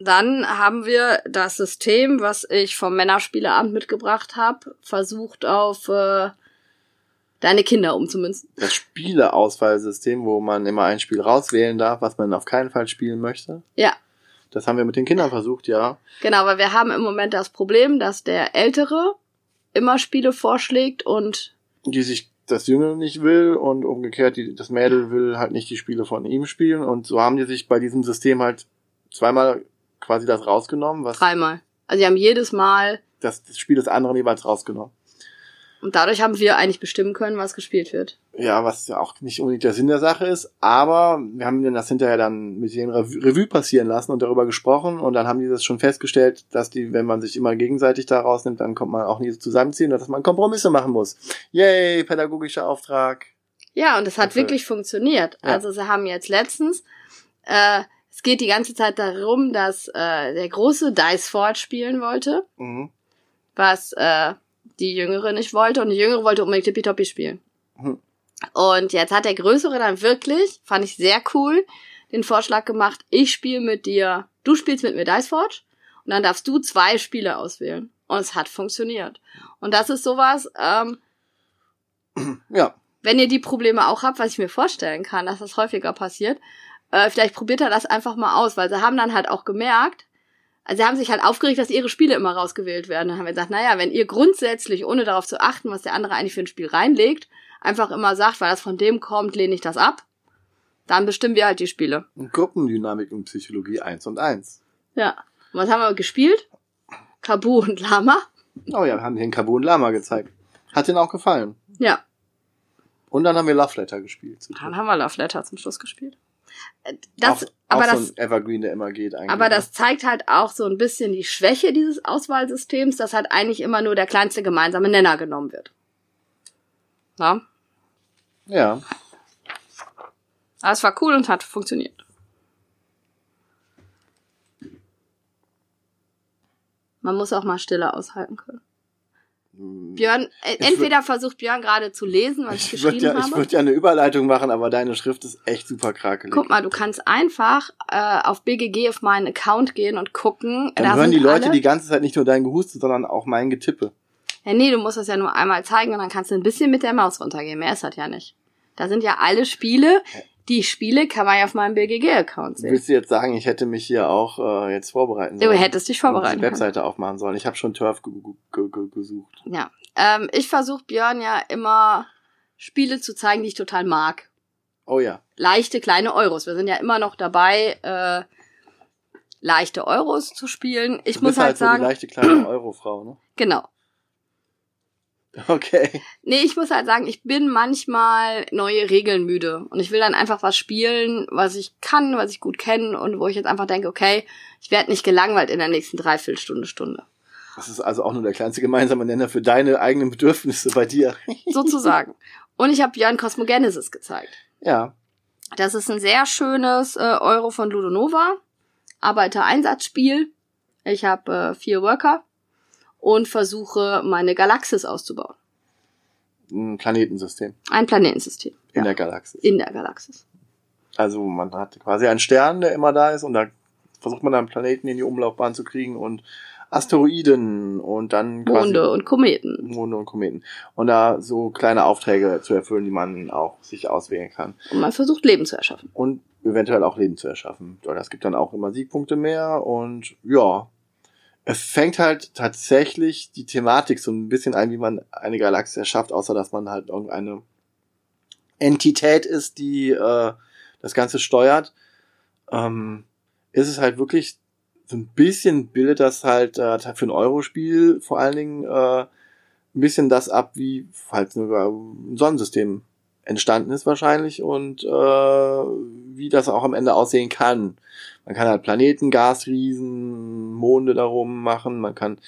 Dann haben wir das System, was ich vom Männerspieleabend mitgebracht habe, versucht auf äh, deine Kinder umzumünzen. Das Spieleauswahlsystem, wo man immer ein Spiel rauswählen darf, was man auf keinen Fall spielen möchte. Ja, Das haben wir mit den Kindern versucht, ja. genau, weil wir haben im Moment das Problem, dass der Ältere immer Spiele vorschlägt und Die sich das Jüngere nicht will und umgekehrt, die, das Mädel will halt nicht die Spiele von ihm spielen. Und so haben die sich bei diesem System halt zweimal quasi das rausgenommen, was dreimal. Also sie haben jedes Mal das, das Spiel des anderen jeweils rausgenommen. Und dadurch haben wir eigentlich bestimmen können, was gespielt wird. Ja, was ja auch nicht unbedingt der Sinn der Sache ist, aber wir haben das hinterher dann mit den Revue, Revue passieren lassen und darüber gesprochen und dann haben die das schon festgestellt, dass die, wenn man sich immer gegenseitig da rausnimmt, dann kommt man auch nie zusammenziehen und dass man Kompromisse machen muss. Yay, pädagogischer Auftrag. Ja, und es hat Dafür- wirklich funktioniert. Ja. Also sie haben jetzt letztens, äh, es geht die ganze Zeit darum, dass äh, der große Dice Ford spielen wollte, Mhm. was äh, die Jüngere nicht wollte und die Jüngere wollte unbedingt Tippitoppi spielen. Mhm. Und jetzt hat der Größere dann wirklich, fand ich sehr cool, den Vorschlag gemacht, ich spiele mit dir, du spielst mit mir Dice Forge und dann darfst du zwei Spiele auswählen. Und es hat funktioniert. Und das ist sowas, ähm, Ja, wenn ihr die Probleme auch habt, was ich mir vorstellen kann, dass das häufiger passiert, äh, vielleicht probiert er das einfach mal aus, weil sie haben dann halt auch gemerkt, also sie haben sich halt aufgeregt, dass ihre Spiele immer rausgewählt werden. Dann haben wir gesagt, naja, wenn ihr grundsätzlich, ohne darauf zu achten, was der andere eigentlich für ein Spiel reinlegt, einfach immer sagt, weil das von dem kommt, lehne ich das ab, dann bestimmen wir halt die Spiele. Gruppendynamik und Psychologie eins und eins. Ja. Und was haben wir gespielt? Kabu und Lama. Oh ja, wir haben den Kabun Lama gezeigt. Hat denen auch gefallen. Ja. Und dann haben wir Love Letter gespielt. Dann haben wir Love Letter zum Schluss gespielt. Äh, Das, auch, aber auch das, so ein Evergreen, der immer geht eigentlich. Aber ne? das zeigt halt auch so ein bisschen die Schwäche dieses Auswahlsystems, dass halt eigentlich immer nur der kleinste gemeinsame Nenner genommen wird. Ja. Ja. Aber es war cool und hat funktioniert. Man muss auch mal Stille aushalten können. Björn, äh, Ich entweder versucht Björn gerade zu lesen, was ich, Ich würde geschrieben ja, ich habe. würd ja eine Überleitung machen, aber deine Schrift ist echt super krakelig. Guck mal, du kannst einfach äh, auf BGG auf meinen Account gehen und gucken. Dann da hören die Leute alle, die ganze Zeit nicht nur dein Gehuste, sondern auch mein Getippe. Ja, nee, du musst das ja nur einmal zeigen und dann kannst du ein bisschen mit der Maus runtergehen. Mehr ist das ja nicht. Da sind ja alle Spiele. Die Spiele kann man ja auf meinem BGG-Account sehen. Willst du jetzt sagen, ich hätte mich hier auch äh, jetzt vorbereiten Du sollen? hättest dich vorbereiten die können. Webseite aufmachen sollen. Ich habe schon Turf ge ge ge gesucht. Ja. Ähm, ich versuche Björn ja immer Spiele zu zeigen, die ich total mag. Oh ja. Leichte kleine Euros. Wir sind ja immer noch dabei, äh, leichte Euros zu spielen. Ich Du muss bist halt halt so die sagen, leichte kleine Eurofrau, ne? genau. Okay. Nee, ich muss halt sagen, ich bin manchmal neue Regeln müde. Und ich will dann einfach was spielen, was ich kann, was ich gut kenne und wo ich jetzt einfach denke, okay, ich werde nicht gelangweilt in der nächsten Dreiviertelstunde, Stunde. Das ist also auch nur der kleinste gemeinsame Nenner für deine eigenen Bedürfnisse bei dir. Sozusagen. und ich habe Björn Cosmogenesis gezeigt. ja. Das ist ein sehr schönes äh, Euro von Ludonova. Arbeitereinsatzspiel. Ich habe äh, vier Worker und versuche, meine Galaxis auszubauen. Ein Planetensystem Ein Planetensystem. in Ja. der Galaxis. In der Galaxis. Also man hat quasi einen Stern, der immer da ist und da versucht man dann Planeten in die Umlaufbahn zu kriegen und Asteroiden und dann Monde und Kometen. Monde und Kometen. Und da so kleine Aufträge zu erfüllen, die man auch sich auswählen kann. Und man versucht, Leben zu erschaffen. Und eventuell auch Leben zu erschaffen. Das gibt dann auch immer Siegpunkte mehr und ja. Es fängt halt tatsächlich die Thematik so ein bisschen ein, wie man eine Galaxie erschafft, außer dass man halt irgendeine Entität ist, die äh, das Ganze steuert. Ähm, ist es halt wirklich so ein bisschen bildet das halt äh, für ein Euro-Spiel vor allen Dingen äh, ein bisschen das ab, wie halt sogar ein Sonnensystem entstanden ist wahrscheinlich und äh, wie das auch am Ende aussehen kann. Man kann halt Planeten, Gasriesen, Monde darum machen, man kann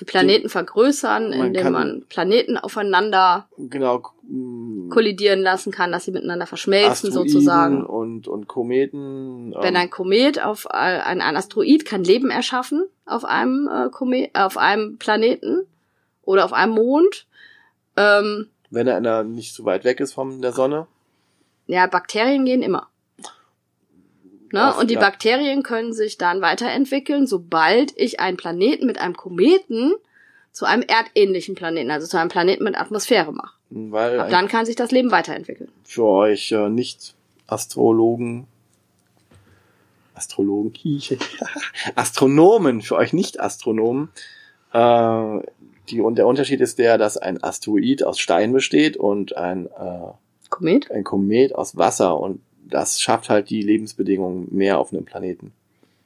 Die Planeten vergrößern, Man indem kann- man Planeten aufeinander genau mh, kollidieren lassen kann, dass sie miteinander verschmelzen Asteroiden sozusagen. und und Kometen. Wenn ähm, ein Komet auf äh, ein, ein Asteroid kann Leben erschaffen auf einem äh, Komet, auf einem Planeten oder auf einem Mond. Ähm, wenn er einer nicht so weit weg ist von der Sonne. ja, Bakterien gehen immer. Ne? Und die ja. Bakterien können sich dann weiterentwickeln, sobald ich einen Planeten mit einem Kometen zu einem erdähnlichen Planeten, also zu einem Planeten mit Atmosphäre mache. Weil Ab dann kann sich das Leben weiterentwickeln. für euch äh, Nicht-Astrologen, Astrologen, Astronomen, für euch Nicht-Astronomen, äh, die, und der Unterschied ist der, dass ein Asteroid aus Stein besteht und ein, äh, Komet? ein Komet aus Wasser und das schafft halt die Lebensbedingungen mehr auf einem Planeten.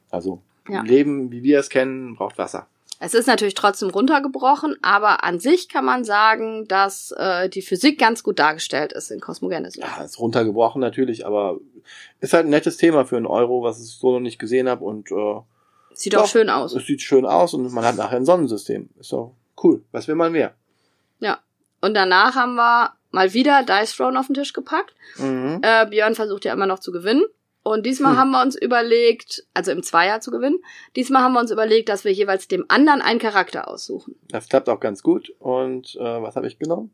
Also Ja. Leben, wie wir es kennen, braucht Wasser. Es ist natürlich trotzdem runtergebrochen, aber an sich kann man sagen, dass äh, die Physik ganz gut dargestellt ist in Cosmogenesis. Ja, ist runtergebrochen natürlich, aber ist halt ein nettes Thema für einen Euro, was ich so noch nicht gesehen habe und äh, Sieht auch Doch. schön aus. es sieht schön aus und man hat nachher ein Sonnensystem. Ist doch cool. Was will man mehr? Ja. Und danach haben wir mal wieder Dice Throne auf den Tisch gepackt. Mhm. Äh, Björn versucht ja immer noch zu gewinnen. Und diesmal Hm. haben wir uns überlegt, also im Zweier zu gewinnen, diesmal haben wir uns überlegt, dass wir jeweils dem anderen einen Charakter aussuchen. Das klappt auch ganz gut. Und äh, was habe ich genommen?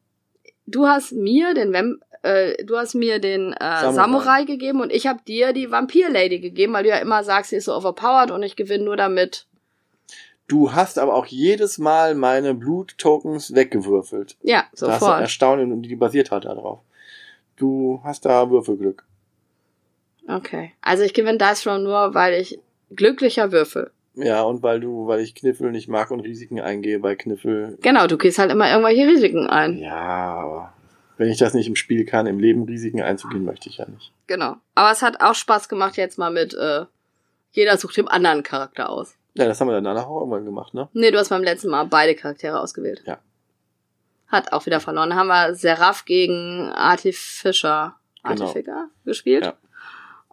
Du hast mir den Vamp äh, du hast mir den äh, Samurai. Samurai. gegeben und ich habe dir die Vampir-Lady gegeben, weil du ja immer sagst, sie ist so overpowered und ich gewinne nur damit. Du hast aber auch jedes Mal meine Blut-Tokens weggewürfelt. Ja, Das ist sofort. erstaunlich und die basiert halt darauf. Du hast da Würfelglück. Okay. Also ich gewinne Dice Throne nur, weil ich glücklicher würfel. Ja, und weil du, weil ich Kniffel nicht mag und Risiken eingehe bei Kniffel. Genau, du gehst halt immer irgendwelche Risiken ein. Ja, aber wenn ich das nicht im Spiel kann, im Leben Risiken einzugehen, möchte ich ja nicht. Genau. Aber es hat auch Spaß gemacht jetzt mal mit, äh, jeder sucht dem anderen Charakter aus. Ja, das haben wir dann danach auch irgendwann gemacht, ne? Nee, du hast beim letzten Mal beide Charaktere ausgewählt. Ja. Hat auch wieder verloren. Da haben wir Seraph gegen Artificer, Genau. Artificer gespielt. Ja.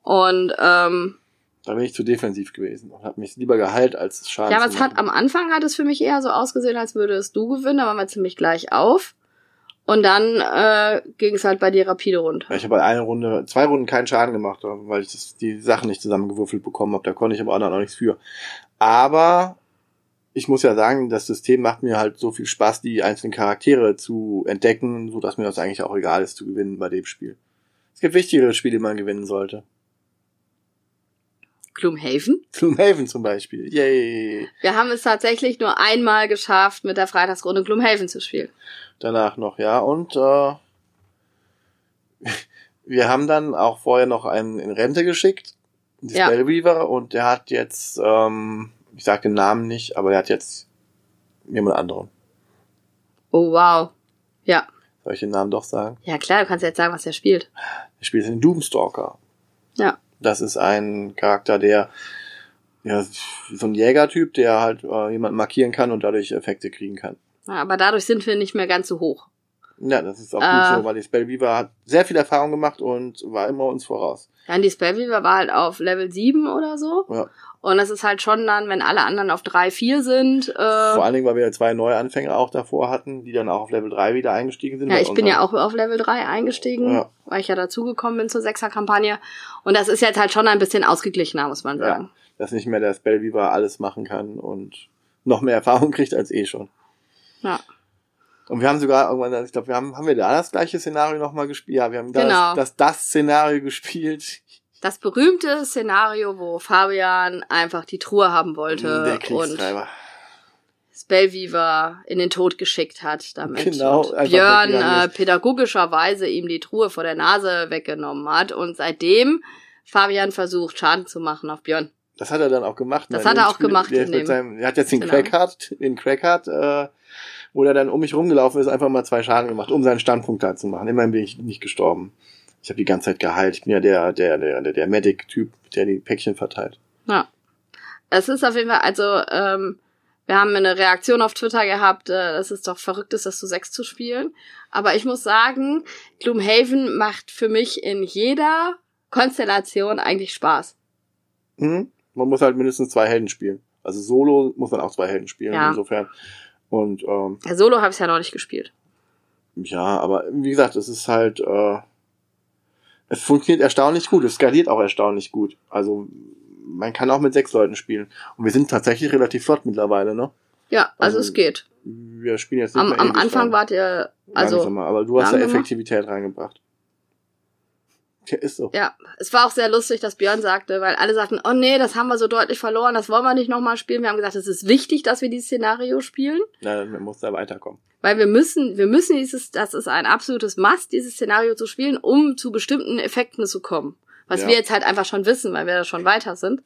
Und ähm, Da bin ich zu defensiv gewesen und habe mich lieber geheilt als Schaden ja, aber es hat am Anfang hat es für mich eher so ausgesehen, als würde es du gewinnen, da waren wir ziemlich gleich auf. Und dann äh, ging es halt bei dir rapide runter. Ich habe eine Runde, zwei Runden keinen Schaden gemacht, weil ich das, die Sachen nicht zusammengewürfelt bekommen habe. Da konnte ich aber auch noch nichts für. Aber ich muss ja sagen, das System macht mir halt so viel Spaß, die einzelnen Charaktere zu entdecken, so dass mir das eigentlich auch egal ist zu gewinnen bei dem Spiel. Es gibt wichtigere Spiele, die man gewinnen sollte. Gloomhaven. Gloomhaven zum Beispiel. Yay. Wir haben es tatsächlich nur einmal geschafft, mit der Freitagsrunde Gloomhaven zu spielen. Danach noch, ja. Und äh, wir haben dann auch vorher noch einen in Rente geschickt, Ja. Spellweaver, und der hat jetzt, ähm, ich sag den Namen nicht, aber der hat jetzt jemand anderen. Oh wow. Ja. Soll ich den Namen doch sagen? Ja klar, du kannst jetzt sagen, was er spielt. Er spielt den Doomstalker. Ja. Das ist ein Charakter, der ja, so ein Jägertyp, der halt äh, jemanden markieren kann und dadurch Effekte kriegen kann. Aber dadurch sind wir nicht mehr ganz so hoch. Ja, das ist auch Äh. gut so, weil die Spellweaver hat sehr viel Erfahrung gemacht und war immer uns voraus. Ja, die Spellweaver war halt auf Level 7 oder so. Ja. Und das ist halt schon dann, wenn alle anderen auf 3, 4 sind. Äh, Vor allen Dingen, weil wir zwei neue Anfänger auch davor hatten, die dann auch auf Level 3 wieder eingestiegen sind. ja, ich bin ja auch auf Level 3 eingestiegen, Ja. weil ich ja dazugekommen bin zur 6er-Kampagne. Und das ist jetzt halt schon ein bisschen ausgeglichener, muss man sagen. dass nicht mehr der Spellweaver alles machen kann und noch mehr Erfahrung kriegt als eh schon. Ja. Und wir haben sogar irgendwann, ich glaube, wir haben, haben wir da das gleiche Szenario nochmal gespielt? Ja, wir haben da Genau. das, das, das Szenario gespielt. Das berühmte Szenario, wo Fabian einfach die Truhe haben wollte der und. Spellweaver in den Tod geschickt hat, damit Genau, Björn äh, pädagogischerweise ihm die Truhe vor der Nase weggenommen hat und seitdem Fabian versucht, Schaden zu machen auf Björn. Das hat er dann auch gemacht. Das hat er auch Spiel, gemacht Der, in ist mit dem- seinem, er hat jetzt den. Crackheart, den Crackheart, äh, wo er dann um mich rumgelaufen ist, einfach mal zwei Schaden gemacht, um seinen Standpunkt da zu machen. Immerhin bin ich nicht gestorben. Ich habe die ganze Zeit geheilt. Ich bin ja der, der, der, der, der Medic-Typ, der die Päckchen verteilt. Ja. Es ist auf jeden Fall, also, ähm, wir haben eine Reaktion auf Twitter gehabt, äh, dass es doch verrückt ist, das zu sechs zu spielen. Aber ich muss sagen, Gloomhaven macht für mich in jeder Konstellation eigentlich Spaß. Mhm. Man muss halt mindestens zwei Helden spielen. Also solo muss man auch zwei Helden spielen, Ja. insofern. Und ähm, Ja, Solo habe ich ja noch nicht gespielt. ja, aber wie gesagt, es ist halt, äh, es funktioniert erstaunlich gut, es skaliert auch erstaunlich gut. Also man kann auch mit sechs Leuten spielen. Und wir sind tatsächlich relativ flott mittlerweile, ne? Ja, also, Also, es geht. Wir spielen jetzt nicht Am, mehr am Anfang wart ihr, also, Langsamer, aber du hast da. Effektivität reingebracht. Ja, ist so. ja, es war auch sehr lustig, dass Björn sagte, weil alle sagten, oh nee, das haben wir so deutlich verloren, das wollen wir nicht nochmal spielen. Wir haben gesagt, es ist wichtig, dass wir dieses Szenario spielen. Na, man muss da weiterkommen. Weil wir müssen, wir müssen dieses, das ist ein absolutes Must, dieses Szenario zu spielen, um zu bestimmten Effekten zu kommen. Was Ja. wir jetzt halt einfach schon wissen, weil wir da schon weiter sind.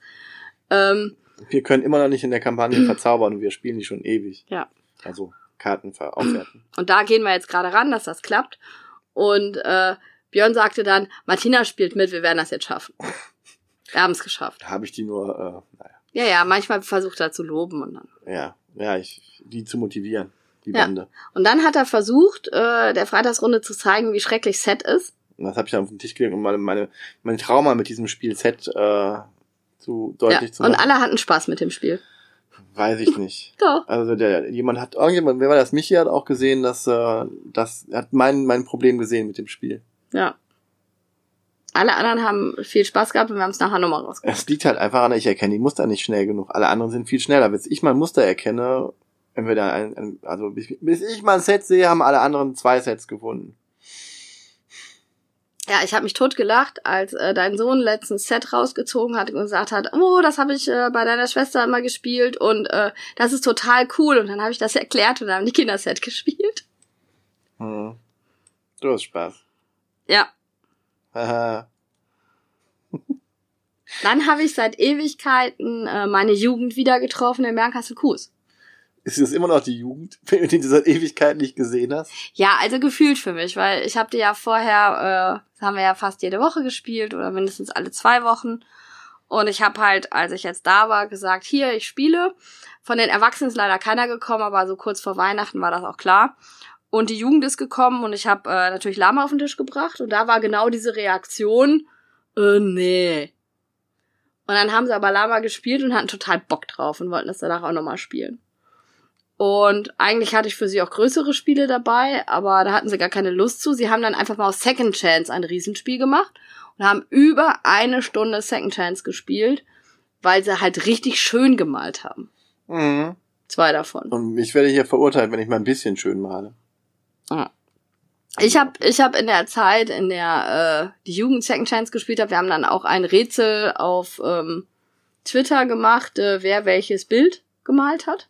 Ähm, Wir können immer noch nicht in der Kampagne verzaubern und wir spielen die schon ewig. ja. Also Karten aufwerten. Und da gehen wir jetzt gerade ran, dass das klappt. Und äh, Björn sagte dann, Martina spielt mit, wir werden das jetzt schaffen. Wir haben es geschafft. Da habe ich die nur, äh, naja. Ja, ja, manchmal versucht er zu loben und dann. Ja, ja, ich, die zu motivieren, die Ja. Bande. Und dann hat er versucht, äh, der Freitagsrunde zu zeigen, wie schrecklich Set ist. Und das habe ich dann auf den Tisch gelegt, um meine, meine, meine Trauma mit diesem Spiel Set äh, zu deutlich Ja. zu Und machen. alle hatten Spaß mit dem Spiel. Weiß ich nicht. Doch. Also der jemand hat irgendjemand, wer war das? Michi hat auch gesehen, dass äh, das hat mein mein Problem gesehen mit dem Spiel. Ja. Alle anderen haben viel Spaß gehabt und wir haben es nachher nochmal rausgekommen. Es liegt halt einfach an, ich erkenne die Muster nicht schnell genug. Alle anderen sind viel schneller. Bis ich mal ein Muster erkenne, entweder ein, ein also bis, bis ich mal ein Set sehe, haben alle anderen zwei Sets gefunden. Ja, ich habe mich totgelacht, als äh, dein Sohn letztens Set rausgezogen hat und gesagt hat, oh, das habe ich äh, bei deiner Schwester immer gespielt und äh, das ist total cool. Und dann habe ich das erklärt und dann haben die Kinder Set gespielt. Hm. Du hast Spaß. Ja. Haha. Dann habe ich seit Ewigkeiten äh, meine Jugend wieder getroffen in Bernkastel-Kues. Ist das immer noch die Jugend, wenn du die seit Ewigkeit nicht gesehen hast? Ja, also gefühlt für mich, weil ich habe die ja vorher, äh, das haben wir ja fast jede Woche gespielt oder mindestens alle zwei Wochen. Und ich habe halt, als ich jetzt da war, gesagt, hier, ich spiele. Von den Erwachsenen ist leider keiner gekommen, aber so kurz vor Weihnachten war das auch klar. Und die Jugend ist gekommen und ich habe äh, natürlich Lama auf den Tisch gebracht und da war genau diese Reaktion, äh, nee. Und dann haben sie aber Lama gespielt und hatten total Bock drauf und wollten das danach auch nochmal spielen. Und eigentlich hatte ich für sie auch größere Spiele dabei, aber da hatten sie gar keine Lust zu. Sie haben dann einfach mal aus Second Chance ein Riesenspiel gemacht und haben über eine Stunde Second Chance gespielt, weil sie halt richtig schön gemalt haben. Mhm. Zwei davon. Und ich werde hier verurteilt, wenn ich mal ein bisschen schön male. Ich habe ich hab in der Zeit, in der äh, die Jugend Second Chance gespielt hat, wir haben dann auch ein Rätsel auf ähm, Twitter gemacht, äh, wer welches Bild gemalt hat.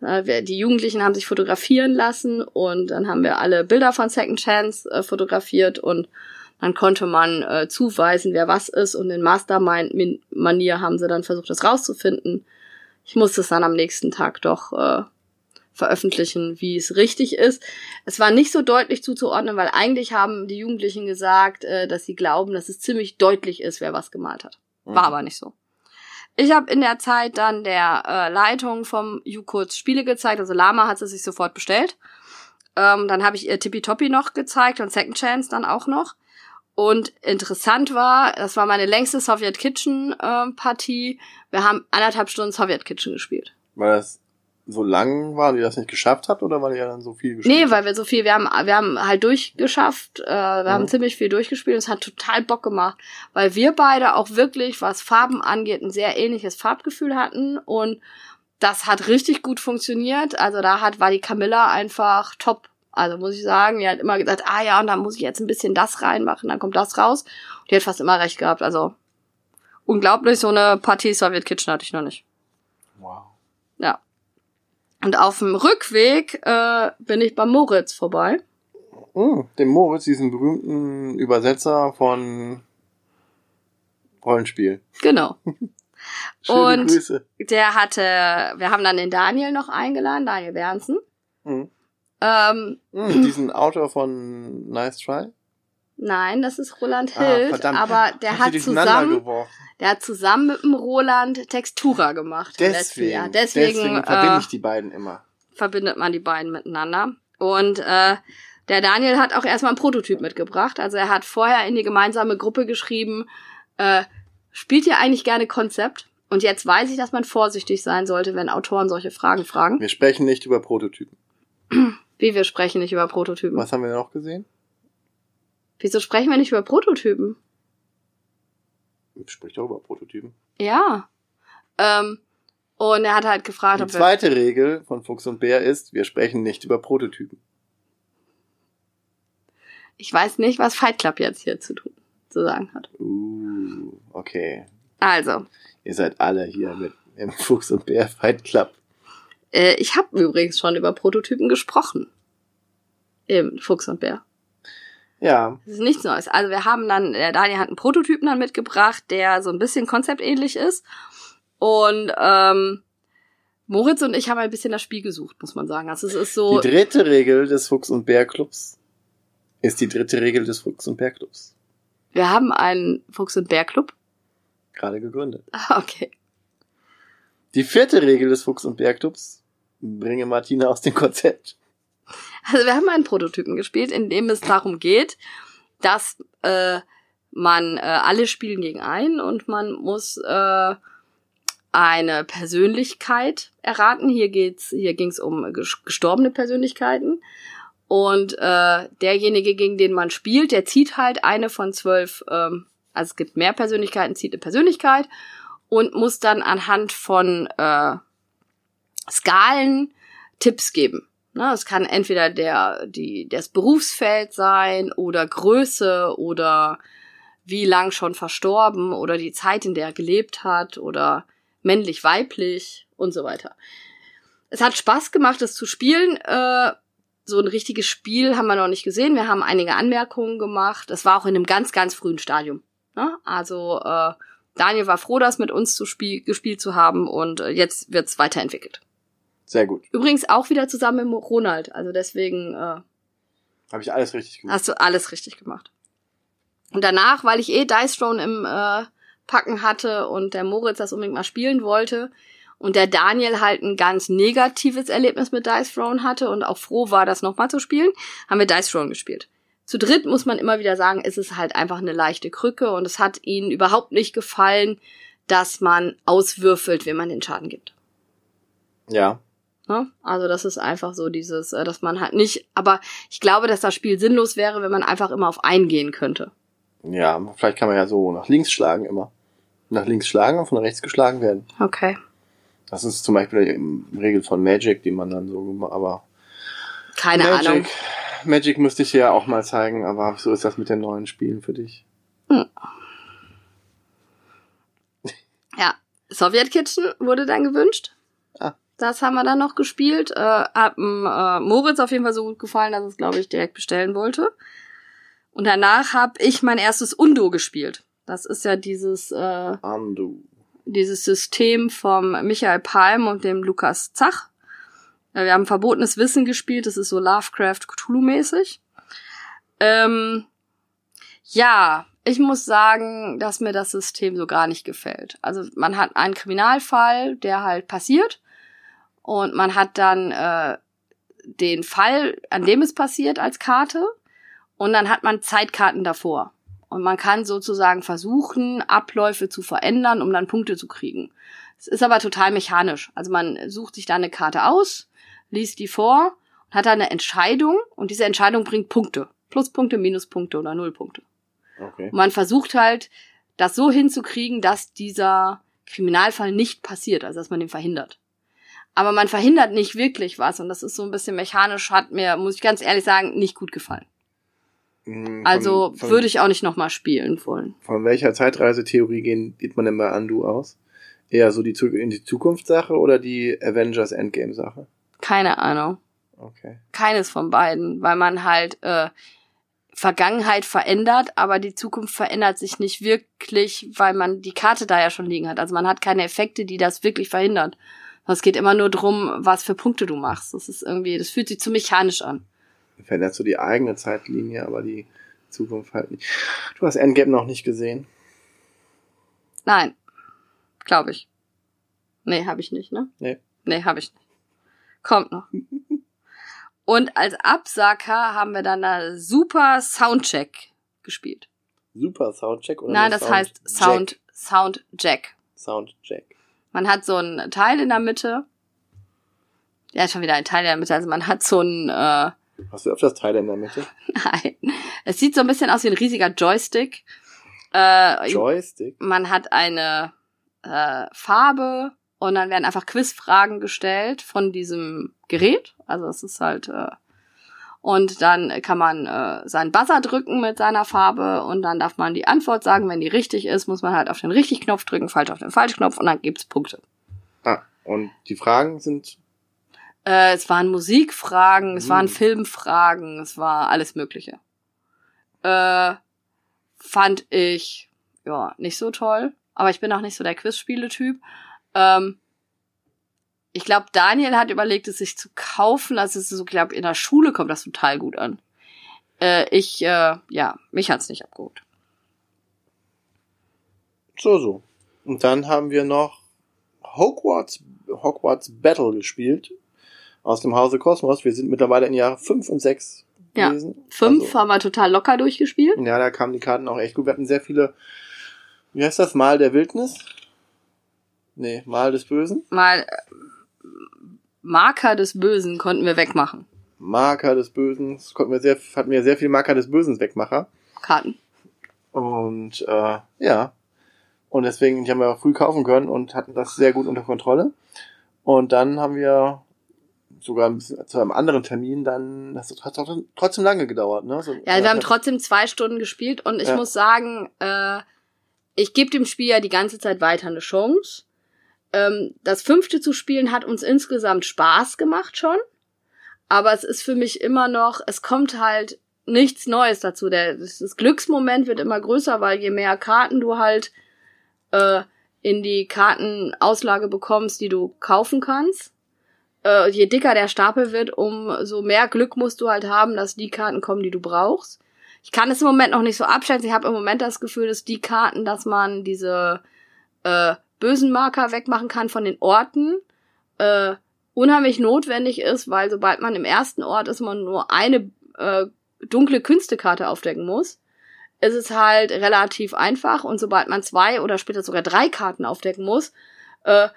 Äh, die Jugendlichen haben sich fotografieren lassen und dann haben wir alle Bilder von Second Chance äh, fotografiert und dann konnte man äh, zuweisen, wer was ist und in Mastermind-Manier haben sie dann versucht, das rauszufinden. Ich musste es dann am nächsten Tag doch äh, veröffentlichen, wie es richtig ist. Es war nicht so deutlich zuzuordnen, weil eigentlich haben die Jugendlichen gesagt, äh, dass sie glauben, dass es ziemlich deutlich ist, wer was gemalt hat. War Mhm. aber nicht so. Ich habe in der Zeit dann der äh, Leitung vom U-Kurz Spiele gezeigt, also Lama hat sie sich sofort bestellt. Ähm, dann habe ich ihr Tippitoppi noch gezeigt und Second Chance dann auch noch. Und interessant war, das war meine längste Soviet Kitchen äh, Partie. Wir haben anderthalb Stunden Soviet Kitchen gespielt. Das so lang war und ihr das nicht geschafft habt oder weil ihr dann so viel gespielt Nee, weil wir so viel, wir haben, wir haben halt durchgeschafft, äh, wir haben Mhm. ziemlich viel durchgespielt. Es hat total Bock gemacht, weil wir beide auch wirklich, was Farben angeht, ein sehr ähnliches Farbgefühl hatten und das hat richtig gut funktioniert. Also da hat, war die Camilla einfach top. Also muss ich sagen, die hat immer gesagt, ah ja, und dann muss ich jetzt ein bisschen das reinmachen, dann kommt das raus. Die hat fast immer recht gehabt. Also unglaublich, so eine Partie Soviet Kitchen hatte ich noch nicht. Wow. Ja. Und auf dem Rückweg äh, bin ich bei Moritz vorbei. Mm, dem Moritz, diesen berühmten Übersetzer von Rollenspiel. Genau. Schöne Und- Grüße. Der hatte, wir haben dann den Daniel noch eingeladen, Daniel Bernsen. Mm. Ähm, Mm, diesen Autor von Nice Try. Nein, das ist Roland Ah, Hild, verdammt. aber der hat zusammen, geworfen. der hat zusammen mit dem Roland Textura gemacht. Deswegen, Jahr. deswegen, Deswegen, verbinde äh, ich die beiden immer. verbindet man die beiden miteinander. Und äh, der Daniel hat auch erstmal einen Prototyp mitgebracht. Also er hat vorher in die gemeinsame Gruppe geschrieben, äh, spielt ihr eigentlich gerne Konzept? Und jetzt weiß ich, dass man vorsichtig sein sollte, wenn Autoren solche Fragen fragen. Wir sprechen nicht über Prototypen. Wie wir sprechen nicht über Prototypen. Was haben wir noch gesehen? Wieso sprechen wir nicht über Prototypen? Sprich doch über Prototypen. Ja. Ähm, und er hat halt gefragt, Die ob zweite Regel von Fuchs und Bär ist, wir sprechen nicht über Prototypen. Ich weiß nicht, was Fight Club jetzt hier zu tun, zu sagen hat. Uh, okay. Also, Ihr seid alle hier mit im Fuchs und Bär Fight Club. äh, ich habe übrigens schon über Prototypen gesprochen. Im Fuchs und Bär. Ja, Das ist nichts Neues. Also wir haben dann, der Daniel hat einen Prototypen dann mitgebracht, der so ein bisschen konzeptähnlich ist. Und ähm, Moritz und ich haben ein bisschen das Spiel gesucht, muss man sagen. Also es ist so. die dritte Regel des Fuchs und Bär Clubs ist die dritte Regel des Fuchs und Bär Clubs. Wir haben einen Fuchs und Bär Club. Gerade gegründet. Ah, Okay. Die vierte Regel des Fuchs und Bär Clubs bringe Martina aus dem Konzept. Also wir haben einen Prototypen gespielt, in dem es darum geht, dass äh, man äh, alle spielen gegen einen und man muss äh, eine Persönlichkeit erraten. Hier geht's, hier ging's um ges- gestorbene Persönlichkeiten. Und äh, derjenige, gegen den man spielt, der zieht halt eine von zwölf, ähm, also es gibt mehr Persönlichkeiten, zieht eine Persönlichkeit und muss dann anhand von äh, Skalen Tipps geben. Ne, es kann entweder der, die, das Berufsfeld sein oder Größe oder wie lang schon verstorben oder die Zeit, in der er gelebt hat oder männlich, weiblich und so weiter. Es hat Spaß gemacht, das zu spielen. Äh, so ein richtiges Spiel haben wir noch nicht gesehen. Wir haben einige Anmerkungen gemacht. Es war auch in einem ganz, ganz frühen Stadium. Ne? Also äh, Daniel war froh, das mit uns zu spiel gespielt zu haben und äh, jetzt wird's weiterentwickelt. Sehr gut. Übrigens auch wieder zusammen mit Ronald. Also deswegen äh, Habe ich alles richtig gemacht. hast du alles richtig gemacht. Und danach, weil ich eh Dice Throne im äh, Packen hatte und der Moritz das unbedingt mal spielen wollte und der Daniel halt ein ganz negatives Erlebnis mit Dice Throne hatte und auch froh war, das nochmal zu spielen, haben wir Dice Throne gespielt. Zu dritt muss man immer wieder sagen, ist es halt einfach eine leichte Krücke und es hat ihnen überhaupt nicht gefallen, dass man auswürfelt, wenn man den Schaden gibt. Ja. Ne? Also das ist einfach so dieses, äh, dass man halt nicht, aber ich glaube, dass das Spiel sinnlos wäre, wenn man einfach immer auf eingehen könnte. Ja, vielleicht kann man ja so nach links schlagen immer. Nach links schlagen und von rechts geschlagen werden. Okay. Das ist zum Beispiel die Regel von Magic, die man dann so gemacht, aber Keine Magic, Ahnung. Magic müsste ich dir ja auch mal zeigen, aber so ist das mit den neuen Spielen für dich. Ja. Soviet Kitchen wurde dann gewünscht. Das haben wir dann noch gespielt. Äh, hat dem, äh, Moritz auf jeden Fall so gut gefallen, dass es, glaube ich, direkt bestellen wollte. Und danach habe ich mein erstes Undo gespielt. Das ist ja dieses äh, Undo. dieses System vom Michael Palm und dem Lukas Zach. Ja, wir haben verbotenes Wissen gespielt, das ist so Lovecraft Cthulhu-mäßig. Ähm, ja, ich muss sagen, dass mir das System so gar nicht gefällt. Also man hat einen Kriminalfall, der halt passiert und man hat dann äh, den Fall, an dem es passiert, als Karte und dann hat man Zeitkarten davor. Und man kann sozusagen versuchen, Abläufe zu verändern, um dann Punkte zu kriegen. Es ist aber total mechanisch. Also man sucht sich da eine Karte aus, liest die vor, hat dann eine Entscheidung und diese Entscheidung bringt Punkte. Pluspunkte, Minuspunkte oder Nullpunkte. Okay. Und man versucht halt, das so hinzukriegen, dass dieser Kriminalfall nicht passiert, also dass man den verhindert. Aber man verhindert nicht wirklich was und das ist so ein bisschen mechanisch, hat mir, muss ich ganz ehrlich sagen, nicht gut gefallen. Hm, Also von, von, würde ich auch nicht nochmal spielen wollen. Von welcher Zeitreisetheorie gehen, geht man denn bei Andu aus? Eher so die in die Zukunftssache oder die Avengers Endgame Sache? Keine Ahnung. Okay. Keines von beiden, weil man halt äh, Vergangenheit verändert, aber die Zukunft verändert sich nicht wirklich, weil man die Karte da ja schon liegen hat. Also man hat keine Effekte, die das wirklich verhindern. Es geht immer nur drum, was für Punkte du machst. Das ist irgendwie, das fühlt sich zu mechanisch an. Verändert so die eigene Zeitlinie, aber die Zukunft halt nicht. Du hast Endgame noch nicht gesehen. Nein, glaube ich. Nee, habe ich nicht, ne? Nee. Nee, habe ich nicht. Kommt noch. Und als Absacker haben wir dann da super Soundcheck gespielt. Super Soundcheck oder Nein, das heißt Sound, Soundjack. Soundcheck. Man hat so ein Teil in der Mitte. Ja, schon wieder ein Teil in der Mitte. Also man hat so ein, äh, Hast du öfters Teile in der Mitte? nein. Es sieht so ein bisschen aus wie ein riesiger Joystick. Äh, Joystick. man hat eine äh, Farbe und dann werden einfach Quizfragen gestellt von diesem Gerät. Also es ist halt äh, und dann kann man äh, seinen Buzzer drücken mit seiner Farbe und dann darf man die Antwort sagen. Wenn die richtig ist, muss man halt auf den richtigen Knopf drücken, falsch auf den falschen Knopf und dann gibt's Punkte. Ah, und die Fragen sind Äh, es waren Musikfragen, es waren Hm. Filmfragen, es war alles Mögliche. Äh, fand ich ja nicht so toll, aber ich bin auch nicht so der Quizspiele-Typ. Ähm, ich glaube, Daniel hat überlegt, es sich zu kaufen. Also es ist so, glaube in der Schule kommt das total gut an. Äh, ich, äh, ja, mich hat's nicht abgeholt. so so. Und dann haben wir noch Hogwarts, Hogwarts Battle gespielt. Aus dem Hause Kosmos. Wir sind mittlerweile in Jahre 5 und 6 Ja, gewesen. Fünf Also, haben wir total locker durchgespielt. ja, da kamen die Karten auch echt gut. Wir hatten sehr viele, wie heißt das, Mal der Wildnis? Nee, Mal des Bösen. Mal Marker des Bösen konnten wir wegmachen. Marker des Bösen. Konnten wir sehr, hatten wir sehr viel Marker des Bösen Wegmacher. Karten. Und äh, ja. Und deswegen, die haben wir früh kaufen können und hatten das sehr gut unter Kontrolle. Und dann haben wir sogar ein bisschen zu einem anderen Termin dann, das hat trotzdem- trotzdem lange gedauert, ne? So, Ja, wir haben trotzdem zwei Stunden gespielt und ich Ja. muss sagen, äh, ich gebe dem Spiel ja die ganze Zeit weiter eine Chance. Ähm, das fünfte zu spielen hat uns insgesamt Spaß gemacht schon, aber es ist für mich immer noch, es kommt halt nichts Neues dazu. Der, das, Glücksmoment wird immer größer, weil je mehr Karten du halt äh, in die Kartenauslage bekommst, die du kaufen kannst, äh, je dicker der Stapel wird, umso mehr Glück musst du halt haben, dass die Karten kommen, die du brauchst. Ich kann es im Moment noch nicht so abschätzen. Ich habe im Moment das Gefühl, dass die Karten, dass man diese äh, bösen Marker wegmachen kann von den Orten, äh, unheimlich notwendig ist, weil sobald man im ersten Ort ist, man nur eine äh, dunkle Künstekarte aufdecken muss, ist es halt relativ einfach und sobald man zwei oder später sogar drei Karten aufdecken muss, äh,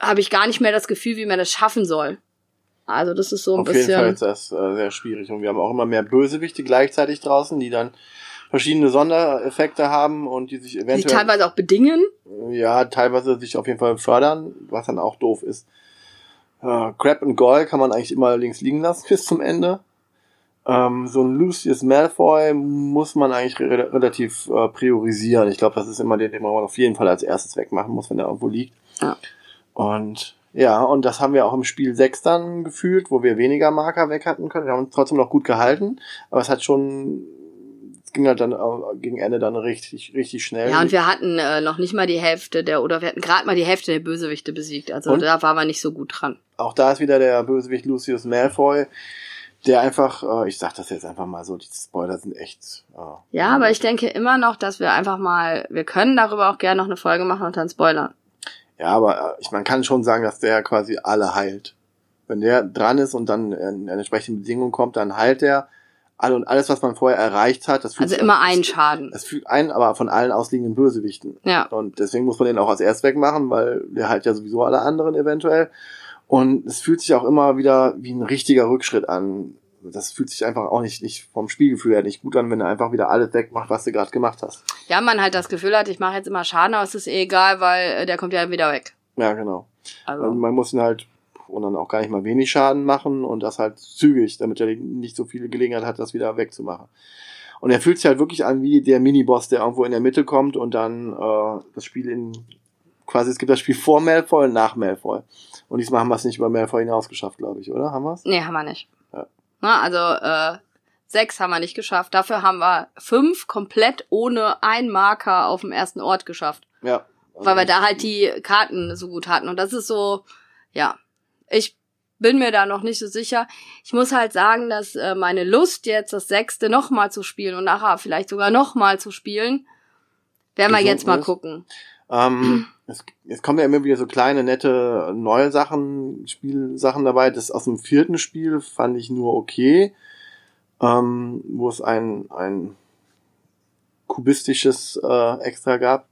habe ich gar nicht mehr das Gefühl, wie man das schaffen soll. Also das ist so ein Auf jeden Fall bisschen. ist das äh, sehr schwierig. Und wir haben auch immer mehr Bösewichte gleichzeitig draußen, die dann verschiedene Sondereffekte haben und die sich Die eventuell teilweise auch bedingen. ja teilweise sich auf jeden Fall fördern, was dann auch doof ist. Äh, Crab und Goyle kann man eigentlich immer links liegen lassen bis zum Ende. Ähm, so ein Lucius Malfoy muss man eigentlich re relativ äh, priorisieren. Ich glaube, das ist immer den, den man auf jeden Fall als erstes wegmachen muss, wenn er irgendwo liegt. Ja. Und ja, und das haben wir auch im Spiel 6 dann gefühlt, wo wir weniger Marker weg hatten können. Wir haben uns trotzdem noch gut gehalten, aber es hat schon ging halt dann äh, gegen Ende dann richtig, richtig schnell. Ja, und wir hatten äh, noch nicht mal die Hälfte der, oder wir hatten gerade mal die Hälfte der Bösewichte besiegt. Also Und? da waren wir nicht so gut dran. Auch da ist wieder der Bösewicht Lucius Malfoy, der einfach, äh, ich sag das jetzt einfach mal so, die Spoiler sind echt. Äh, Ja, aber ich denke immer noch, dass wir einfach mal, wir können darüber auch gerne noch eine Folge machen und dann spoilern. Ja, aber äh, ich, man kann schon sagen, dass der quasi alle heilt. Wenn der dran ist und dann in eine entsprechende Bedingung kommt, dann heilt er alle und alles, was man vorher erreicht hat. Das fühlt Also immer einen Schaden. Es fühlt einen, aber von allen ausliegenden Bösewichten. Ja. Und deswegen muss man den auch als erst wegmachen, weil der halt ja sowieso alle anderen eventuell. Und es fühlt sich auch immer wieder wie ein richtiger Rückschritt an. Das fühlt sich einfach auch nicht, nicht vom Spielgefühl her nicht gut an, wenn du einfach wieder alles wegmacht, was du gerade gemacht hast. Ja, man halt das Gefühl hat, ich mache jetzt immer Schaden, aber es ist eh egal, weil äh, der kommt ja wieder weg. Ja, genau. Also, Und man muss ihn halt und dann auch gar nicht mal wenig Schaden machen und das halt zügig, damit er nicht so viele Gelegenheit hat, das wieder wegzumachen. Und er fühlt sich halt wirklich an wie der Miniboss, der irgendwo in der Mitte kommt und dann äh, das Spiel in quasi es gibt das Spiel vor Malfoy und nach Malfoy. Und diesmal haben wir es nicht über Malfoy hinaus geschafft, glaube ich, oder? Haben wir es? nee, haben wir nicht. Ja. Na, also äh, sechs haben wir nicht geschafft. Dafür haben wir fünf komplett ohne einen Marker auf dem ersten Ort geschafft. Ja. weil wir da halt die Karten so gut hatten. Und das ist so, ja, ich bin mir da noch nicht so sicher. Ich muss halt sagen, dass äh, meine Lust jetzt das sechste nochmal zu spielen und nachher vielleicht sogar nochmal zu spielen, werden wir jetzt mal ist. gucken. Ähm, es, es kommen ja immer wieder so kleine, nette, neue Sachen, Spielsachen dabei. Das aus dem vierten Spiel fand ich nur okay, ähm, wo es ein, ein kubistisches äh, Extra gab.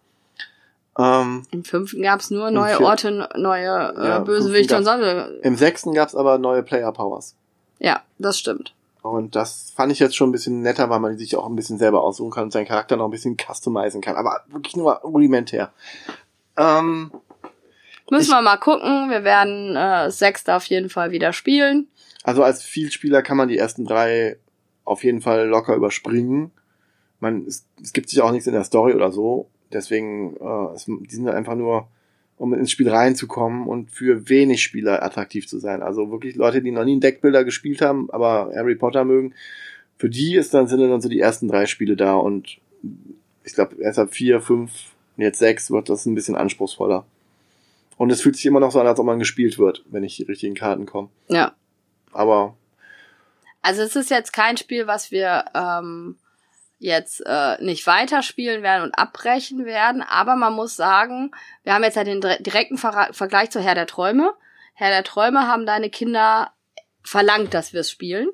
Ähm, Im fünften gab's nur Im neue Orte, neue äh, Ja, Bösewichte und fünften so. Im sechsten gab es aber neue Player Powers. Ja, das stimmt. Und das fand ich jetzt schon ein bisschen netter, weil man sich auch ein bisschen selber aussuchen kann und seinen Charakter noch ein bisschen customizen kann. Aber wirklich nur rudimentär. Ähm, Müssen Ich- wir mal gucken. Wir werden äh, das sechste auf jeden Fall wieder spielen. Also als Vielspieler kann man die ersten drei auf jeden Fall locker überspringen. Man, es, es gibt sich auch nichts in der Story oder so. Deswegen, äh, die sind einfach nur, um ins Spiel reinzukommen und für wenig Spieler attraktiv zu sein. Also wirklich Leute, die noch nie einen Deckbilder gespielt haben, aber Harry Potter mögen, für die ist dann, sind dann so die ersten drei Spiele da und ich glaube, erst ab vier, fünf, und jetzt sechs wird das ein bisschen anspruchsvoller. Und es fühlt sich immer noch so an, als ob man gespielt wird, wenn nicht die richtigen Karten kommen. Ja. Aber Also es ist jetzt kein Spiel, was wir ähm, jetzt äh, nicht weiterspielen werden und abbrechen werden, aber man muss sagen, wir haben jetzt ja den dire- direkten Ver Vergleich zu Herr der Träume. Herr der Träume haben deine Kinder verlangt, dass wir es spielen.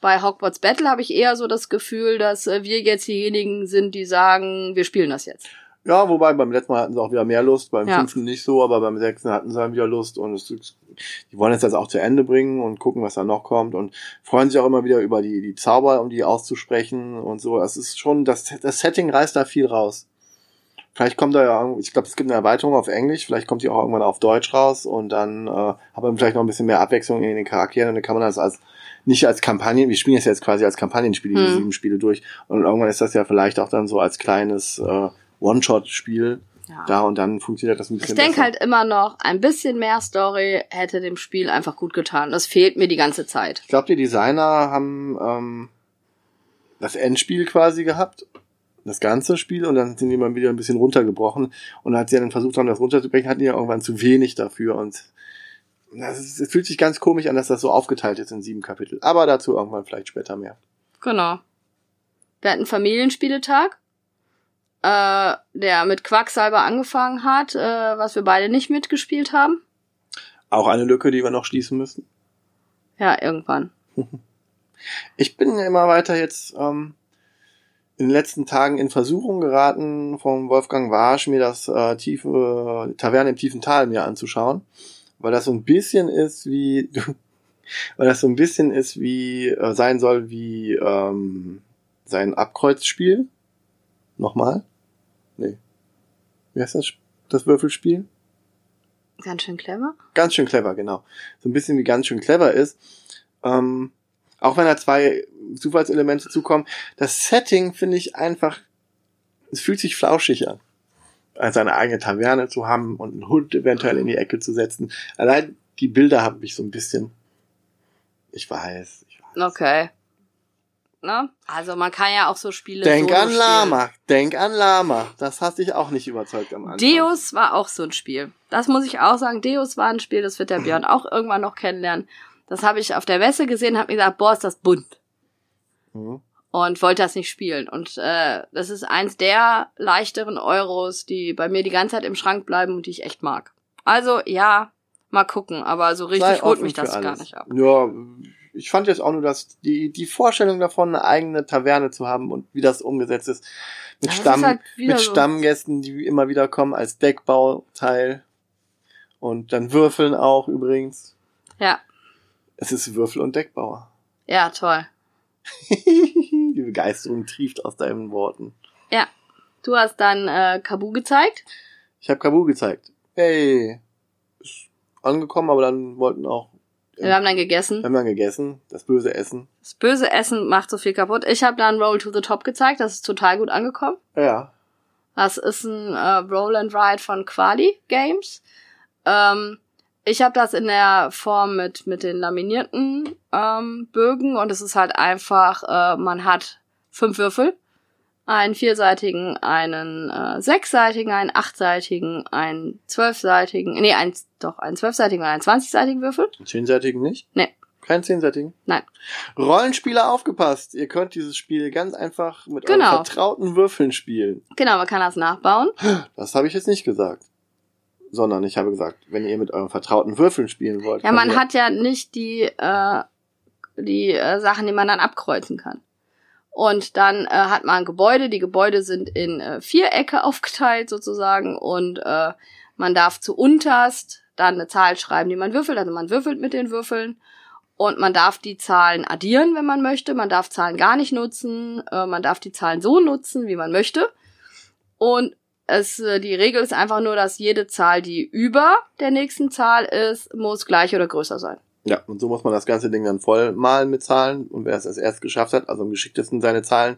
Bei Hogwarts Battle habe ich eher so das Gefühl, dass äh, wir jetzt diejenigen sind, die sagen, wir spielen das jetzt. Ja, wobei beim letzten Mal hatten sie auch wieder mehr Lust, beim Ja. fünften nicht so, aber beim sechsten hatten sie dann wieder Lust und es, die wollen jetzt das auch zu Ende bringen und gucken, was da noch kommt und freuen sich auch immer wieder über die, die Zauber, um die auszusprechen und so. Es ist schon, das, das Setting reißt da viel raus. Vielleicht kommt da ja, ich glaube, es gibt eine Erweiterung auf Englisch, vielleicht kommt die auch irgendwann auf Deutsch raus und dann äh, hat man vielleicht noch ein bisschen mehr Abwechslung in den Charakteren und dann kann man das als nicht als Kampagnen, wir spielen das jetzt quasi als Kampagnenspiel, diese Hm. sieben Spiele durch und irgendwann ist das ja vielleicht auch dann so als kleines äh, One-Shot-Spiel Ja. da und dann funktioniert das ein bisschen Ich denke halt immer noch, ein bisschen mehr Story hätte dem Spiel einfach gut getan. Das fehlt mir die ganze Zeit. Ich glaube, die Designer haben ähm, das Endspiel quasi gehabt, das ganze Spiel, und dann sind die mal wieder ein bisschen runtergebrochen. Und als sie dann versucht haben, das runterzubrechen, hatten die ja irgendwann zu wenig dafür. Und es fühlt sich ganz komisch an, dass das so aufgeteilt ist in sieben Kapitel. Aber dazu irgendwann vielleicht später mehr. Genau. Wir hatten einen Familienspieletag, äh, der mit Quacksalber angefangen hat, äh, was wir beide nicht mitgespielt haben. Auch eine Lücke, die wir noch schließen müssen. Ja, irgendwann. Ich bin immer weiter jetzt ähm, in den letzten Tagen in Versuchung geraten, vom Wolfgang Warsch mir das äh, tiefe Taverne im tiefen Tal mir anzuschauen, weil das so ein bisschen ist wie, weil das so ein bisschen ist wie äh, sein soll wie ähm, sein Abkreuzspiel. Nochmal? Nee. Wie heißt das? Das Würfelspiel? Ganz schön clever. Ganz schön clever, genau. So ein bisschen wie ganz schön clever ist. Ähm, auch wenn da zwei Zufallselemente zukommen. Das Setting finde ich einfach, es fühlt sich flauschig an. Als eine eigene Taverne zu haben und einen Hund eventuell in die Ecke zu setzen. Allein die Bilder haben mich so ein bisschen, ich weiß, ich weiß. Okay. Ne? Also man kann ja auch so Spiele Denk solo an spielen. Lama. Denk an Lama. Das hat dich auch nicht überzeugt am Anfang. Deus war auch so ein Spiel. Das muss ich auch sagen. Deus war ein Spiel, das wird der Björn auch irgendwann noch kennenlernen. Das habe ich auf der Messe gesehen, habe mir gesagt, boah, ist das bunt. Mhm. Und wollte das nicht spielen. Und äh, das ist eins der leichteren Euros, die bei mir die ganze Zeit im Schrank bleiben und die ich echt mag. Also ja, mal gucken. Aber so richtig holt mich das gar nicht ab. Ja, ich fand jetzt auch nur, dass die, die Vorstellung davon, eine eigene Taverne zu haben und wie das umgesetzt ist, mit, Das ist Stamm, halt mit so. Stammgästen, die immer wieder kommen als Deckbauteil und dann Würfeln auch übrigens. Ja, Es ist Würfel- und Deckbauer. ja, toll. die Begeisterung trieft aus deinen Worten. Ja. Du hast dann äh, Kabu gezeigt. Ich habe Kabu gezeigt. Hey, ist angekommen, aber dann wollten auch, Wir haben dann gegessen. wir haben dann gegessen, das böse Essen. Das böse Essen macht so viel kaputt. Ich habe dann Roll to the Top gezeigt. Das ist total gut angekommen. Ja, Das ist ein äh, Roll and Ride von Quali Games. Ähm, ich habe das in der Form mit mit den laminierten ähm, Bögen und es ist halt einfach, äh, man hat fünf Würfel, einen vierseitigen, einen äh, sechsseitigen, einen achtseitigen, einen zwölfseitigen, nee, ein, doch, einen zwölfseitigen und einen zwanzigseitigen Würfel. einen zehnseitigen nicht? Nee. Keinen zehnseitigen? Nein. Rollenspieler aufgepasst. Ihr könnt dieses Spiel ganz einfach mit Genau. euren vertrauten Würfeln spielen. Genau, man kann das nachbauen. Das habe ich jetzt nicht gesagt. Sondern ich habe gesagt, wenn ihr mit euren vertrauten Würfeln spielen wollt. Ja, man hat ja nicht die, äh, die äh, Sachen, die man dann abkreuzen kann. Und dann äh, hat man Gebäude. Die Gebäude sind in äh, Vierecke aufgeteilt sozusagen und äh, man darf zu unterst dann eine Zahl schreiben, die man würfelt. Also man würfelt mit den Würfeln und man darf die Zahlen addieren, wenn man möchte. Man darf Zahlen gar nicht nutzen. Äh, man darf die Zahlen so nutzen, wie man möchte. Und es, äh, die Regel ist einfach nur, dass jede Zahl, die über der nächsten Zahl ist, muss gleich oder größer sein. Ja, und so muss man das ganze Ding dann voll malen mit Zahlen. Und wer es als erst geschafft hat, also am geschicktesten seine Zahlen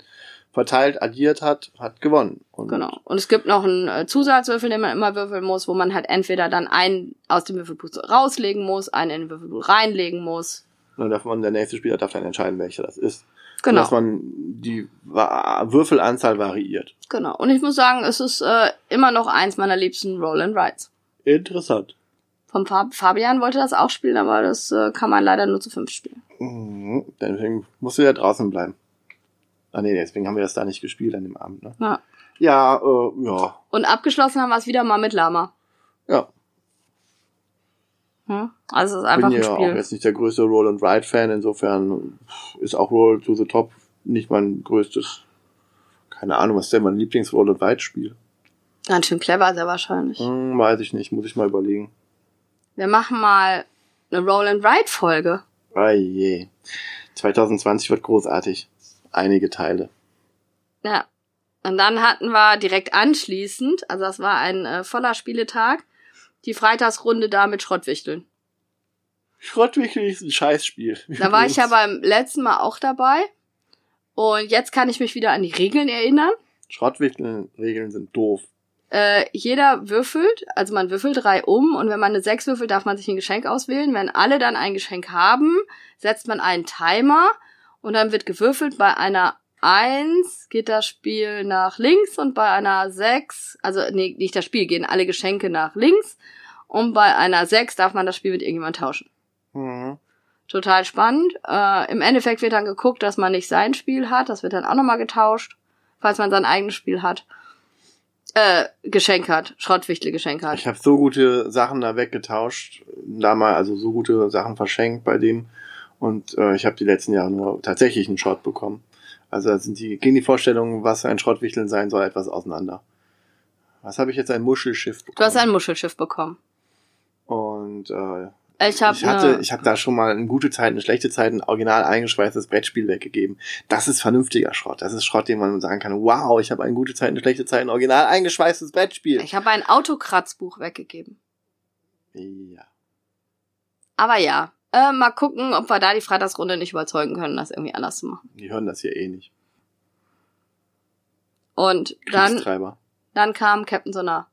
verteilt, addiert hat, hat gewonnen. Und Genau. Und es gibt noch einen äh, Zusatzwürfel, den man immer würfeln muss, wo man halt entweder dann einen aus dem Würfelbuch rauslegen muss, einen in den Würfelbuch reinlegen muss. dann darf man, der nächste Spieler darf dann entscheiden, welcher das ist. Genau. Dass man die Würfelanzahl variiert. Genau. Und ich muss sagen, es ist äh, immer noch eins meiner liebsten Roll and Rides. Interessant. Vom Fab Fabian wollte das auch spielen, aber das äh, kann man leider nur zu fünf spielen. Mhm. Deswegen musst du ja draußen bleiben. Ah nee, deswegen haben wir das da nicht gespielt an dem Abend, ne? Ja. Ja, äh, ja, Und abgeschlossen haben wir es wieder mal mit Lama. ja. Hm? Also es ist Ich einfach bin ein ja auch jetzt nicht der größte Roll and Ride Fan, insofern ist auch Roll to the Top nicht mein größtes. Keine Ahnung, was ist denn mein Lieblings Roll and Ride Spiel? Ganz schön clever, sehr wahrscheinlich. Hm, weiß ich nicht, muss ich mal überlegen. Wir machen mal eine Roll and Ride Folge. Ah je. 2020 wird großartig. Einige Teile. Ja. Und dann hatten wir direkt anschließend, also das war ein äh, voller Spieletag, die Freitagsrunde da mit Schrottwichteln. Schrottwichtel ist ein Scheißspiel. Da war ich ja beim letzten Mal auch dabei. Und jetzt kann ich mich wieder an die Regeln erinnern. Schrottwichteln-Regeln sind doof. Äh, jeder würfelt, also man würfelt drei um und wenn man eine sechs würfelt, darf man sich ein Geschenk auswählen. Wenn alle dann ein Geschenk haben, setzt man einen Timer und dann wird gewürfelt. Bei einer eins geht das Spiel nach links und bei einer sechs, also nee, nicht das Spiel, gehen alle Geschenke nach links und bei einer sechs darf man das Spiel mit irgendjemand tauschen. Mhm. Total spannend. Äh, Im Endeffekt wird dann geguckt, dass man nicht sein Spiel hat. Das wird dann auch nochmal getauscht, falls man sein eigenes Spiel hat. Äh, Geschenk hat. Schrottwichtel-Geschenk hat. Ich habe so gute Sachen da weggetauscht, da mal also so gute Sachen verschenkt bei dem und äh, ich habe die letzten Jahre nur tatsächlich einen Schrott bekommen. Also da sind die gehen die Vorstellungen, was ein Schrottwichteln sein soll, etwas auseinander. Was habe ich jetzt ein Muschelschiff bekommen? Du hast ein Muschelschiff bekommen. und äh, Ich habe ich hatte, ich habe da schon mal in gute Zeiten, in schlechte Zeiten original eingeschweißtes Brettspiel weggegeben. Das ist vernünftiger Schrott. Das ist Schrott, den man sagen kann, wow, ich habe ein gute Zeiten, schlechte Zeiten original eingeschweißtes Brettspiel. ich habe ein Autokratzbuch weggegeben. ja. Aber ja, äh, mal gucken, ob wir da die Freitagsrunde nicht überzeugen können, das irgendwie anders zu machen. Die hören das hier eh nicht. Und dann, dann kam Captain Sonar.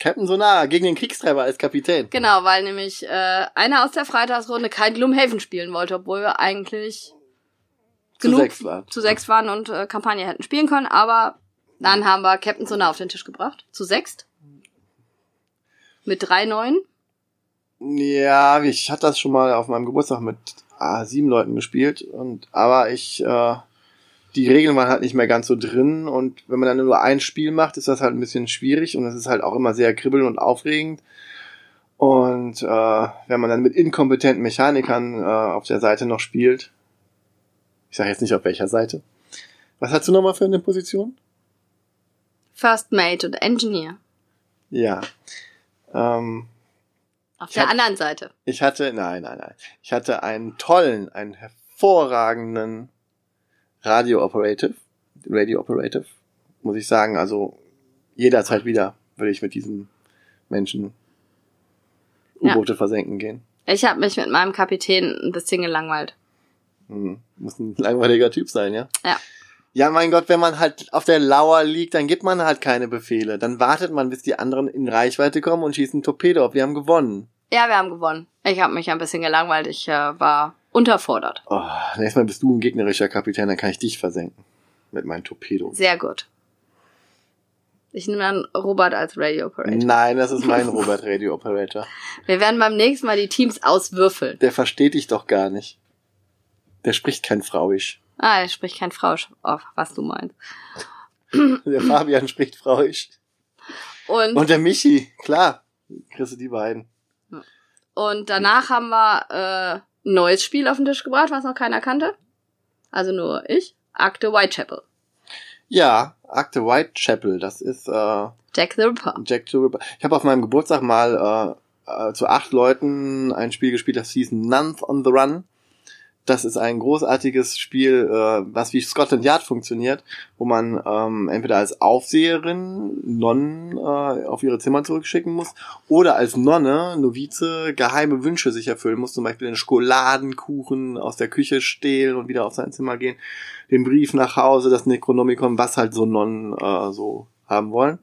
Captain Sonar gegen den Kriegstreiber als Kapitän. Genau, weil nämlich äh, einer aus der Freitagsrunde kein Gloomhaven spielen wollte, obwohl wir eigentlich genug sechs waren. zu sechs waren und äh, Kampagne hätten spielen können, aber dann haben wir Captain Sonne auf den Tisch gebracht. Zu sechst. Mit drei neuen. Ja, ich hatte das schon mal auf meinem Geburtstag mit ah, sieben Leuten gespielt und aber ich äh, die Regeln waren halt nicht mehr ganz so drin und wenn man dann nur ein Spiel macht, ist das halt ein bisschen schwierig und es ist halt auch immer sehr kribbeln und aufregend. Und äh, wenn man dann mit inkompetenten Mechanikern äh, auf der Seite noch spielt, ich sage jetzt nicht auf welcher Seite. Was hast du nochmal für eine Position? First Mate und Engineer. Ja. Ähm, Auf der hab- anderen Seite. Ich hatte, nein, nein, nein. Ich hatte einen tollen, einen hervorragenden Radio Operative, Radio Operative, muss ich sagen. Also jederzeit wieder würde ich mit diesem Menschen Ja. U-Boote versenken gehen. Ich habe mich mit meinem Kapitän ein bisschen gelangweilt. Hm. Muss ein langweiliger Typ sein, ja? Ja. Ja, mein Gott, wenn man halt auf der Lauer liegt, dann gibt man halt keine Befehle. Dann wartet man, bis die anderen in Reichweite kommen und schießen Torpedo auf. Wir haben gewonnen. Ja, wir haben gewonnen. Ich habe mich ein bisschen gelangweilt. Ich äh, war unterfordert. Oh, nächstes Mal bist du ein gegnerischer Kapitän, dann kann ich dich versenken. Mit meinen Torpedos. Sehr gut. Ich nehme dann Robert als Radio Operator. Nein, das ist mein Robert Radio Operator. Wir werden beim nächsten Mal die Teams auswürfeln. Der versteht dich doch gar nicht. Der spricht kein Frauisch. Ah, er spricht kein Frau auf, was du meinst. Der Fabian spricht Frauisch. Und, Und der Michi, klar. Kriegst du die beiden. und danach haben wir äh, neues Spiel auf den Tisch gebracht, was noch keiner kannte. Also nur ich. Akte Whitechapel. Ja, Akte Whitechapel, das ist äh, Jack the Ripper. Jack the Ripper. Ich habe auf meinem Geburtstag mal äh, äh, zu acht Leuten ein Spiel gespielt, das hieß None on the Run. Das ist ein großartiges Spiel, äh, was wie Scotland Yard funktioniert, wo man ähm, entweder als Aufseherin Nonnen äh, auf ihre Zimmer zurückschicken muss oder als Nonne, Novize, geheime Wünsche sich erfüllen muss, zum Beispiel den Schokoladenkuchen aus der Küche stehlen und wieder auf sein Zimmer gehen, den Brief nach Hause, das Necronomicon, was halt so Nonnen äh, so haben wollen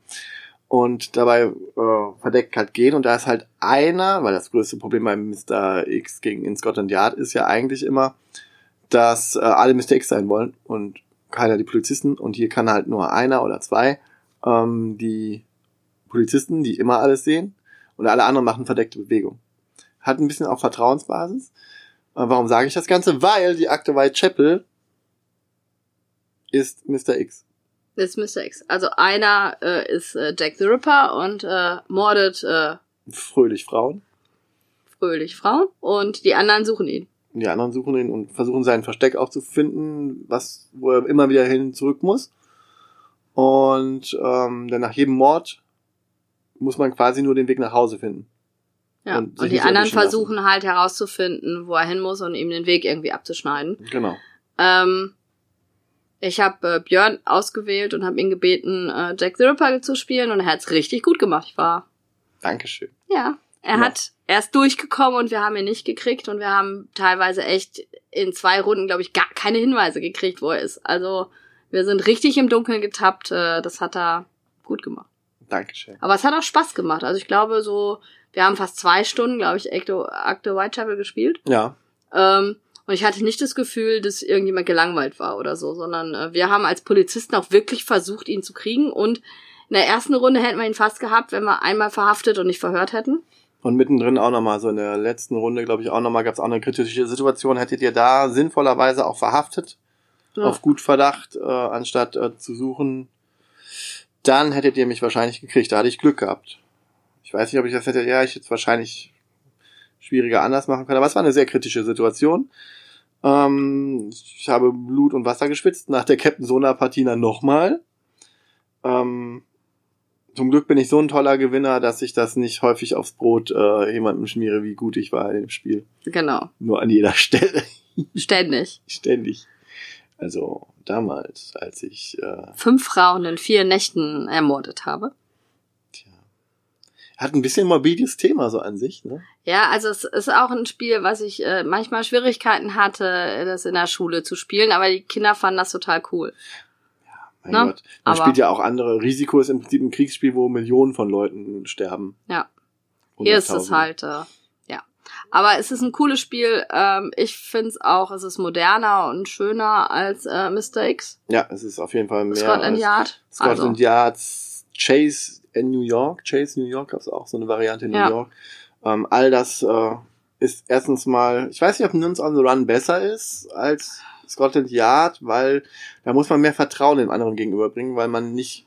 und dabei äh, verdeckt halt gehen und da ist halt einer, weil das größte Problem beim Mr. X gegen in Scotland Yard ist ja eigentlich immer, dass äh, alle Mr. X sein wollen und keiner die Polizisten und hier kann halt nur einer oder zwei ähm, die Polizisten, die immer alles sehen und alle anderen machen verdeckte Bewegung. Hat ein bisschen auch Vertrauensbasis. Äh, warum sage ich das Ganze? Weil die Akte Whitechapel ist Mr. X. Mr. X. Also einer äh, ist äh, Jack the Ripper und äh, mordet äh, Fröhlich Frauen. fröhlich Frauen und die anderen suchen ihn. Die anderen suchen ihn und versuchen sein Versteck auch zu finden, was, wo er immer wieder hin zurück muss. Und ähm, dann nach jedem Mord muss man quasi nur den Weg nach Hause finden. Ja. Und Und, die anderen erwischen lassen. versuchen halt herauszufinden, wo er hin muss und ihm den Weg irgendwie abzuschneiden. Genau. Ähm, ich habe äh, Björn ausgewählt und habe ihn gebeten, äh, Jack the Ripper zu spielen und er hat's richtig gut gemacht. Ich war, Dankeschön. ja, er Ja. hat, er ist durchgekommen und wir haben ihn nicht gekriegt und wir haben teilweise echt in zwei Runden, glaube ich, gar keine Hinweise gekriegt, wo er ist. Also wir sind richtig im Dunkeln getappt. Äh, das hat er gut gemacht. Dankeschön. Aber es hat auch Spaß gemacht. Also ich glaube so, wir haben fast zwei Stunden, glaube ich, Acto, Acto Whitechapel gespielt. Ja. Ähm, und ich hatte nicht das Gefühl, dass irgendjemand gelangweilt war oder so, sondern äh, wir haben als Polizisten auch wirklich versucht, ihn zu kriegen. Und in der ersten Runde hätten wir ihn fast gehabt, wenn wir einmal verhaftet und nicht verhört hätten. Und mittendrin auch nochmal, so in der letzten Runde, glaube ich, auch nochmal gab es auch eine kritische Situation. Hättet ihr da sinnvollerweise auch verhaftet, Ja. auf gut Verdacht, äh, anstatt äh, zu suchen, dann hättet ihr mich wahrscheinlich gekriegt. Da hatte ich Glück gehabt. Ich weiß nicht, ob ich das hätte, ja, ich hätte es wahrscheinlich schwieriger anders machen können, aber es war eine sehr kritische Situation. Ähm, ich habe Blut und Wasser geschwitzt, nach der Captain Sona Partie dann nochmal. Ähm, zum Glück bin ich so ein toller Gewinner, dass ich das nicht häufig aufs Brot äh, jemandem schmiere, wie gut ich war in dem Spiel. Genau. Nur an jeder Stelle. Ständig. Ständig. Also damals, als ich äh, Fünf Frauen in vier Nächten ermordet habe. Hat ein bisschen morbides Thema so an sich, ne? Ja, also es ist auch ein Spiel, was ich äh, manchmal Schwierigkeiten hatte, das in der Schule zu spielen, aber die Kinder fanden das total cool. Mein Ne? Gott. Man Aber- spielt ja auch andere. Risiko ist im Prinzip ein Kriegsspiel, wo Millionen von Leuten sterben. Ja. Hier ist es halt, äh, ja. Aber es ist ein cooles Spiel. Ähm, ich find's auch, es ist moderner und schöner als äh, Mr. X. Ja, es ist auf jeden Fall mehr. Scotland Yard. Scotland Also. Yard, Chase in New York. Chase New York gab es auch so eine Variante in New Ja. York. Ähm, all das äh, ist erstens mal, ich weiß nicht, ob Nuns on the Run besser ist als Scotland Yard, weil da muss man mehr Vertrauen dem anderen gegenüberbringen, weil man nicht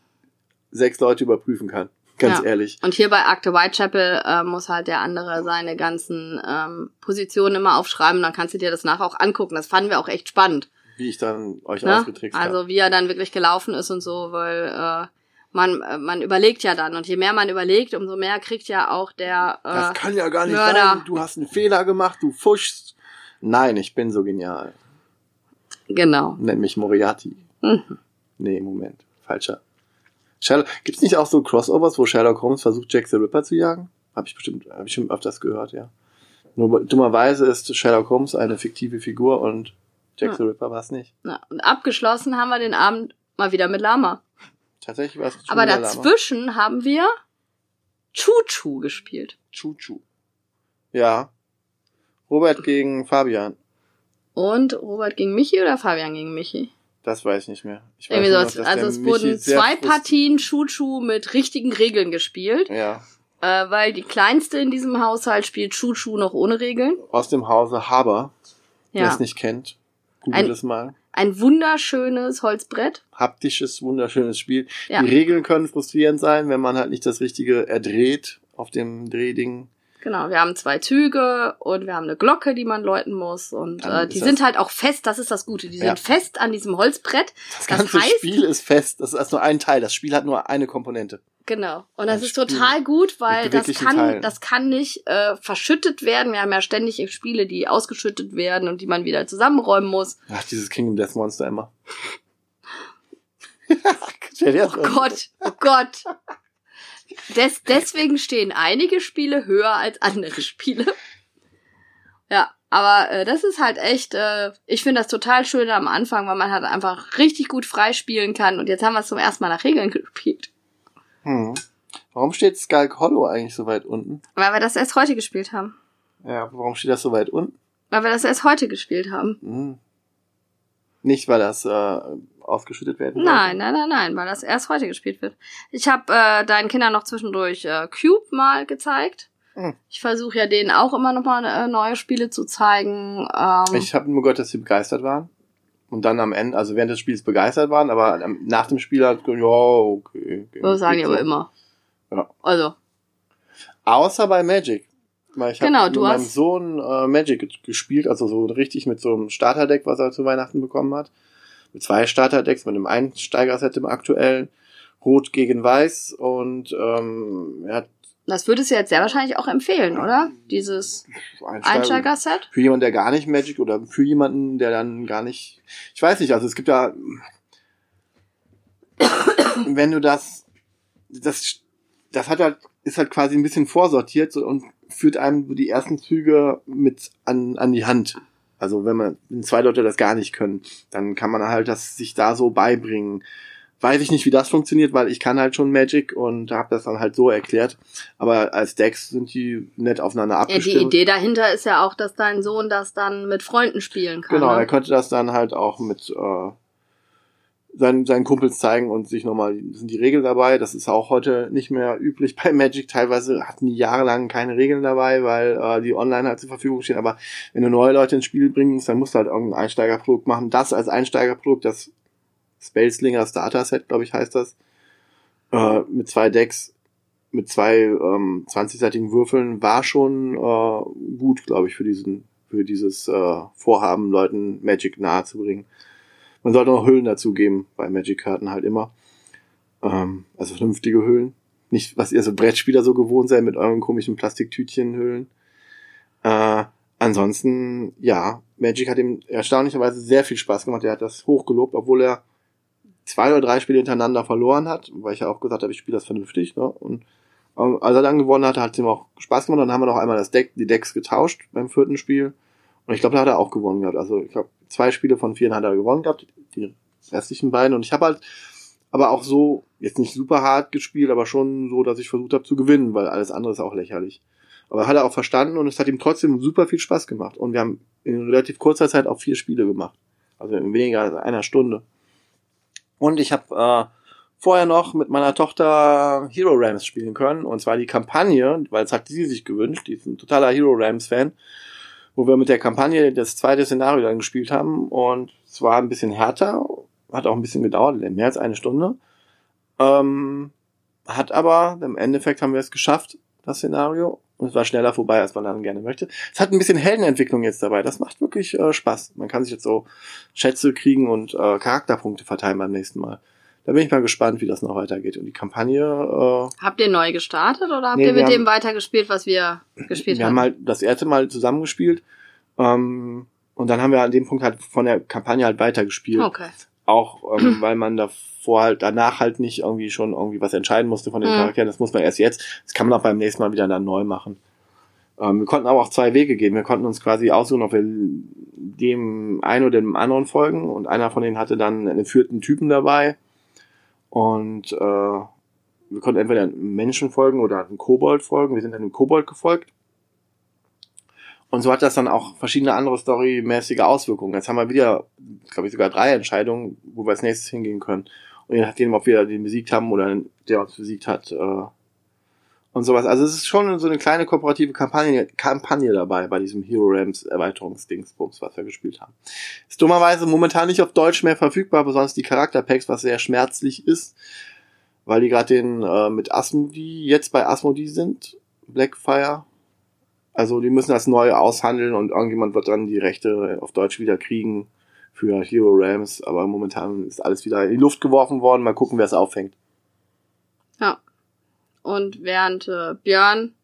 sechs Leute überprüfen kann. Ganz Ja. ehrlich. Und hier bei Akte Whitechapel äh, muss halt der andere seine ganzen ähm, Positionen immer aufschreiben. Dann kannst du dir das nachher auch angucken. Das fanden wir auch echt spannend. Wie ich dann euch Ne? ausgetrickst habe. Also wie er dann wirklich gelaufen ist und so, weil äh, man äh, man überlegt ja dann und je mehr man überlegt, umso mehr kriegt ja auch der Das äh, kann ja gar nicht Mörder. sein. Du hast einen Fehler gemacht, du fuschst. Nein, ich bin so genial. genau. Nenn mich Moriarty. Mhm. Nee, Moment. Falscher. Sherlock, gibt's nicht auch so Crossovers, wo Sherlock Holmes versucht, Jack the Ripper zu jagen? Hab ich bestimmt, hab ich schon öfters gehört, ja. Nur dummerweise ist Sherlock Holmes eine fiktive Figur und Jack Ja. the Ripper war's nicht. Ja, und abgeschlossen haben wir den Abend mal wieder mit Lama. Tatsächlich war es Aber dazwischen haben wir Chuchu gespielt. Chuchu. Ja. Robert gegen Fabian. Und Robert gegen Michi oder Fabian gegen Michi? Das weiß ich nicht mehr. Ich weiß Irgendwie sowas. noch, Also es Michi wurden zwei Partien Chuchu mit richtigen Regeln gespielt, Ja. äh, weil die kleinste in diesem Haushalt spielt Chuchu noch ohne Regeln. Aus dem Hause Haber. Wer Ja. es nicht kennt, googelt Ein- es mal. Ein wunderschönes Holzbrett. haptisches, wunderschönes Spiel. Ja. Die Regeln können frustrierend sein, wenn man halt nicht das Richtige erdreht auf dem Drehding. Genau, wir haben zwei Züge und wir haben eine Glocke, die man läuten muss. Und Dann äh, die sind das- halt auch fest, das ist das Gute. Die Ja. sind fest an diesem Holzbrett. Das Das ganze heißt- Spiel ist fest. Das ist erst nur ein Teil. Das Spiel hat nur eine Komponente. Genau. Und das ist Spiel total gut, weil das kann, Teilen. das kann nicht äh, verschüttet werden. Wir haben ja ständig Spiele, die ausgeschüttet werden und die man wieder zusammenräumen muss. Ach, dieses Kingdom Death Monster immer. Oh. Gott, oh Gott. Des, deswegen stehen einige Spiele höher als andere Spiele. Ja, aber äh, das ist halt echt, äh, ich finde das total schön am Anfang, weil man halt einfach richtig gut freispielen kann. Und jetzt haben wir es zum ersten Mal nach Regeln gespielt. Hm. Warum steht Skulk Hollow eigentlich so weit unten? Weil wir das erst heute gespielt haben. Ja, warum steht das so weit unten? Weil wir das erst heute gespielt haben. Hm. Nicht, weil das äh, ausgeschüttet werden Nein, nein, nein, nein, weil das erst heute gespielt wird. Ich habe äh, deinen Kindern noch zwischendurch äh, Cube mal gezeigt. Hm. Ich versuche ja denen auch immer noch mal äh, neue Spiele zu zeigen. Ähm, Ich habe nur gehört, dass sie begeistert waren. Und dann am Ende, also während des Spiels begeistert waren, aber nach dem Spiel hat ja, okay. okay das sagen die aber so. immer. Ja. Also, Außer bei Magic. Weil ich Genau, habe du mit meinem hast- Sohn äh, Magic ge- gespielt, also so richtig mit so einem Starterdeck, was er zu Weihnachten bekommen hat. Mit zwei Starterdecks, mit einem Einsteigerset im aktuellen, Rot gegen Weiß und ähm, er hat das würdest du jetzt sehr wahrscheinlich auch empfehlen, oder? Dieses Einsteiger, Einsteiger-Set? für jemanden, der gar nicht Magic oder für jemanden, der dann gar nicht, ich weiß nicht, also es gibt da, wenn du das, das, das hat halt, ist halt quasi ein bisschen vorsortiert so, und führt einem die ersten Züge mit an, an die Hand. Also wenn man, wenn zwei Leute das gar nicht können, dann kann man halt das sich da so beibringen. Weiß ich nicht, wie das funktioniert, weil ich kann halt schon Magic und habe das dann halt so erklärt. Aber als Decks sind die nett aufeinander Ja, abgestimmt. die Idee dahinter ist ja auch, dass dein Sohn das dann mit Freunden spielen kann. Genau, er ne? könnte das dann halt auch mit äh, seinen, seinen Kumpels zeigen und sich nochmal, sind die Regeln dabei. Das ist auch heute nicht mehr üblich bei Magic. Teilweise hatten die jahrelang keine Regeln dabei, weil äh, die online halt zur Verfügung stehen. Aber wenn du neue Leute ins Spiel bringst, dann musst du halt irgendein Einsteigerprodukt machen. Das als Einsteigerprodukt, das Spellslinger Starter Set, glaube ich, heißt das, äh, mit zwei Decks, mit zwei ähm, 20-seitigen Würfeln, war schon äh, gut, glaube ich, für diesen, für dieses äh, Vorhaben, Leuten Magic nahezubringen. Man sollte noch Hüllen dazugeben, bei Magic-Karten halt immer. Ähm, also vernünftige Hüllen. Nicht, was ihr so Brettspieler so gewohnt seid mit euren komischen Plastiktütchen-Hüllen. Äh, ansonsten, ja, Magic hat ihm erstaunlicherweise sehr viel Spaß gemacht. Er hat das hochgelobt, obwohl er zwei oder drei Spiele hintereinander verloren hat, weil ich ja auch gesagt habe, ich spiele das vernünftig. Ne? Und ähm, als er dann gewonnen hat, hat es ihm auch Spaß gemacht. Dann haben wir noch einmal das Deck, die Decks getauscht beim vierten Spiel. Und ich glaube, da hat er auch gewonnen gehabt. Also ich glaube, zwei Spiele von vier hat er gewonnen gehabt, die restlichen beiden. Und ich habe halt aber auch so, jetzt nicht super hart gespielt, aber schon so, dass ich versucht habe zu gewinnen, weil alles andere ist auch lächerlich. Aber hat er auch verstanden und es hat ihm trotzdem super viel Spaß gemacht. Und wir haben in relativ kurzer Zeit auch vier Spiele gemacht. Also in weniger als einer Stunde. Und ich habe äh, vorher noch mit meiner Tochter Hero Rams spielen können. Und zwar die Kampagne, weil es hat sie sich gewünscht. Die ist ein totaler Hero Rams Fan. Wo wir mit der Kampagne das zweite Szenario dann gespielt haben. Und es war ein bisschen härter. Hat auch ein bisschen gedauert, mehr als eine Stunde. Ähm, hat aber, im Endeffekt haben wir es geschafft, das Szenario. Und es war schneller vorbei, als man dann gerne möchte. Es hat ein bisschen Heldenentwicklung jetzt dabei. Das macht wirklich äh, Spaß. Man kann sich jetzt so Schätze kriegen und äh, Charakterpunkte verteilen beim nächsten Mal. Da bin ich mal gespannt, wie das noch weitergeht. Und die Kampagne. Äh, habt ihr neu gestartet oder habt nee, ihr mit dem weitergespielt, was wir gespielt wir haben? Wir haben halt das erste Mal zusammengespielt. Ähm, und dann haben wir an dem Punkt halt von der Kampagne halt weitergespielt. Okay. Auch ähm, weil man davor halt danach halt nicht irgendwie schon irgendwie was entscheiden musste von den mhm. Charakteren. Das muss man erst jetzt. Das kann man auch beim nächsten Mal wieder dann neu machen. Ähm, wir konnten aber auch zwei Wege gehen. Wir konnten uns quasi aussuchen, ob wir dem einen oder dem anderen folgen. Und einer von denen hatte dann einen vierten Typen dabei. Und äh, wir konnten entweder einem Menschen folgen oder einem Kobold folgen. Wir sind dann dem Kobold gefolgt. Und so hat das dann auch verschiedene andere storymäßige Auswirkungen. Jetzt haben wir wieder, glaube ich, sogar drei Entscheidungen, wo wir als nächstes hingehen können. Und je nachdem, ob wir den besiegt haben oder der uns besiegt hat, äh, und sowas. Also es ist schon so eine kleine kooperative Kampagne, Kampagne dabei bei diesem Hero Rams Erweiterungsdingsbums, was wir gespielt haben. Ist dummerweise momentan nicht auf Deutsch mehr verfügbar, besonders die Charakterpacks, was sehr schmerzlich ist, weil die gerade den äh, mit Asmodee jetzt bei Asmodee sind, Blackfire also die müssen das neu aushandeln und irgendjemand wird dann die Rechte auf Deutsch wieder kriegen für Hero Rams. Aber momentan ist alles wieder in die Luft geworfen worden. Mal gucken, wer es auffängt. Ja. Und während äh, Björn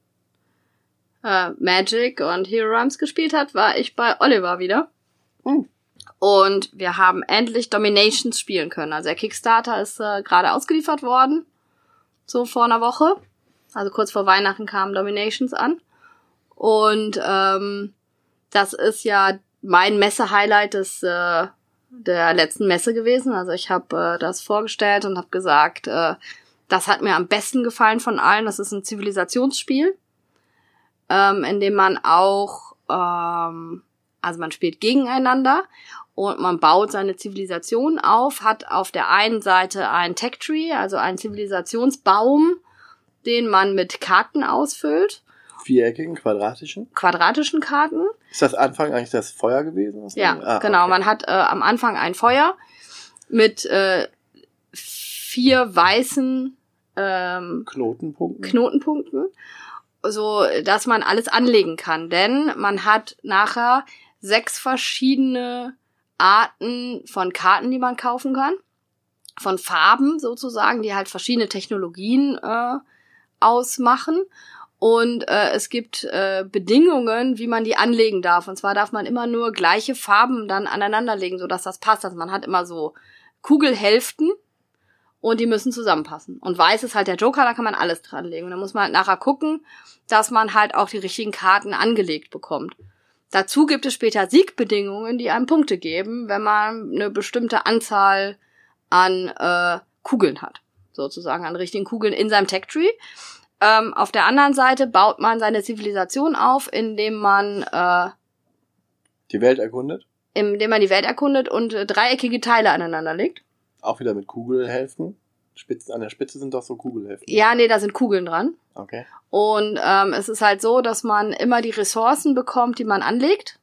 äh, Magic und Hero Rams gespielt hat, war ich bei Oliver wieder. Hm. Und wir haben endlich Dominations spielen können. Also der Kickstarter ist äh, gerade ausgeliefert worden. So vor einer Woche. Also kurz vor Weihnachten kamen Dominations an. Und ähm, das ist ja mein Messe-Highlight des äh, der letzten Messe gewesen. Also ich habe äh, das vorgestellt und habe gesagt, äh, das hat mir am besten gefallen von allen. Das ist ein Zivilisationsspiel, ähm, in dem man auch, ähm, also man spielt gegeneinander und man baut seine Zivilisation auf, hat auf der einen Seite ein Tech Tree, also einen Zivilisationsbaum, den man mit Karten ausfüllt viereckigen, quadratischen? Quadratischen Karten. Ist das Anfang eigentlich das Feuer gewesen? Ja, ah, genau. Okay. Man hat äh, am Anfang ein Feuer mit äh, vier weißen ähm, Knotenpunkten. Knotenpunkten, so dass man alles anlegen kann. Denn man hat nachher sechs verschiedene Arten von Karten, die man kaufen kann. Von Farben sozusagen, die halt verschiedene Technologien äh, ausmachen. Und äh, es gibt äh, Bedingungen, wie man die anlegen darf. Und zwar darf man immer nur gleiche Farben dann aneinanderlegen, sodass das passt. Also man hat immer so Kugelhälften und die müssen zusammenpassen. Und weiß ist halt der Joker, da kann man alles dranlegen. Und dann muss man halt nachher gucken, dass man halt auch die richtigen Karten angelegt bekommt. Dazu gibt es später Siegbedingungen, die einem Punkte geben, wenn man eine bestimmte Anzahl an äh, Kugeln hat. Sozusagen an richtigen Kugeln in seinem Tech Tree. Ähm, auf der anderen Seite baut man seine Zivilisation auf, indem man äh, die Welt erkundet. Indem man die Welt erkundet und äh, dreieckige Teile aneinander legt. Auch wieder mit Kugelhälften. Spitzen, an der Spitze sind doch so Kugelhälften. Ja, nee, da sind Kugeln dran. Okay. Und ähm, es ist halt so, dass man immer die Ressourcen bekommt, die man anlegt.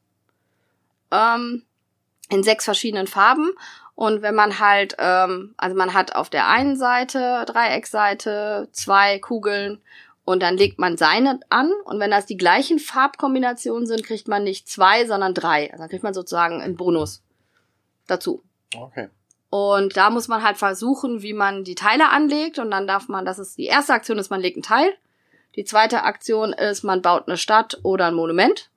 Ähm, in sechs verschiedenen Farben. Und wenn man halt, ähm, also man hat auf der einen Seite, Dreieckseite, zwei Kugeln und dann legt man seine an und wenn das die gleichen Farbkombinationen sind, kriegt man nicht zwei, sondern drei. Also dann kriegt man sozusagen einen Bonus dazu. Okay. Und da muss man halt versuchen, wie man die Teile anlegt und dann darf man, das ist die erste Aktion ist, man legt ein Teil. Die zweite Aktion ist, man baut eine Stadt oder ein Monument.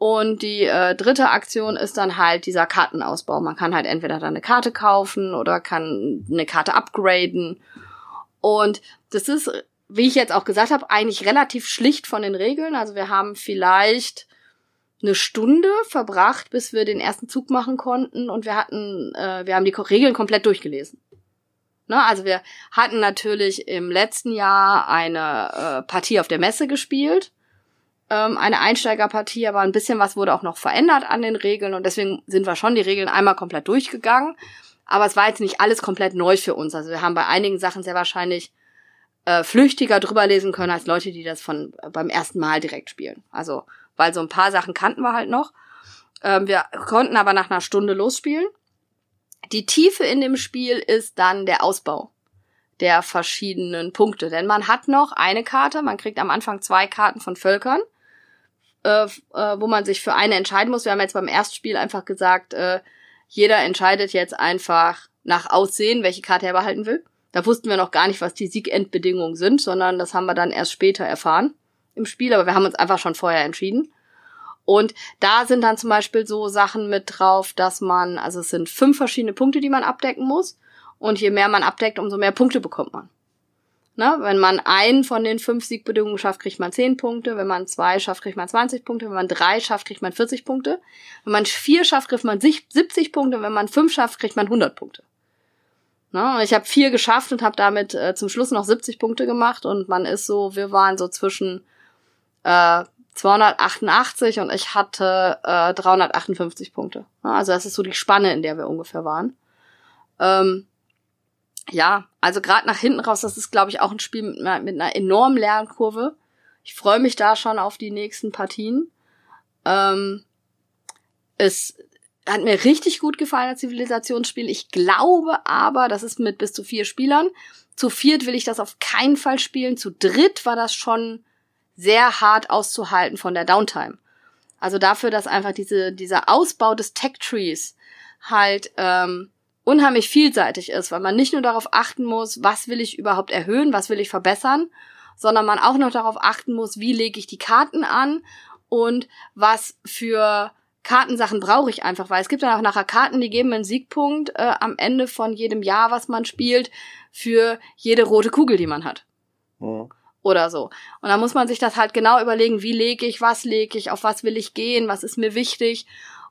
Und die äh, dritte Aktion ist dann halt dieser Kartenausbau. Man kann halt entweder dann eine Karte kaufen oder kann eine Karte upgraden. Und das ist, wie ich jetzt auch gesagt habe, eigentlich relativ schlicht von den Regeln. Also wir haben vielleicht eine Stunde verbracht, bis wir den ersten Zug machen konnten und wir hatten, äh, wir haben die Regeln komplett durchgelesen. Ne? Also wir hatten natürlich im letzten Jahr eine äh, Partie auf der Messe gespielt, ähm, eine Einsteigerpartie, aber ein bisschen was wurde auch noch verändert an den Regeln und deswegen sind wir schon die Regeln einmal komplett durchgegangen. Aber es war jetzt nicht alles komplett neu für uns. Also wir haben bei einigen Sachen sehr wahrscheinlich äh, flüchtiger drüber lesen können als Leute, die das von äh, beim ersten Mal direkt spielen. Also weil so ein paar Sachen kannten wir halt noch. Ähm, wir konnten aber nach einer Stunde losspielen die Tiefe in dem Spiel ist dann der Ausbau der verschiedenen Punkte. Denn man hat noch eine Karte, man kriegt am Anfang zwei Karten von Völkern, äh, wo man sich für eine entscheiden muss. Wir haben jetzt beim Erstspiel einfach gesagt, äh, jeder entscheidet jetzt einfach nach Aussehen, welche Karte er behalten will. Da wussten wir noch gar nicht, was die Siegendbedingungen sind, sondern das haben wir dann erst später erfahren im Spiel, aber wir haben uns einfach schon vorher entschieden. Und da sind dann zum Beispiel so Sachen mit drauf, dass man, also es sind fünf verschiedene Punkte, die man abdecken muss. Und je mehr man abdeckt, umso mehr Punkte bekommt man. Ne? Wenn man einen von den fünf Siegbedingungen schafft, kriegt man zehn Punkte. Wenn man zwei schafft, kriegt man 20 Punkte. Wenn man drei schafft, kriegt man 40 Punkte. Wenn man vier schafft, kriegt man 70 Punkte. Wenn man fünf schafft, kriegt man 100 Punkte. Ne? Und ich habe vier geschafft und habe damit äh, zum Schluss noch 70 Punkte gemacht. Und man ist so, wir waren so zwischen äh, 288 und ich hatte äh, 358 Punkte. Also das ist so die Spanne, in der wir ungefähr waren. Ähm, ja, also gerade nach hinten raus, das ist, glaube ich, auch ein Spiel mit einer, mit einer enormen Lernkurve. Ich freue mich da schon auf die nächsten Partien. Ähm, es hat mir richtig gut gefallen, als Zivilisationsspiel. Ich glaube aber, das ist mit bis zu vier Spielern. Zu viert will ich das auf keinen Fall spielen. Zu dritt war das schon sehr hart auszuhalten von der Downtime. Also dafür, dass einfach diese, dieser Ausbau des Tech-Trees halt ähm, unheimlich vielseitig ist, weil man nicht nur darauf achten muss, was will ich überhaupt erhöhen, was will ich verbessern, sondern man auch noch darauf achten muss, wie lege ich die Karten an und was für Kartensachen brauche ich einfach, weil es gibt dann auch nachher Karten, die geben einen Siegpunkt äh, am Ende von jedem Jahr, was man spielt, für jede rote Kugel, die man hat. Mhm oder so. Und dann muss man sich das halt genau überlegen, wie lege ich, was lege ich, auf was will ich gehen, was ist mir wichtig.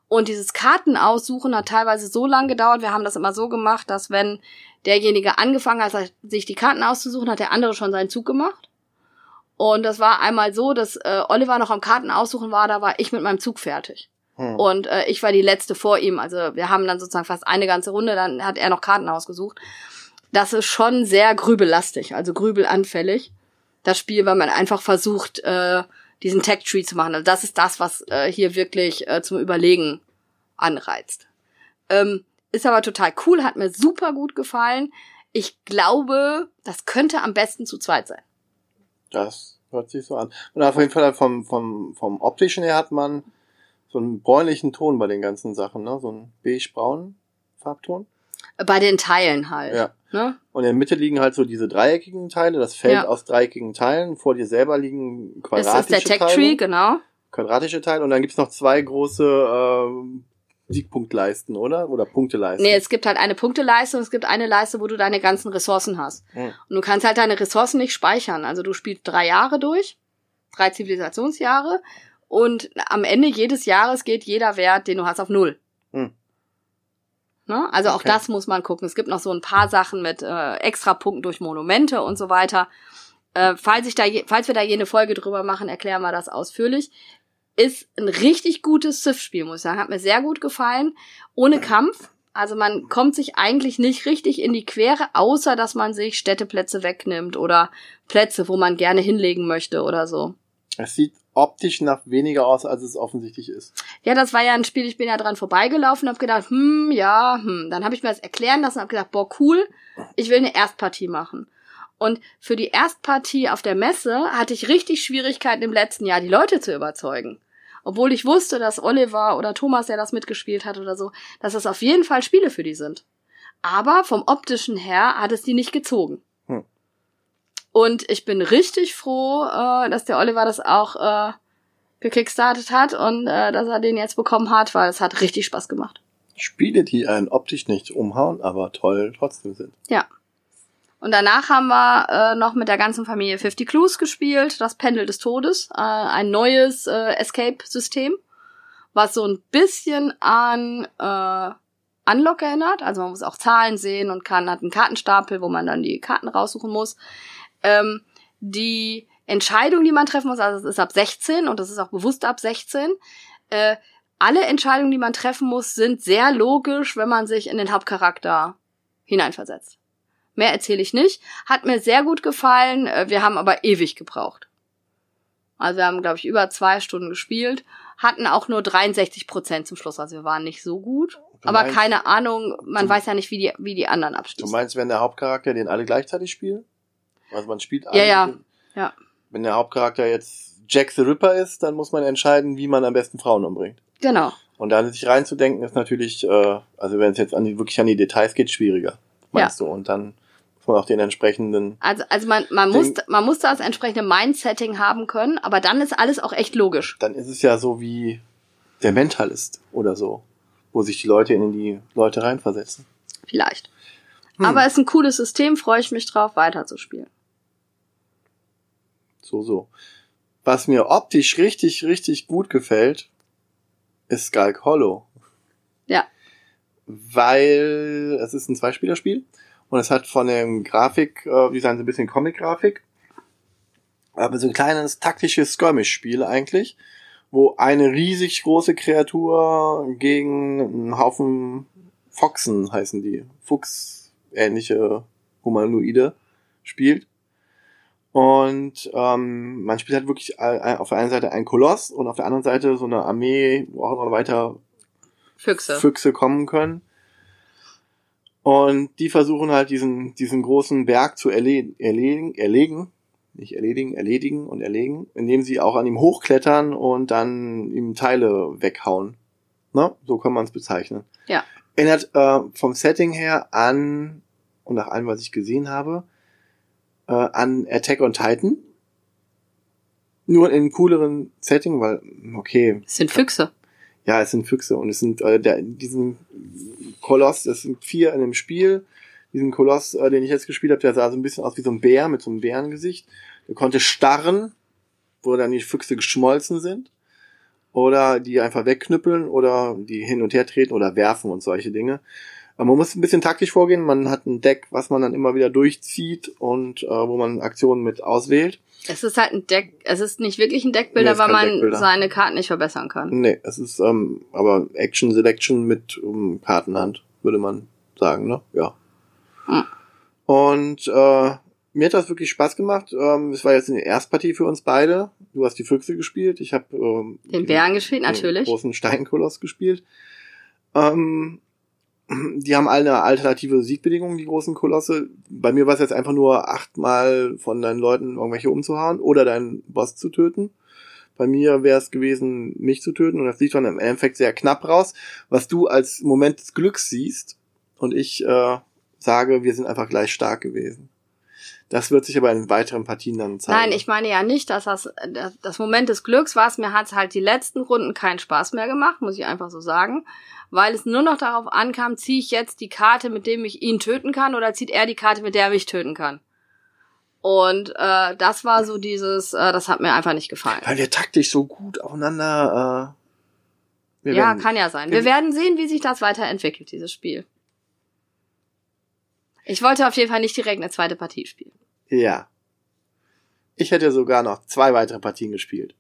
Und dieses Kartenaussuchen hat teilweise so lang gedauert. Wir haben das immer so gemacht, dass wenn derjenige angefangen hat, sich die Karten auszusuchen, hat der andere schon seinen Zug gemacht. Und das war einmal so, dass äh, Oliver noch am Karten aussuchen war, da war ich mit meinem Zug fertig. Hm. Und äh, ich war die letzte vor ihm. Also wir haben dann sozusagen fast eine ganze Runde, dann hat er noch Karten ausgesucht. Das ist schon sehr grübelastig, also grübelanfällig das Spiel, weil man einfach versucht, äh, diesen Tech-Tree zu machen. Also das ist das, was äh, hier wirklich äh, zum Überlegen anreizt. Ähm, ist aber total cool, hat mir super gut gefallen. Ich glaube, das könnte am besten zu zweit sein. Das hört sich so an. Und auf jeden Fall vom, vom, vom optischen her hat man so einen bräunlichen Ton bei den ganzen Sachen, ne? So einen beige-braunen Farbton. Bei den Teilen halt. Ja. Ne? Und in der Mitte liegen halt so diese dreieckigen Teile, das Feld ja. aus dreieckigen Teilen. Vor dir selber liegen quadratische Teile. Das ist der Tech Tree, genau. Quadratische Teile. Und dann gibt's noch zwei große äh, Siegpunktleisten, oder? Oder Punkteleisten? Nee, es gibt halt eine Punkteleiste und es gibt eine Leiste, wo du deine ganzen Ressourcen hast. Hm. Und du kannst halt deine Ressourcen nicht speichern. Also du spielst drei Jahre durch, drei Zivilisationsjahre und am Ende jedes Jahres geht jeder Wert, den du hast, auf null. Ne? Also auch okay. das muss man gucken. Es gibt noch so ein paar Sachen mit äh, Extrapunkten durch Monumente und so weiter. Äh, falls, ich da je, falls wir da jene Folge drüber machen, erklären wir das ausführlich. Ist ein richtig gutes Civ-Spiel, muss ich sagen. Hat mir sehr gut gefallen. Ohne Kampf. Also man kommt sich eigentlich nicht richtig in die Quere, außer dass man sich Städteplätze wegnimmt oder Plätze, wo man gerne hinlegen möchte oder so. Es sieht optisch nach weniger aus, als es offensichtlich ist. Ja, das war ja ein Spiel, ich bin ja dran vorbeigelaufen und hab gedacht, hm, ja, hm. Dann habe ich mir das erklären lassen und hab gedacht, boah, cool, ich will eine Erstpartie machen. Und für die Erstpartie auf der Messe hatte ich richtig Schwierigkeiten im letzten Jahr, die Leute zu überzeugen. Obwohl ich wusste, dass Oliver oder Thomas, der das mitgespielt hat oder so, dass das auf jeden Fall Spiele für die sind. Aber vom optischen her hat es die nicht gezogen. Und ich bin richtig froh, äh, dass der Oliver das auch äh, gekickstartet hat und äh, dass er den jetzt bekommen hat, weil es hat richtig Spaß gemacht. Spiele, die einen optisch nicht umhauen, aber toll trotzdem sind. Ja. Und danach haben wir äh, noch mit der ganzen Familie 50 Clues gespielt, das Pendel des Todes, äh, ein neues äh, Escape-System, was so ein bisschen an äh, Unlock erinnert. Also man muss auch Zahlen sehen und kann, hat einen Kartenstapel, wo man dann die Karten raussuchen muss. Ähm, die Entscheidung, die man treffen muss, also es ist ab 16 und das ist auch bewusst ab 16. Äh, alle Entscheidungen, die man treffen muss, sind sehr logisch, wenn man sich in den Hauptcharakter hineinversetzt. Mehr erzähle ich nicht. Hat mir sehr gut gefallen. Äh, wir haben aber ewig gebraucht. Also wir haben, glaube ich, über zwei Stunden gespielt, hatten auch nur 63 Prozent zum Schluss. Also wir waren nicht so gut. Du aber meinst- keine Ahnung, man du- weiß ja nicht, wie die, wie die anderen Du abschließen. meinst, wenn der Hauptcharakter den alle gleichzeitig spielen? Also man spielt Ja, ja. Ja. Wenn der Hauptcharakter jetzt Jack the Ripper ist, dann muss man entscheiden, wie man am besten Frauen umbringt. Genau. Und da sich reinzudenken, ist natürlich, äh, also wenn es jetzt an die, wirklich an die Details geht, schwieriger, meinst du? Und dann muss man auch den entsprechenden. Also, also man, man, Ding- muss, man muss das entsprechende Mindsetting haben können, aber dann ist alles auch echt logisch. Dann ist es ja so wie der Mentalist oder so, wo sich die Leute in die Leute reinversetzen. Vielleicht. Hm. Aber es ist ein cooles System, freue ich mich drauf, weiterzuspielen. So, so. Was mir optisch richtig, richtig gut gefällt, ist Skulk Hollow. Ja. Weil es ist ein Zweispielerspiel und es hat von dem Grafik, äh, wie sagen sie, ein bisschen Comic-Grafik, aber so ein kleines taktisches Skirmish-Spiel eigentlich, wo eine riesig große Kreatur gegen einen Haufen Foxen heißen die, Fuchs-ähnliche Humanoide spielt. Und ähm, man spielt halt wirklich auf der einen Seite einen Koloss und auf der anderen Seite so eine Armee, wo auch immer weiter Füchse. Füchse kommen können. Und die versuchen halt diesen, diesen großen Berg zu erledigen, erledigen, erlegen, nicht erledigen, erledigen und erlegen, indem sie auch an ihm hochklettern und dann ihm Teile weghauen. Ne? So kann man es bezeichnen. Ja. Erinnert äh, vom Setting her an, und nach allem, was ich gesehen habe, äh, an Attack on Titan. Nur in einem cooleren Setting, weil, okay, Es sind Füchse. ja, es sind Füchse und es sind äh, der, diesen Koloss, das sind vier in dem Spiel. Diesen Koloss, äh, den ich jetzt gespielt habe, der sah so ein bisschen aus wie so ein Bär mit so einem Bärengesicht. Der konnte starren, wo dann die Füchse geschmolzen sind. Oder die einfach wegknüppeln oder die hin und her treten oder werfen und solche Dinge. Aber man muss ein bisschen taktisch vorgehen. Man hat ein Deck, was man dann immer wieder durchzieht und äh, wo man Aktionen mit auswählt. Es ist halt ein Deck, es ist nicht wirklich ein Deckbilder, Nee, weil man Deckbilder. seine Karten nicht verbessern kann. Nee, es ist ähm, aber Action Selection mit um, Kartenhand, würde man sagen, ne? Ja. Hm. Und äh, mir hat das wirklich Spaß gemacht. Ähm, es war jetzt eine Erstpartie für uns beide. Du hast die Füchse gespielt. Ich habe ähm, Den Bären gespielt, den natürlich. großen Steinkoloss gespielt. Ähm, die haben alle eine alternative Siegbedingung, die großen Kolosse. Bei mir war es jetzt einfach nur achtmal von deinen Leuten irgendwelche umzuhauen oder deinen Boss zu töten. Bei mir wäre es gewesen, mich zu töten und das sieht dann im Endeffekt sehr knapp raus, was du als Moment des Glücks siehst und ich äh, sage, wir sind einfach gleich stark gewesen. Das wird sich aber in weiteren Partien dann zeigen. Nein, ich meine ja nicht, dass das das, Moment des Glücks war. Mir hat halt die letzten Runden keinen Spaß mehr gemacht, muss ich einfach so sagen, weil es nur noch darauf ankam, ziehe ich jetzt die Karte, mit dem ich ihn töten kann, oder zieht er die Karte, mit der er mich töten kann. Und äh, das war so dieses, äh, das hat mir einfach nicht gefallen. Weil wir taktisch so gut aufeinander. Äh, Ja, werden- kann ja sein. wir- Wir werden sehen, wie sich das weiterentwickelt, dieses Spiel. Ich wollte auf jeden Fall nicht direkt eine zweite Partie spielen. Ja. Ich hätte sogar noch zwei weitere Partien gespielt.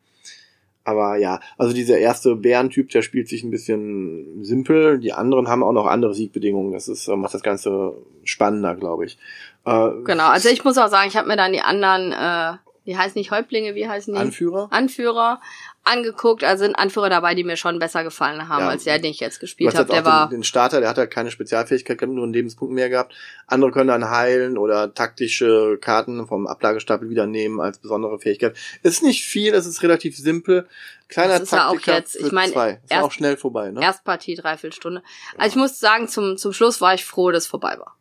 Aber ja, also dieser erste Bärentyp, der spielt sich ein bisschen simpel. Die anderen haben auch noch andere Siegbedingungen. Das ist, äh, macht das Ganze spannender, glaube ich. Äh, Genau, also ich muss auch sagen, ich habe mir dann die anderen, äh, die heißen nicht Häuptlinge, wie heißen die? Anführer. Anführer angeguckt. Also sind Anführer dabei, die mir schon besser gefallen haben, Ja. als der, den ich jetzt gespielt habe. Der war. den, den Starter, der hat halt keine Spezialfähigkeit nur einen Lebenspunkt mehr gehabt. Andere können dann heilen oder taktische Karten vom Ablagestapel wieder nehmen als besondere Fähigkeit. Ist nicht viel, es ist relativ simpel. Kleiner Das ist ja auch Taktiker jetzt- ich meine, zwei. Ist erst- auch schnell vorbei, ne? Erstpartie, Dreiviertelstunde. Also ich muss sagen, zum, zum Schluss war ich froh, dass es vorbei war.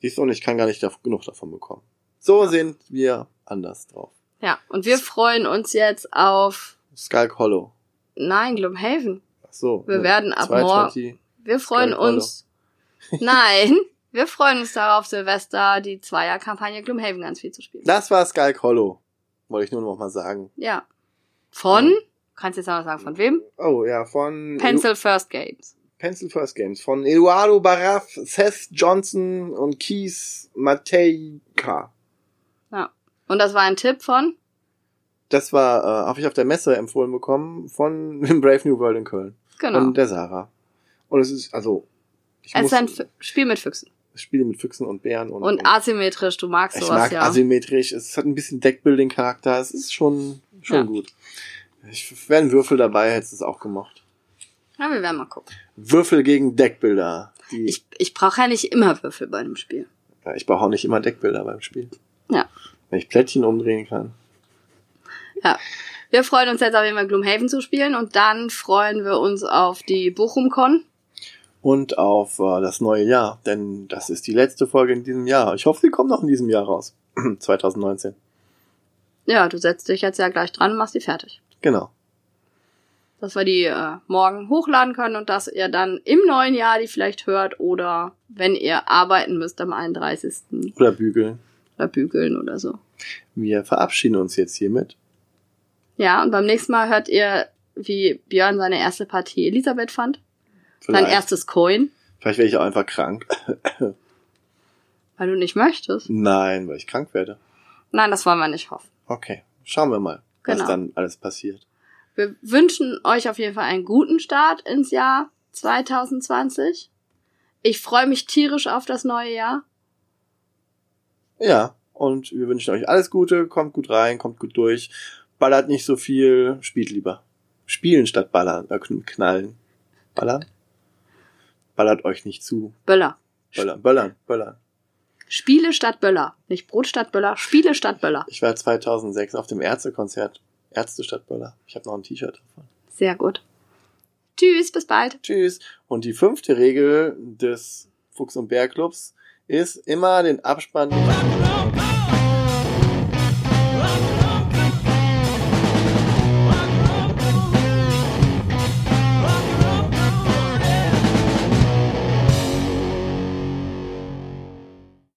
Siehst du, und ich kann gar nicht da, genug davon bekommen. So sind wir anders drauf. Ja, und wir freuen uns jetzt auf, Skulk Hollow. nein, Gloomhaven. Ach so. Wir ne, werden ab morgen-. Wir freuen Hollow. uns, nein, wir freuen uns darauf, Silvester die Zweier-Kampagne Gloomhaven ganz viel zu spielen. Das war Skulk Hollow. Wollte ich nur noch mal sagen. Ja. Von, kannst du jetzt auch noch sagen, von wem? Oh, ja, von Pencil First Games. Pencil First Games von Eduardo Baraf, Seth Johnson und Keith Matejka. Ja. Und das war ein Tipp von? Das war, äh, habe ich auf der Messe empfohlen bekommen von Brave New World in Köln. Genau. Und der Sarah. Und es ist, also, ich es ist ein F Spiel mit Füchsen. Spiele mit Füchsen und Bären und, Und asymmetrisch, du magst ich sowas, mag ja. asymmetrisch. Es hat ein bisschen Deckbuilding-Charakter. Es ist schon, schon Ja. gut. Ich wäre ein Würfel dabei, hättest du es auch gemocht. ja, wir werden mal gucken. Würfel gegen Deckbilder. Ich, ich brauche ja nicht immer Würfel bei einem Spiel. ja, ich brauche auch nicht immer Deckbilder beim Spiel. Ja. Wenn ich Plättchen umdrehen kann. Ja. Wir freuen uns jetzt auf jeden Fall Gloomhaven zu spielen und dann freuen wir uns auf die Bochum-Con. Und auf äh, das neue Jahr. Denn das ist die letzte Folge in diesem Jahr. Ich hoffe, sie kommt noch in diesem Jahr raus. 2019. Ja, du setzt dich jetzt ja gleich dran und machst die fertig. Genau. Dass wir die äh, morgen hochladen können und dass ihr dann im neuen Jahr die vielleicht hört oder wenn ihr arbeiten müsst am 31. Oder bügeln. oder bügeln oder so. Wir verabschieden uns jetzt hiermit. Ja, und beim nächsten Mal hört ihr, wie Björn seine erste Partie Elisabeth fand. Sein Vielleicht, erstes Coin, vielleicht werde ich auch einfach krank. weil du nicht möchtest. Nein, weil ich krank werde. Nein, das wollen wir nicht hoffen. Okay, schauen wir mal, was Genau. dann alles passiert. Wir wünschen euch auf jeden Fall einen guten Start ins Jahr 2020. Ich freue mich tierisch auf das neue Jahr. Ja, und wir wünschen euch alles Gute, kommt gut rein, kommt gut durch, ballert nicht so viel, spielt lieber. Spielen statt ballern, äh, kn- knallen. Ballern? Ballert euch nicht zu. Böller. Böllern, böllern, böllern. Spiele statt Böller. Nicht Brot statt Böller, Spiele statt Böller. Ich war 2006 auf dem Ärztekonzert. Ärzte statt Böller. Ich habe noch ein T-Shirt davon. Sehr gut. Tschüss, bis bald. Tschüss. Und die fünfte Regel des Fuchs und Bär Clubs ist immer den Abspann